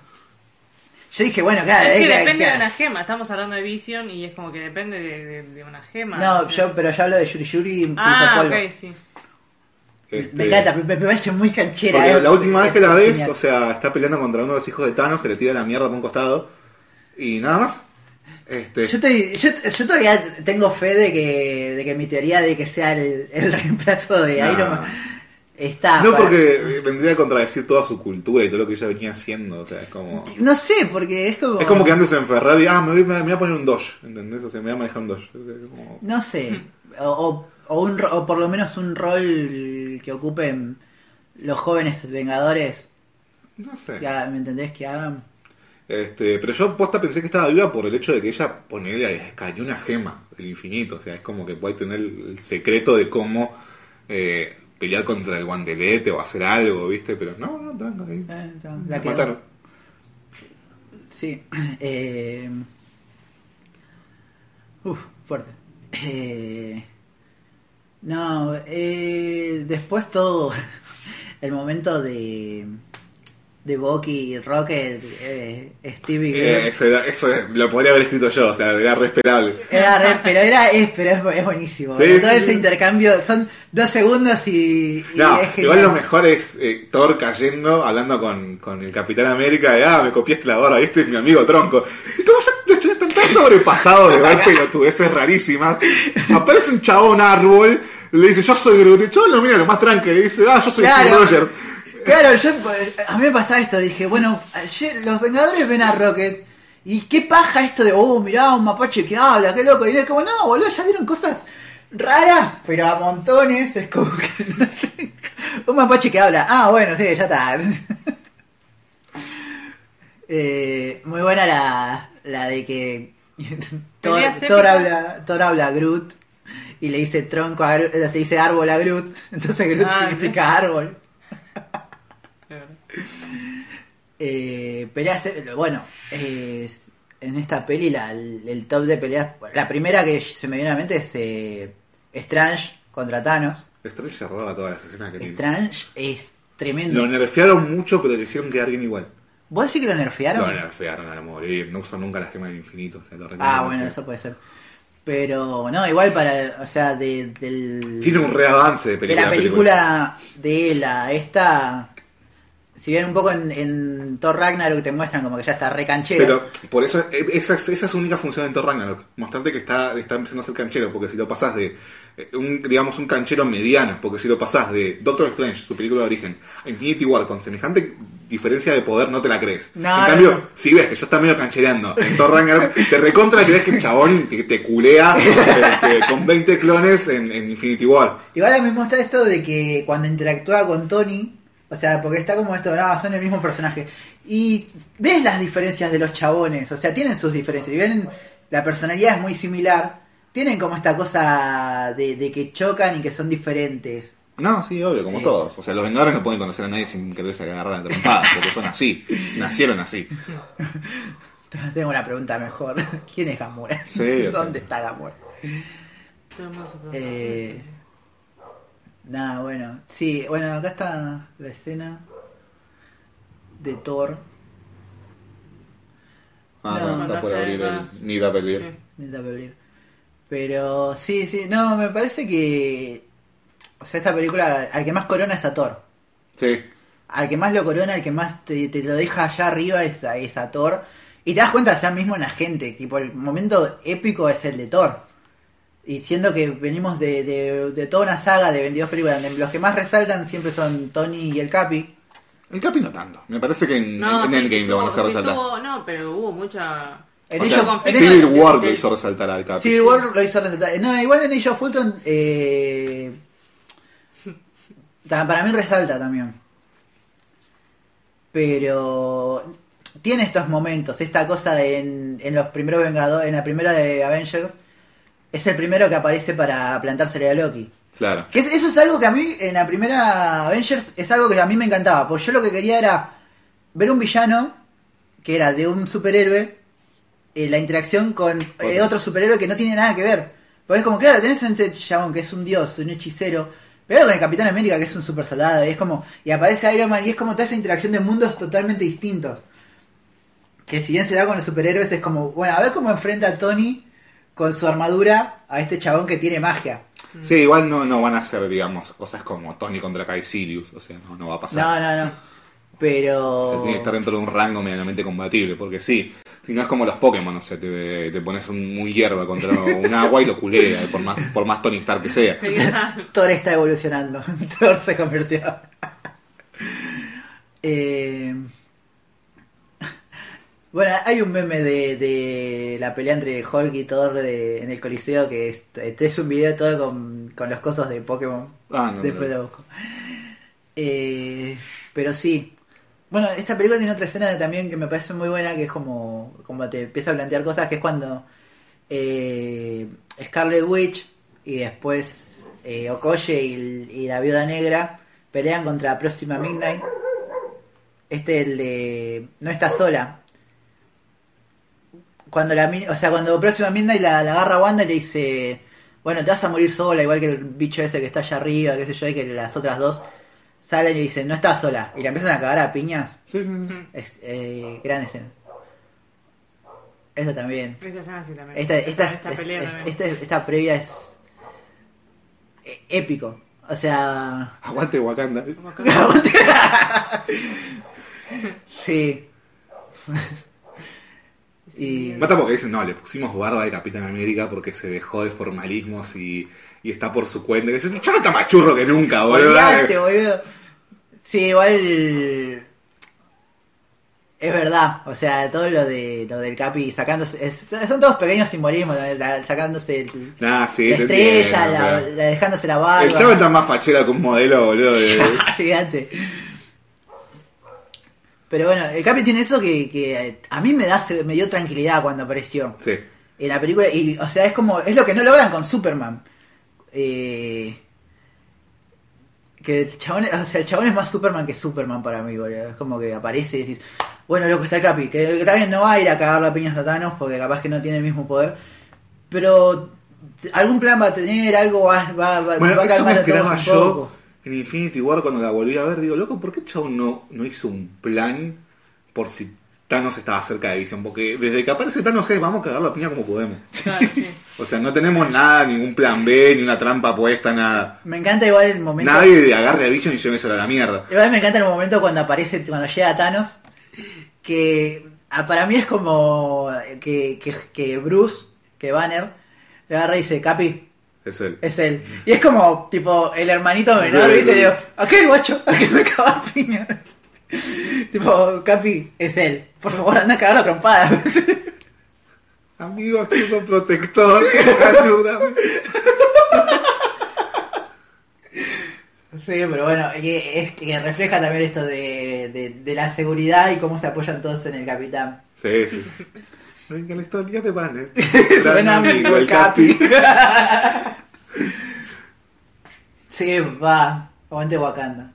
Yo dije, bueno, claro. Es que eh, claro, depende de una gema, estamos hablando de Vision y es como que depende de, de- de una gema. No, yo, pero yo hablo de Yuri Yuri. Ah, ok, sí. Este, Me encanta, me, me parece muy canchera. Porque eh. la última vez que la ves, Genial. o sea, está peleando contra uno de los hijos de Thanos que le tira la mierda por un costado. Y nada más. Este, Yo, estoy, yo, yo todavía tengo fe de que, de que mi teoría de que sea el, el reemplazo de. Iron Man está. no para- porque eh, vendría a contradecir toda su cultura y todo lo que ella venía haciendo. O sea, es como. No sé, porque es como. Es como que andes en Ferrari, ah, me voy, me voy a poner un Dodge, ¿entendés? O sea, me voy a manejar un Dodge. O sea, como- No sé. O, o, un, o por lo menos un rol que ocupen los jóvenes Vengadores. No sé. Hagan- ¿Me entendés? Que hagan. Este, pero yo posta pensé que estaba viva por el hecho de que ella ponele cayó una gema del infinito. O sea, es como que puede tener el secreto de cómo eh, pelear contra el guantelete o hacer algo, ¿viste? Pero no, no, tranca ahí. eh, la mataron. Sí. Eh... Uf, fuerte. Eh... No, eh... después todo el momento de de Bucky, Rocket, eh, Stevie. Eh, eso, era- eso es- lo podría haber escrito yo, o sea, era re esperable. Era re- pero era es, pero es, es buenísimo. Sí, Todo sí, ese sí. intercambio son dos segundos y, y No, es igual lo mejor es eh, Thor cayendo, hablando con, con el Capitán América, de, ah, me copiaste la barba, este es mi amigo Tronco. Y ya- ya están tan sobrepasados de ver pelotudeces rarísimas. Aparece un chabón árbol, le dice, yo soy Groot, y chabón lo mira lo más tranquilo, le dice, ah, yo soy Claro. Rogers. Claro, yo, a mí me pasaba esto, dije, bueno, ayer los Vengadores ven a Rocket, y qué paja esto de, oh, mirá, un mapache que habla, qué loco, y es como, no, boludo, ya vieron cosas raras, pero a montones, es como que, no sé, un mapache que habla, ah, bueno, sí, ya está. Eh, muy buena la, la de que Thor, Thor habla, Thor habla a Groot y le dice tronco a Groot, le dice árbol a Groot, entonces Groot Ah, significa árbol. Eh, peleas, bueno, eh, en esta peli la- el, el top de peleas, la primera que se me viene a la mente es eh, Strange contra Thanos. Strange se roba todas las escenas que tiene. Strange es tremendo. Lo nerfearon mucho, pero le hicieron quedar bien igual. ¿Vos decís que lo nerfearon? Lo nerfearon a morir, no usan nunca la gema del infinito. O sea, lo ah, bueno, mucho. eso puede ser. Pero, no, igual para, o sea, de, del... Tiene un reavance de de película. la película de la esta si bien un poco en, en Thor Ragnarok te muestran como que ya está re canchero Pero por eso, eh, esa, es- esa es su única función en Thor Ragnarok. Mostrarte que está, está empezando a ser canchero. Porque si lo pasás de, eh, un, digamos, un canchero mediano, porque si lo pasás de Doctor Strange, su película de origen, a Infinity War con semejante diferencia de poder, no te la crees. No, en cambio, no. si ves que ya está medio canchereando en Thor Ragnarok, te recontra crees que el chabón te, te culea este, con 20 clones en, en Infinity War. igual me muestra esto de que cuando interactúa con Tony O sea, porque está como esto, no, son el mismo personaje. Y ves las diferencias de los chabones, o sea, tienen sus diferencias. Y ven, la personalidad es muy similar. Tienen como esta cosa de, de que chocan y que son diferentes. No, sí, obvio, como Sí. todos. O sea, los Vengadores no pueden conocer a nadie sin quererse agarrar a trompadas, porque son así. Nacieron así. Tengo una pregunta mejor. ¿Quién es Gamora? Sí. ¿Dónde está Gamora? Eh, Nada, bueno. Sí, bueno, acá está la escena de Thor. Ah, No, no, está por abrir el Need a. Sí. Pero sí, sí, no, me parece que. O sea, esta película, al que más corona es a Thor. Sí. Al que más lo corona, al que más te, te lo deja allá arriba es a, es a Thor. Y te das cuenta ya mismo en la gente, tipo, el momento épico es el de Thor. Y siendo que venimos de, de, de toda una saga de 22 películas, donde los que más resaltan siempre son Tony y el Capi. El Capi no tanto. Me parece que en, No, en sí, Endgame sí lo van a hacer resaltar. tuvo- no, pero hubo mucha. En O ellos, sea, Civil War lo hizo resaltar al Capi. Civil War lo hizo resaltar. No, igual en Age of Ultron, eh, para mí resalta también. Pero tiene estos momentos, esta cosa de en, en los primeros Vengadores, en la primera de Avengers, es el primero que aparece para plantársele a Loki. Claro. Que es- eso es algo que a mí, en la primera Avengers, es algo que a mí me encantaba. Porque yo lo que quería era ver un villano que era de un superhéroe, eh, la interacción con eh, otro superhéroe que no tiene nada que ver. Porque es como, claro, tenés un este chabón que es un dios, un hechicero, pero con el Capitán América que es un super soldado, y es como, y aparece Iron Man, y es como toda esa interacción de mundos totalmente distintos. Que si bien se da con los superhéroes, es como, bueno, a ver cómo enfrenta a Tony con su armadura a este chabón que tiene magia. Sí, igual no, no van a ser, digamos, cosas como Tony contra Caecilius. O sea, no, no va a pasar. No, no, no. O Pero. sea, tiene que estar dentro de un rango medianamente combatible, porque sí, si no es como los Pokémon, o sea, te, te pones un, un hierba contra un agua y lo culea, por más, por más Tony Stark que sea. Thor está evolucionando. Thor se convirtió. Eh, Bueno, hay un meme de, de la pelea entre Hulk y Thor de- en el Coliseo que es, este es un video todo con, con los cosos de Pokémon. Ah, no, Después no. lo busco. Eh, pero sí. Bueno, esta película tiene otra escena también que me parece muy buena, que es como, como te empieza a plantear cosas, que es cuando eh, Scarlet Witch y después eh, Okoye y, y la Viuda Negra pelean contra Próxima Midnight. Este el de No está sola. Cuando la o sea, cuando Próxima Midnight la, la agarra a Wanda y le dice, bueno, te vas a morir sola, igual que el bicho ese que está allá arriba, qué sé yo, y que las otras dos salen y dicen, no estás sola, y la empiezan a cagar a piñas. Sí, sí, sí. Es eh, gran escena. Esta también. Esta escena sí también. Esta, esta, esta pelea esta, también. esta- esta previa es eh, épico. O sea, Aguante Wakanda. Acá- sí. y Mata porque dicen, no, le pusimos barba de Capitán América porque se dejó de formalismos y, y está por su cuenta. Yo, "El chavo está más churro que nunca, boludo. Olvídate, boludo. Sí, igual. Es verdad, o sea, todo lo de lo del Capi sacándose. es- son todos pequeños simbolismos, la- sacándose el- Nah, sí, la estrella, entiendo, la, dejándose la barba. El chavo está más fachera que un modelo, boludo. de- Olvídate. Pero bueno, el Capi tiene eso que, que a mí me da me dio tranquilidad cuando apareció Sí. en la película y o sea es como es lo que no logran con Superman Eh, que el chabón, o sea, el chabón es más Superman que Superman para mí boludo. es como que aparece y decís bueno loco está el Capi que, que también no va a ir a cagar la piña a Thanos porque capaz que no tiene el mismo poder pero algún plan va a tener algo va, va, va, Bueno, va a calmar a todos un yo poco. En Infinity War cuando la volví a ver. Digo, loco, ¿por qué Chavo no, no hizo un plan por si Thanos estaba cerca de Visión? Porque desde que aparece Thanos, eh, vamos a cagar la piña como podemos. Claro, sí. O sea, no tenemos nada, ningún plan B, ni una trampa puesta, nada. me encanta igual el momento Nadie agarre a Vision y lleve eso a la mierda. Igual me encanta el momento cuando aparece, cuando llega Thanos, que ah, para mí es como que, que, que Bruce, que Banner, le agarra y dice, Capi, Es él. es él. Y es como, tipo, el hermanito menor, Sí, ¿viste? sí. Digo, aquel guacho, a que me caga piña. tipo, Capi, es él. Por favor, anda a cagar la trompada. Amigo, tengo protector, ayúdame. Sí, pero bueno, es que refleja también esto de, de, de la seguridad y cómo se apoyan todos en el capitán. Sí, sí. Venga, la historia de Banner. Buen amigo el Capi. Sí, va. Aguante Wakanda.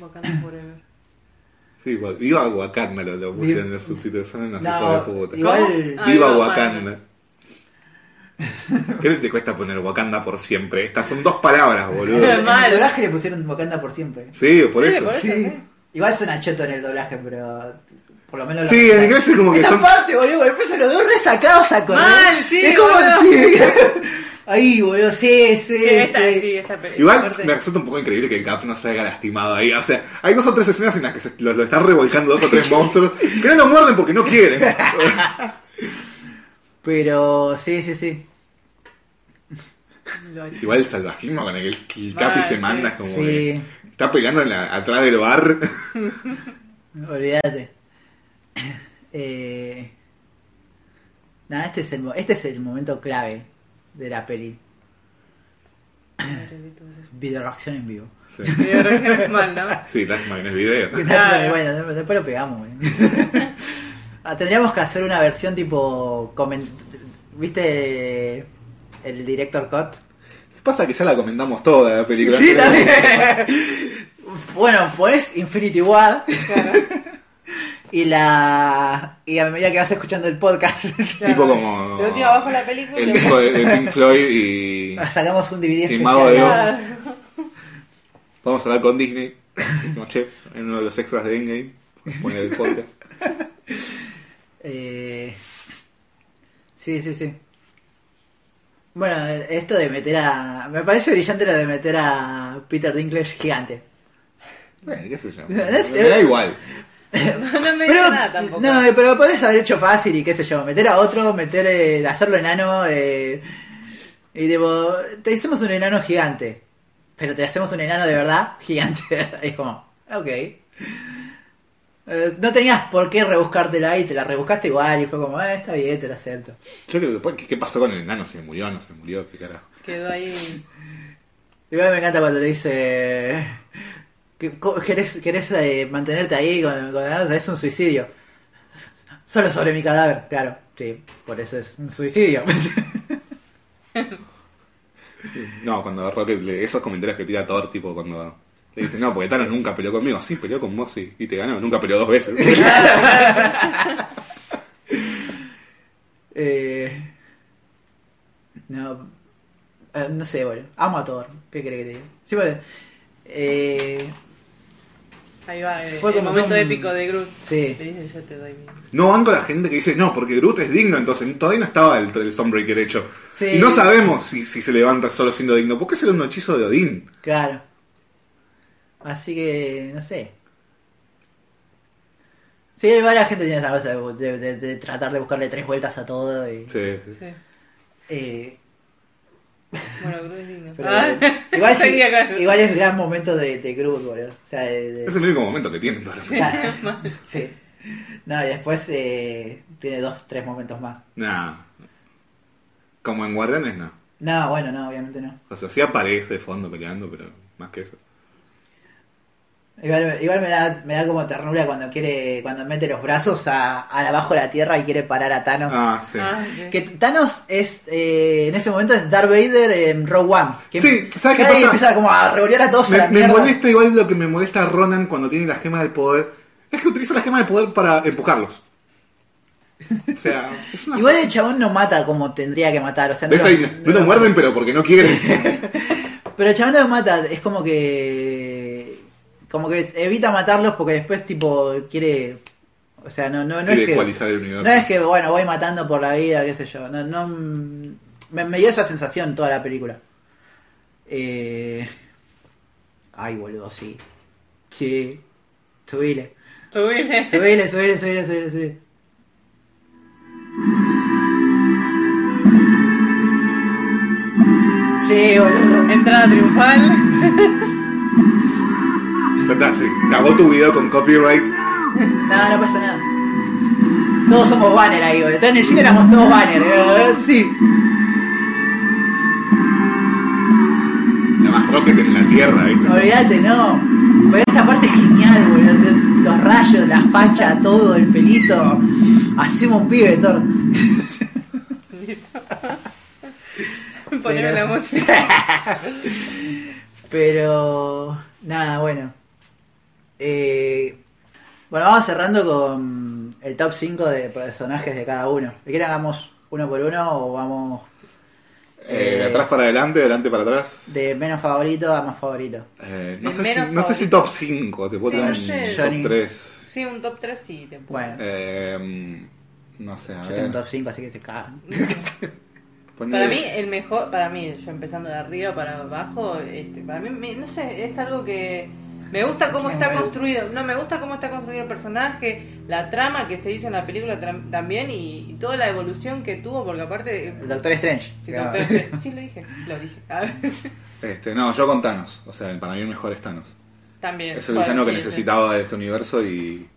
Wakanda Forever. Sí, viva Wakanda lo, lo pusieron en. Son unos No, hijos de puta. igual-. Ah, Viva viva Wakanda. ¿Qué te cuesta poner Wakanda por siempre? Estas son dos palabras, boludo. El doblaje le pusieron Wakanda por siempre. Sí, por Sí, eso. por eso. Sí. sí. Igual suena cheto en el doblaje, pero por lo menos... lo- Sí, en inglés es como que Esta son. parte, boludo, después se los dos resacados a correr. Mal, sí, Es como boludo. sí. Ahí, boludo, sí, sí, Sí, esta, sí. sí, esta pe- Igual parte- me resulta un poco increíble que el Cap no se haya lastimado ahí. O sea, hay dos o tres escenas en las que se, lo, lo están revolcando dos o tres monstruos que no lo muerden porque no quieren. Pero sí, sí, sí. Igual el salvajismo con el que el Capi Mal, se manda como Sí. que está peleando en la- atrás del bar. Olvídate. Eh... Nada, este es, el, este es el momento clave de la peli. Video reacción en vivo. Sí, Sí, re- mal, ¿no? sí Last Man es video. Claro. bueno, después lo pegamos. güey. Ah, Tendríamos que hacer una versión tipo... ¿Viste el director cut? Pasa que ya la comentamos toda la película. Sí, también. bueno, pues Infinity War. Y la. Y a medida que vas escuchando el podcast, Tipo como De última abajo la película. el disco de, de Pink Floyd y sacamos un DVD Y especial. Mago de. Claro. vamos a hablar con Disney. Decimos, che, en uno de los extras de Endgame, poner el podcast. Eh, Sí, sí, sí. Bueno, esto de meter a. Me parece brillante lo de meter a Peter Dinklage gigante. Bueno, qué sé yo. Me da igual. No, me Pero, nada tampoco. no, pero lo podés haber hecho fácil y qué sé yo, meter a otro, meter, eh, hacerlo enano, eh, y tipo, te hicimos un enano gigante, pero te hacemos un enano de verdad gigante. es como, ok. Eh, no tenías por qué rebuscártela y te la rebuscaste igual y fue como, eh, está bien, te la acepto. Yo creo que después, ¿qué, qué pasó con el enano? ¿Se murió? ¿No se murió? ¿Qué carajo? Quedó ahí. Igual me encanta cuando le dice, ¿querés, querés eh, mantenerte ahí con, con la- es un suicidio? Solo sobre mi cadáver, claro, sí, por eso es un suicidio. No, cuando Rocket, le- esos comentarios que tira Thor, tipo cuando le dice, no, porque Thanos nunca peleó conmigo. Sí, peleó con vos y, y te ganó. Nunca peleó dos veces. Eh, no, eh, no sé, bueno, amo a Thor, ¿qué crees que te diga? Sí, bueno, eh, Ahí va, eh, Fue el como momento un- épico de Groot. Sí. Le dice, yo te doy mi... No banco la gente que dice, no, porque Groot es digno, entonces todavía no estaba el, el Stormbreaker hecho. Sí. Y no sabemos si, si se levanta solo siendo digno. ¿Por qué será un hechizo de Odín? claro. Así que, no sé. Sí, varias gente tiene esa cosa de, de- de tratar de buscarle tres vueltas a todo y... Sí, sí. Sí. eh, Bueno, Groot es digno. pero- Ah, igual, sí- eso. igual es gran momento de, de Groot, boludo. O sea, de- de- Es el único momento que tiene. Claro, sí. No, y después eh, tiene dos, tres momentos más. Nah. Como en Guardianes, no. No, bueno, no, obviamente no. O sea, sí aparece de fondo peleando, pero más que eso. Igual, igual me, da, me da como ternura cuando quiere, cuando mete los brazos a, a abajo de la tierra y quiere parar a Thanos. Ah, sí. Ah. Que Thanos es, eh, en ese momento es Darth Vader en Rogue One. Que Sí, ¿sabes qué pasa? empieza como a revolear a todos a Me, la me molesta igual lo que me molesta a Ronan cuando tiene la gema del poder. Es que utiliza la gema del poder para empujarlos. O sea, una... Igual el chabón no mata como tendría que matar. O sea, ¿Ves lo- ahí? No, lo lo muerden, pero porque no quieren. Pero el chabón no lo mata, es como que. Como que evita matarlos porque después, tipo, quiere. O sea, no, no, no Quiere es que. el universo. No es que, bueno, voy matando por la vida, qué sé yo. No, no. Me, me dio esa sensación toda la película. Eh. Ay, boludo, sí. Sí. Subile. Subile. Subile, subile, subile, subile, subile. Sí, boludo. Entrada triunfal. Ya está, se acabó tu video con copyright. No, no pasa nada. Todos somos banner ahí, boludo. En el cine éramos todos banner, eh, sí. La más Rocket en la Tierra, ¿viste? Olvídate, no. Pero esta parte es genial, boludo. Los rayos, la facha, todo, el pelito. Hacemos un pibe, Thor. Pero- la música. Pero nada, bueno. Eh, bueno, vamos cerrando con el top 5 de personajes de cada uno. ¿Quieren hagamos uno por uno o vamos Eh, de Eh, atrás para adelante, de adelante para atrás. de menos favorito a más favorito? Eh, no, sé si, no sé si top 5, te puedo Sí, no un sé. Johnny. top 3. Sí, un top 3 sí te puedo. Bueno. Eh, no sé, a Yo ver. tengo un top 5, así que se cagan. Ponle- Para mí, el mejor, para mí, yo empezando de arriba para abajo, este, para mí, me- no sé, es algo que me gusta cómo está construido, no, me gusta cómo está construido el personaje, la trama que se hizo en la película también y, y toda la evolución que tuvo, porque aparte... El Doctor Strange. Sí, que- doctor- sí, lo dije, lo dije. A ver, Este, no, yo con Thanos. O sea, para mí el mejor es Thanos. también. Es el villano que sí. necesitaba de este universo y,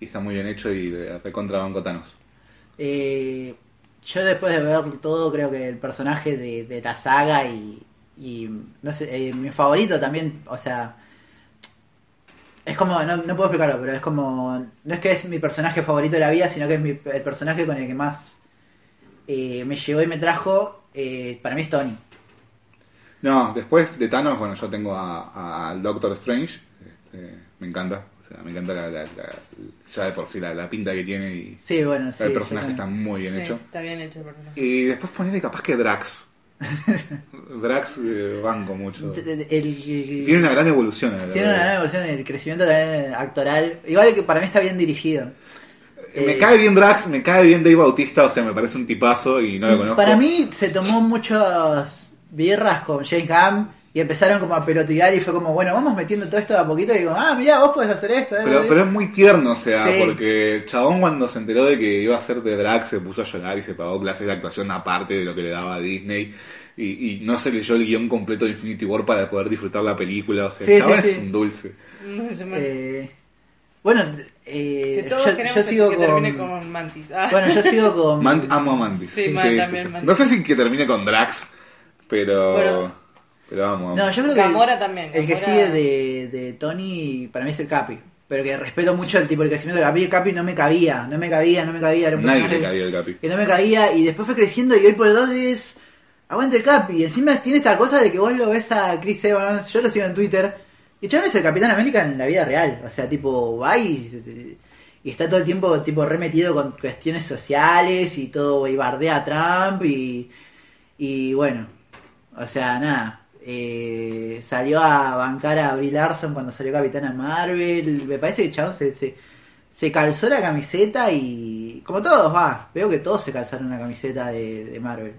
y está muy bien hecho y de recontra banco Thanos. Eh, yo después de ver todo, creo que el personaje de, de la saga y, y no sé, eh, mi favorito también, o sea, es como, no, no puedo explicarlo, pero es como, no es que es mi personaje favorito de la vida, sino que es mi- el personaje con el que más eh, me llevó y me trajo, eh, para mí es Tony. No, después de Thanos, bueno, yo tengo al Doctor Strange. Este, me encanta. O sea, me encanta la, la- la- ya de por sí la, la pinta que tiene y Sí, bueno, sí. el personaje está muy bien Sí, hecho. Está bien hecho el personaje. Y después ponerle capaz que Drax. Drax eh, banco mucho. El- el- Tiene una gran evolución. la tiene una gran evolución en el crecimiento también actoral. Igual que para mí está bien dirigido. Me Eh, cae bien Drax, me cae bien Dave Bautista, o sea, me parece un tipazo y no lo conozco. Para mí se tomó muchas birras con James Gunn y empezaron como a pelotudear y fue como, bueno, vamos metiendo todo esto de a poquito y digo, ah, mira, vos podés hacer esto. eh". Pero, pero es muy tierno, o sea, Sí. porque el chabón cuando se enteró de que iba a ser de Drax se puso a llorar y se pagó clases de actuación aparte de lo que le daba a Disney. Y, y no se leyó el guion completo de Infinity War para poder disfrutar la película. O sea, Sí, el chabón sí, es sí. un dulce. Eh, bueno, eh, yo, queremos yo que- sigo que con... termine con Mantis. Ah. Bueno, yo sigo con... Man- amo a Mantis. Sí, Man- también Mantis. No sé si que termine con Drax, pero. Bueno. Pero vamos. amo. No, yo creo que Gamora también, el que Gamora- sigue de, de Tony para mí es el Capi. Pero que respeto mucho el tipo de crecimiento de Capi. El Capi no me cabía, no me cabía, no me cabía. Era un Nadie le cabía el Capi. que no me cabía y después fue creciendo y hoy por hoy es aguante el Capi y encima tiene esta cosa de que vos lo ves a Chris Evans yo lo sigo en Twitter y el chabón es el Capitán América en la vida real o sea tipo va y, y está todo el tiempo tipo remetido con cuestiones sociales y todo y bardea a Trump y y bueno o sea nada eh, salió a bancar a Brie Larson cuando salió Capitana Marvel. Me parece que chabón se, se, se calzó la camiseta y como todos va veo que todos se calzaron una camiseta de, de Marvel.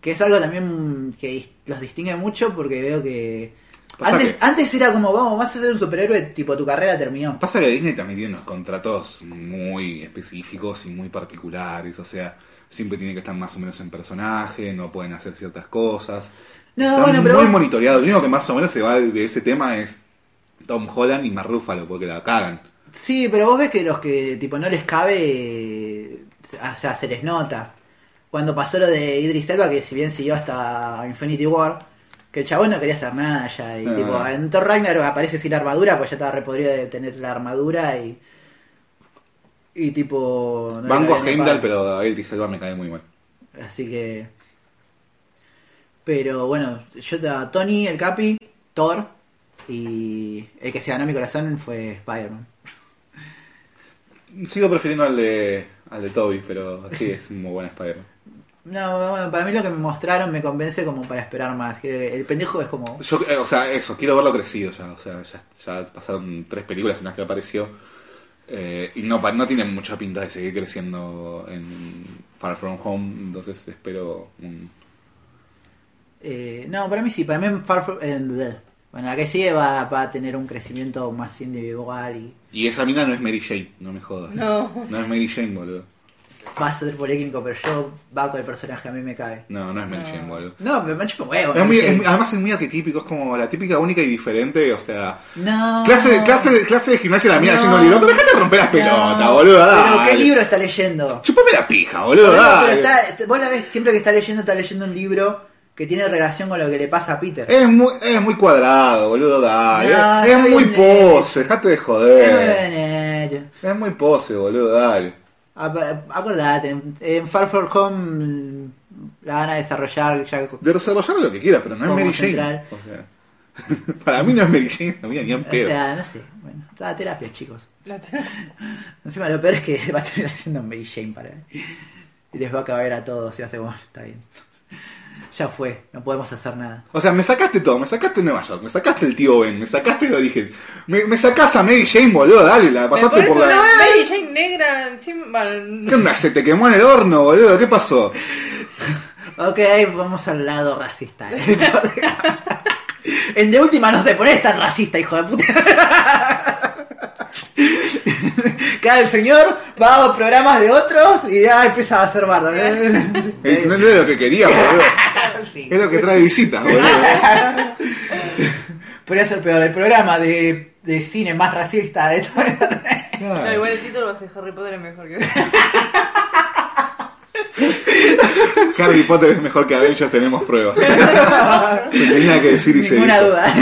Que es algo también que los distingue mucho porque veo que antes, que- antes era como vamos vas a ser un superhéroe tipo tu carrera terminó. Pasa que Disney también tiene unos contratos muy específicos y muy particulares, o sea, siempre tiene que estar más o menos en personaje, no pueden hacer ciertas cosas. No, Está bueno, muy monitoreado. Lo único que más o menos se va de, ese tema es Tom Holland y Mark Ruffalo, porque la cagan. Sí, pero vos ves que los que tipo no les cabe, o sea, se les nota. Cuando pasó lo de Idris Elba, que si bien siguió hasta Infinity War, que el chabón no quería hacer nada ya. Y No, tipo, no. en Thor Ragnarok aparece sin la armadura, pues ya estaba repodrido de tener la armadura y. Y tipo. no Banco Heimdall, pero a Idris Elba me cae muy mal. Así que. Pero bueno, yo te a Tony, el Capi, Thor. Y el que se ganó mi corazón fue Spider-Man. Sigo prefiriendo al de, al de Toby, pero sí, es un muy buen Spider-Man. No, bueno, para mí lo que me mostraron me convence como para esperar más. El pendejo es como. Yo, eh, o sea, eso, quiero verlo crecido ya. O sea, ya, ya pasaron tres películas en las que apareció. eh, y no, no tiene mucha pinta de seguir creciendo en Far From Home. Entonces espero un. Eh, no, para mí sí, para mí Far From- eh. Bueno, la que sigue va, va a tener un crecimiento más individual y Y esa mina no es Mary Jane, no me jodas. No. No es Mary Jane, boludo. va a ser polémico, pero yo va con el personaje, a mí me cae. No, no es Mary No. Jane, boludo. No, me mancho como huevo. Es muy- es además es muy arquetípico, es como la típica única y diferente, o sea... No. Clase, clase, clase de gimnasia la mía No. haciendo un libro, pero déjate de romper las pelotas, No, boludo. Pero dale. qué libro está leyendo. Chupame la pija, boludo. Dale. pero está, vos la ves siempre que está leyendo, está leyendo un libro que tiene relación con lo que le pasa a Peter. Es muy, es muy cuadrado, boludo, dale. No, es, muy pose, dejate de Es muy joder. bien hecho. Es muy pose, boludo, dale. Acordate, en- en Far From Home la van a desarrollar ya De desarrollar lo que quieras, pero no es Mary Jane. O sea, para mí no es Mary Jane, no, ni en O pedo. sea, no sé. Bueno, toda terapia, chicos. La- Encima lo peor es que va a terminar siendo Mary Jane para mí. Y les va a caber a todos y hace bueno, está bien. Ya fue, no podemos hacer nada. O sea, me sacaste todo, me sacaste Nueva York, me sacaste el tío Ben, me sacaste el origen. Me, me sacás a Mary Jane, boludo, dale, la pasaste por la... Mary Jane negra encima. ¿Qué onda? ¿Se te quemó en el horno, boludo? ¿Qué pasó? Ok, vamos al lado racista. ¿eh? en de última no se pone tan racista, hijo de puta. Cada el señor va a programas de otros y ya empieza a hacer bardo. Eh, no, no es lo que quería, boludo. Sí. Es lo que trae visitas, boludo. Podría ser peor, el programa de, de cine más racista de todo. No, igual el título va a ser Harry Potter es mejor que. Harry Potter es mejor que Avengers, tenemos pruebas. Se tenía que decir y se Ninguna dijo. duda.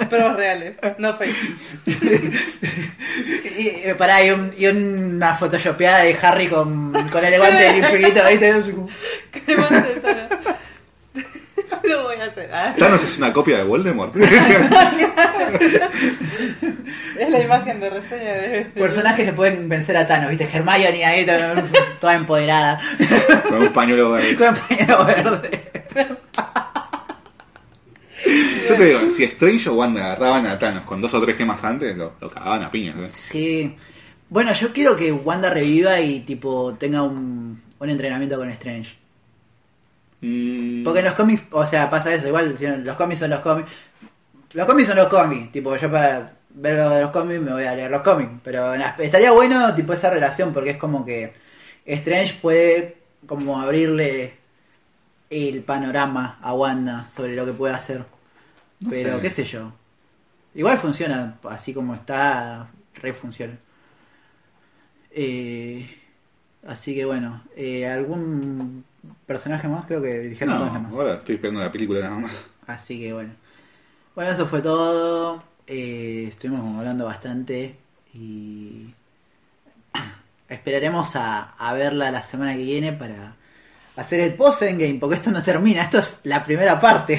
Pruebas reales, no fake. y, eh, pará, y, un- y una photoshopeada de Harry con, con el guante del infinito. ¿viste? Así como- ¿Qué más te sale? Lo voy a hacer. Ah, Thanos es una copia de Voldemort. es la imagen de reseña de. Personajes que pueden vencer a Thanos, ¿viste? Hermione ahí, toda, toda empoderada. Con un pañuelo verde. Con el pañuelo verde. Yo te digo, si Strange o Wanda agarraban a Thanos con dos o tres gemas antes, lo, lo cagaban a piñas. ¿eh? Sí. Bueno, yo quiero que Wanda reviva y tipo tenga un, un entrenamiento con Strange. Mm, Porque en los cómics, o sea, pasa eso, igual los cómics son los cómics. Los cómics son los cómics, tipo, yo para ver lo de los cómics me voy a leer los cómics. Pero estaría bueno, tipo, esa relación, porque es como que Strange puede como abrirle el panorama a Wanda sobre lo que puede hacer. No pero sé. qué sé yo. Igual funciona, así como está, re funciona. Eh, así que bueno, eh, ¿algún personaje más? Creo que dijeron No, más. ahora estoy esperando la película nada más. Así que bueno. Bueno, eso fue todo. Eh, estuvimos hablando bastante y esperaremos a, a verla la semana que viene para hacer el post endgame, porque esto no termina, esto es la primera parte.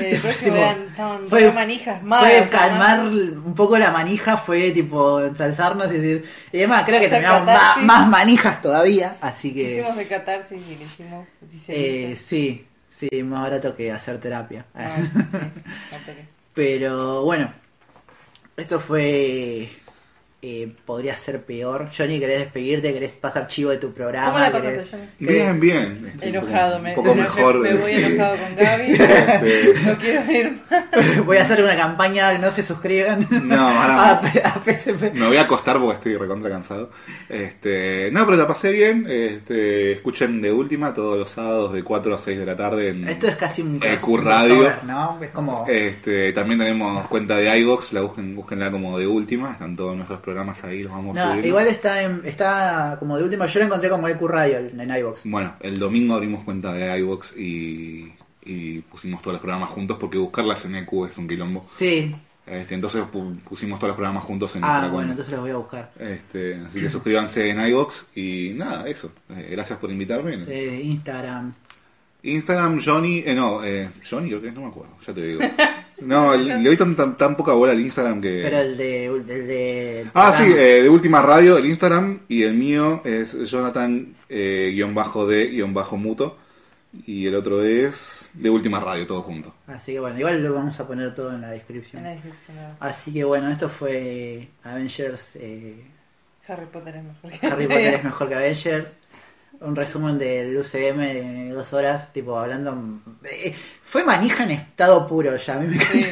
El próximo Tipo, eran- estaban fue- manijas fue calmar un poco la manija, fue tipo ensalzarnos y decir. Y además, creo que terminamos más, manijas todavía, así que. Hicimos de catarsis y le hicimos. Eh, sí, sí, más barato que hacer terapia. Ah, sí, Pero bueno, esto fue. Eh, podría ser peor. Johnny, ¿querés despedirte? ¿Querés pasar chivo de tu programa? ¿Cómo la. Bien, bien. Un poco- Enojado, un me, poco me- mejor. me voy enojado con Gaby. Este, No quiero ir más. Voy a hacer una campaña, no se suscriban No, ahora- a, a PSP. Me voy a acostar porque estoy recontra cansado. Este, no, pero la pasé bien. Este, escuchen de última todos los sábados de 4 a 6 de la tarde en Esto es casi un. Es como. Este, también tenemos cuenta de iVox, la busquen, búsquenla como de última, están todos nuestros programas ahí, los vamos No, subiendo. igual está en- está como de última. Yo lo encontré como el Radio en iVox. Bueno, el domingo abrimos cuenta de iVox y, y pusimos todos los programas juntos porque buscarlas en EQ es un quilombo. Sí. Este, entonces pu- pusimos todos los programas juntos en Ah, bueno, cuenta. entonces los voy a buscar. Este, así que suscríbanse en iVox y nada, eso. Eh, gracias por invitarme. Eh, Instagram. Instagram, Johnny, eh, no, eh, Johnny creo que no me acuerdo, ya te digo. No, le, doy tan, tan, tan poca bola al Instagram que... Pero el de. El de Ah, sí, eh, de Última Radio, el Instagram, y el mío es Jonathan eh, guion bajo de guion bajo muto, y el otro es de Última Radio, todo junto. Así que bueno, igual lo vamos a poner todo en la En descripción. la descripción. Así que bueno, esto fue Avengers. eh, Harry Potter es mejor que Harry Potter es mejor que Avengers. Un resumen del UCM de dos horas, tipo hablando. eh, fue manija en estado puro ya, a mí me Sí.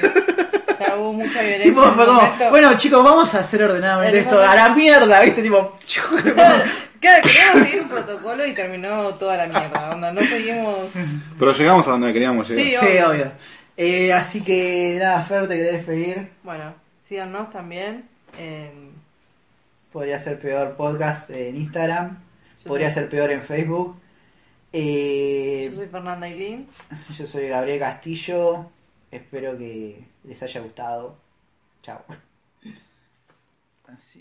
Ya hubo mucha violencia. Tipo, fue como, bueno chicos, vamos a hacer ordenadamente esto, a la mierda, ¿viste? Tipo, Claro, claro, queríamos seguir un protocolo y terminó toda la mierda. Onda, no seguimos. Pero llegamos a donde queríamos llegar. Sí, sí, obvio. obvio. Eh, así que nada, Fer, te querés despedir. Bueno, síganos también en. Podría ser peor podcast en Instagram. Yo Podría ser peor en Facebook. Eh, Yo soy Fernanda Ailín. yo soy Gabriel Castillo. Espero que les haya gustado. Chao. Así.